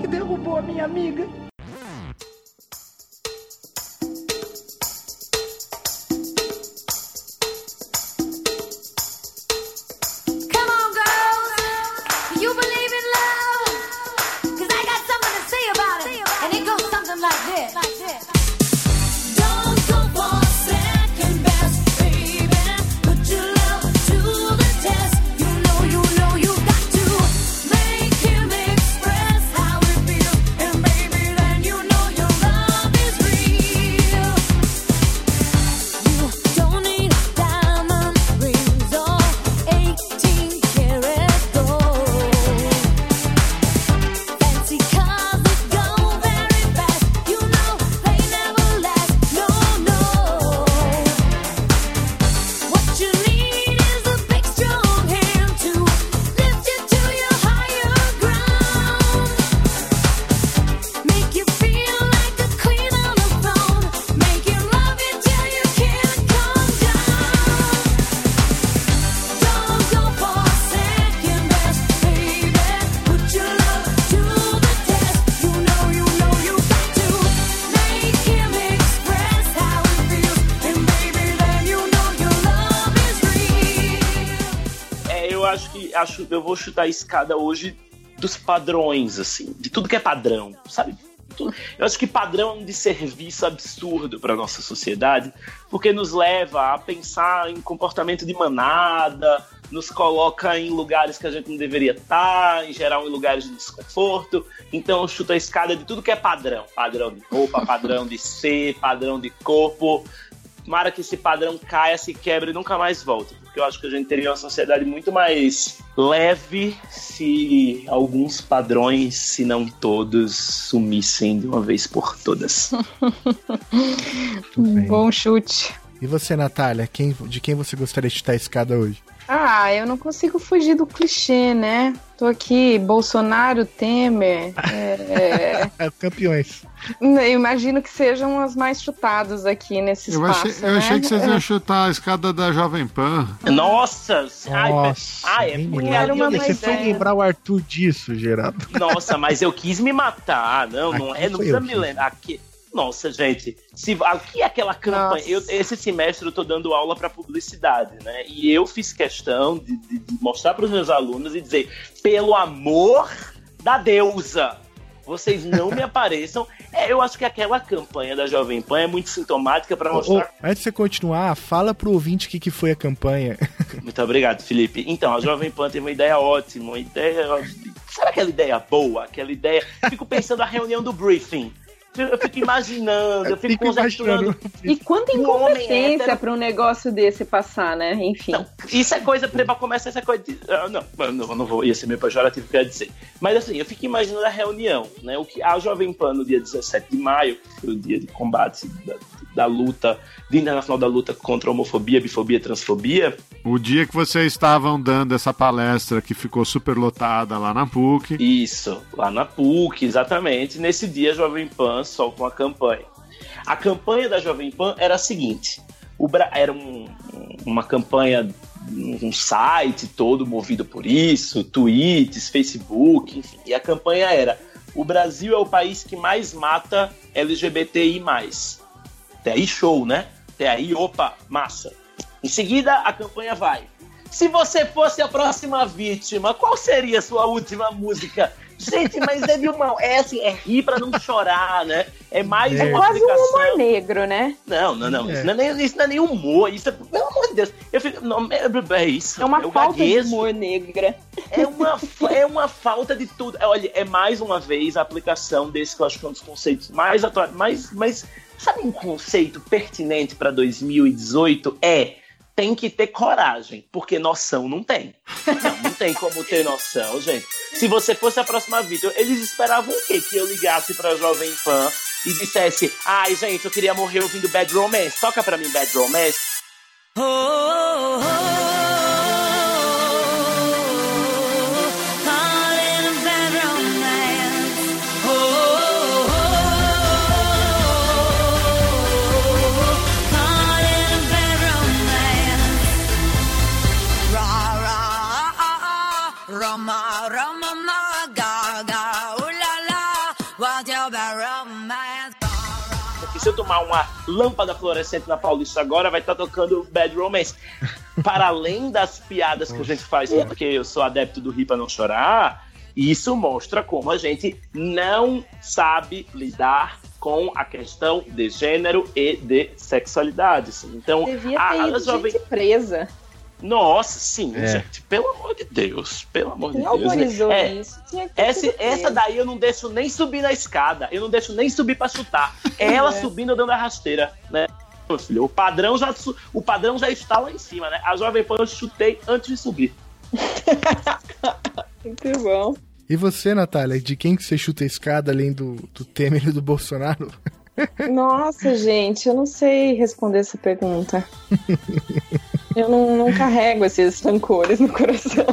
que derrubou a minha amiga. Eu vou chutar a escada hoje dos padrões, assim, de tudo que é padrão, sabe? Eu acho que padrão é um desserviço absurdo para nossa sociedade, porque nos leva a pensar em comportamento de manada, nos coloca em lugares que a gente não deveria estar, em geral em lugares de desconforto. Então eu chuto a escada de tudo que é padrão. Padrão de roupa, padrão de ser, padrão de corpo. Tomara que esse padrão caia, se quebre e nunca mais volte. Porque eu acho que a gente teria uma sociedade muito mais leve se alguns padrões, se não todos, sumissem de uma vez por todas. Bom chute. E você, Natália, quem, de quem você gostaria de chutar a escada hoje? Ah, eu não consigo fugir do clichê, né? Tô aqui, Bolsonaro, Temer. é, É, campeões. eu imagino que sejam as mais chutadas aqui nesse Eu espaço. achei, eu né? achei que vocês É. iam chutar a escada da Jovem Pan. Nossa! Ai, Nossa, ai, é nem porque era uma Você foi lembrar o Arthur disso, Geraldo. Nossa, mas eu quis me matar. Não, não, Aqui é, não precisa eu me que- lembrar. Aqui, nossa, gente, se, aqui é aquela campanha. Eu, esse semestre eu tô dando aula para publicidade, né? E eu fiz questão de, de- de mostrar para os meus alunos e dizer: pelo amor da deusa, vocês não me apareçam. É, eu acho que aquela campanha da Jovem Pan é muito sintomática para mostrar. antes de você continuar, fala pro ouvinte o que, que foi a campanha. Muito obrigado, Felipe. Então, a Jovem Pan teve uma ideia ótima, uma ideia. Sabe aquela ideia boa? Aquela ideia. Fico pensando a reunião do briefing. Eu fico imaginando, eu fico, Fico conjecturando. imaginando. E quanta incompetência hétero- pra um negócio desse passar, né? Enfim. Não, isso é coisa pra pra começar, essa coisa de. ah, não, eu não, não vou, ia ser meio pejorativo que eu ia dizer. Mas assim, eu fico imaginando a reunião, né? O que a Jovem Pan no dia 17 de maio, que foi o dia de combate da, da luta, Dia Internacional da Luta contra a Homofobia, Bifobia e Transfobia, O dia que vocês estavam dando essa palestra que ficou super lotada lá na PUC. Isso, lá na PUC, exatamente. Nesse dia, a Jovem Pan solta uma campanha. A campanha da Jovem Pan era a seguinte: era um- uma campanha, um site todo movido por isso, tweets, Facebook, enfim. E a campanha era: o Brasil é o país que mais mata LGBTI. Até aí, show, né? Até aí, opa, massa. Em seguida, a campanha vai. Se você fosse a próxima vítima, qual seria a sua última música? Gente, mas é de uma. É assim, é rir pra não chorar, né? É mais É uma Quase um humor negro, né? Não, não, não. É. Isso, não é nem, isso não é nem humor. Isso é, pelo amor de Deus. Eu fico. Não, é, é isso. É uma eu falta de humor negra. É uma, é uma falta de tudo. Olha, é mais uma vez a aplicação desse que eu acho que é um dos conceitos mais atuais. Mais, mais, sabe um conceito pertinente para 2018? É. Tem que ter coragem, porque noção não tem. Não, não tem como ter noção, gente. Se você fosse a próxima vítima, eles esperavam o quê? Que eu ligasse pra Jovem Pan e dissesse: Ai, gente, eu queria morrer ouvindo Bad Romance. Toca pra mim Bad Romance. Roma, Uma lâmpada fluorescente na Paulista agora, vai estar tocando Bad Romance. Para além das piadas que a gente faz, porque eu sou adepto do rir pra não chorar, isso mostra como a gente não sabe lidar com a questão de gênero e de sexualidade. Então, Devia a, ter a ido jovem. presa. Nossa, sim, É. gente, pelo amor de Deus, pelo amor Quem de Deus. né? autorizou É, isso? Essa, essa daí eu não deixo nem subir na escada. Eu não deixo nem subir pra chutar. É ela É. subindo dando a rasteira, né? Meu filho, o padrão já o padrão já está lá em cima, né? A Jovem Pan eu chutei antes de subir. Muito bom. E você, Natália, de quem que você chuta a escada além do, do Temer e do Bolsonaro? Nossa, gente, eu não sei responder essa pergunta. Eu não, não carrego esses rancores no coração.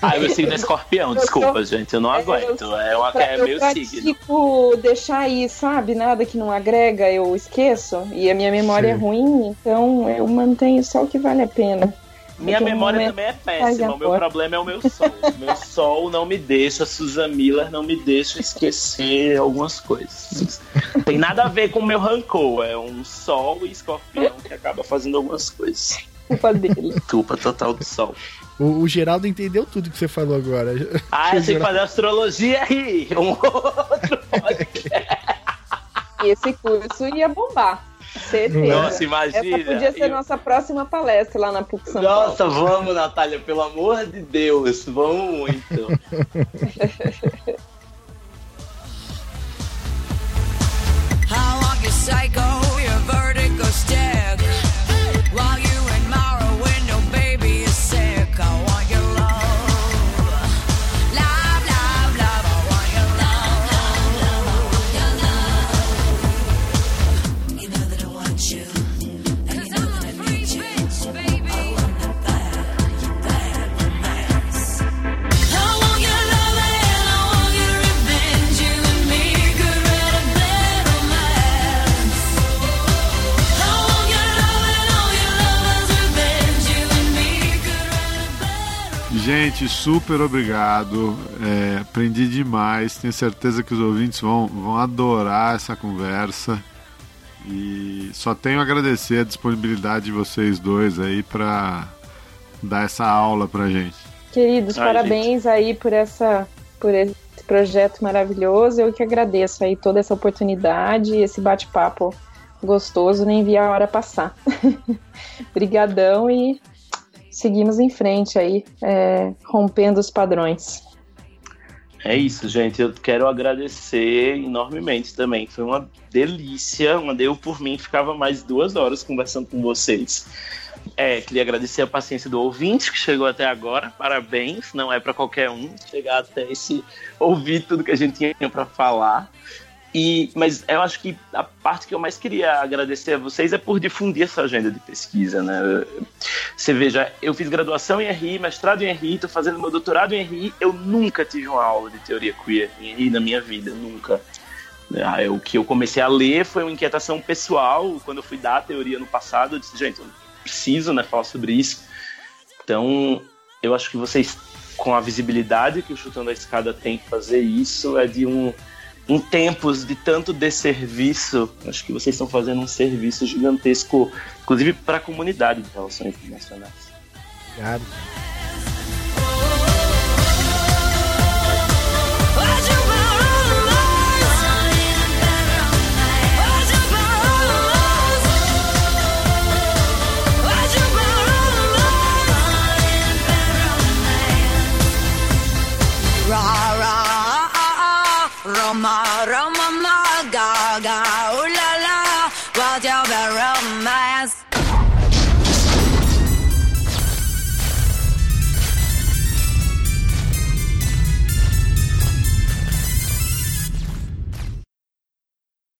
Ah, eu sigo no escorpião, desculpa, Eu gente, eu não aguento. É, uma, Pra- é eu meu signo. pratico deixar aí, sabe? Nada que não agrega, eu esqueço. E a minha memória Sim. é ruim, então eu mantenho só o que vale a pena. Minha Naquele memória também é péssima. O meu problema é o meu sol. meu sol não me deixa, Susan Miller não me deixa esquecer algumas coisas. Tem nada a ver com o meu rancor. É um sol e escorpião que acaba fazendo algumas coisas. Culpa dele. Culpa total do sol. O, o Geraldo entendeu tudo que você falou agora. Ah, eu sei fazer astrologia aí. Um outro Esse curso ia bombar. Certeza. Nossa, imagina. Essa podia ser Eu- nossa próxima palestra lá na PUC São Nossa, Paulo. vamos, Natália, pelo amor de Deus. Vamos muito. How long you psycho, your vertigo stick. While you Gente, super obrigado. É, aprendi demais. Tenho certeza que os ouvintes vão, vão adorar essa conversa. E só tenho a agradecer a disponibilidade de vocês dois aí para dar essa aula pra gente. Queridos, Ai, parabéns aí por essa por esse projeto maravilhoso. Eu que agradeço aí toda essa oportunidade, esse bate-papo gostoso, nem vi a hora passar. Brigadão e seguimos em frente aí, é, rompendo os padrões. É isso, gente. Eu quero agradecer enormemente também. Foi uma delícia. Uma eu por mim ficava mais duas horas conversando com vocês. É, queria agradecer a paciência do ouvinte que chegou até agora. Parabéns. Não é para qualquer um chegar até esse ouvir tudo que a gente tinha para falar. E, mas eu acho que a parte que eu mais queria agradecer a vocês é por difundir essa agenda de pesquisa, né? Você veja, eu fiz graduação em RI, mestrado em RI, tô fazendo meu doutorado em RI, eu nunca tive uma aula de teoria queer em RI na minha vida, nunca. Ah, O que eu comecei a ler foi uma inquietação pessoal, quando eu fui dar a teoria no passado, eu disse, gente, eu preciso né, falar sobre isso. Então, eu acho que vocês, com a visibilidade que o Chutando a Escada tem que fazer isso, é de um em tempos de tanto desserviço, acho que vocês estão fazendo um serviço gigantesco, inclusive para a comunidade de relações internacionais. Obrigado. Roma Roma ma ga ga ooh la la What's your romance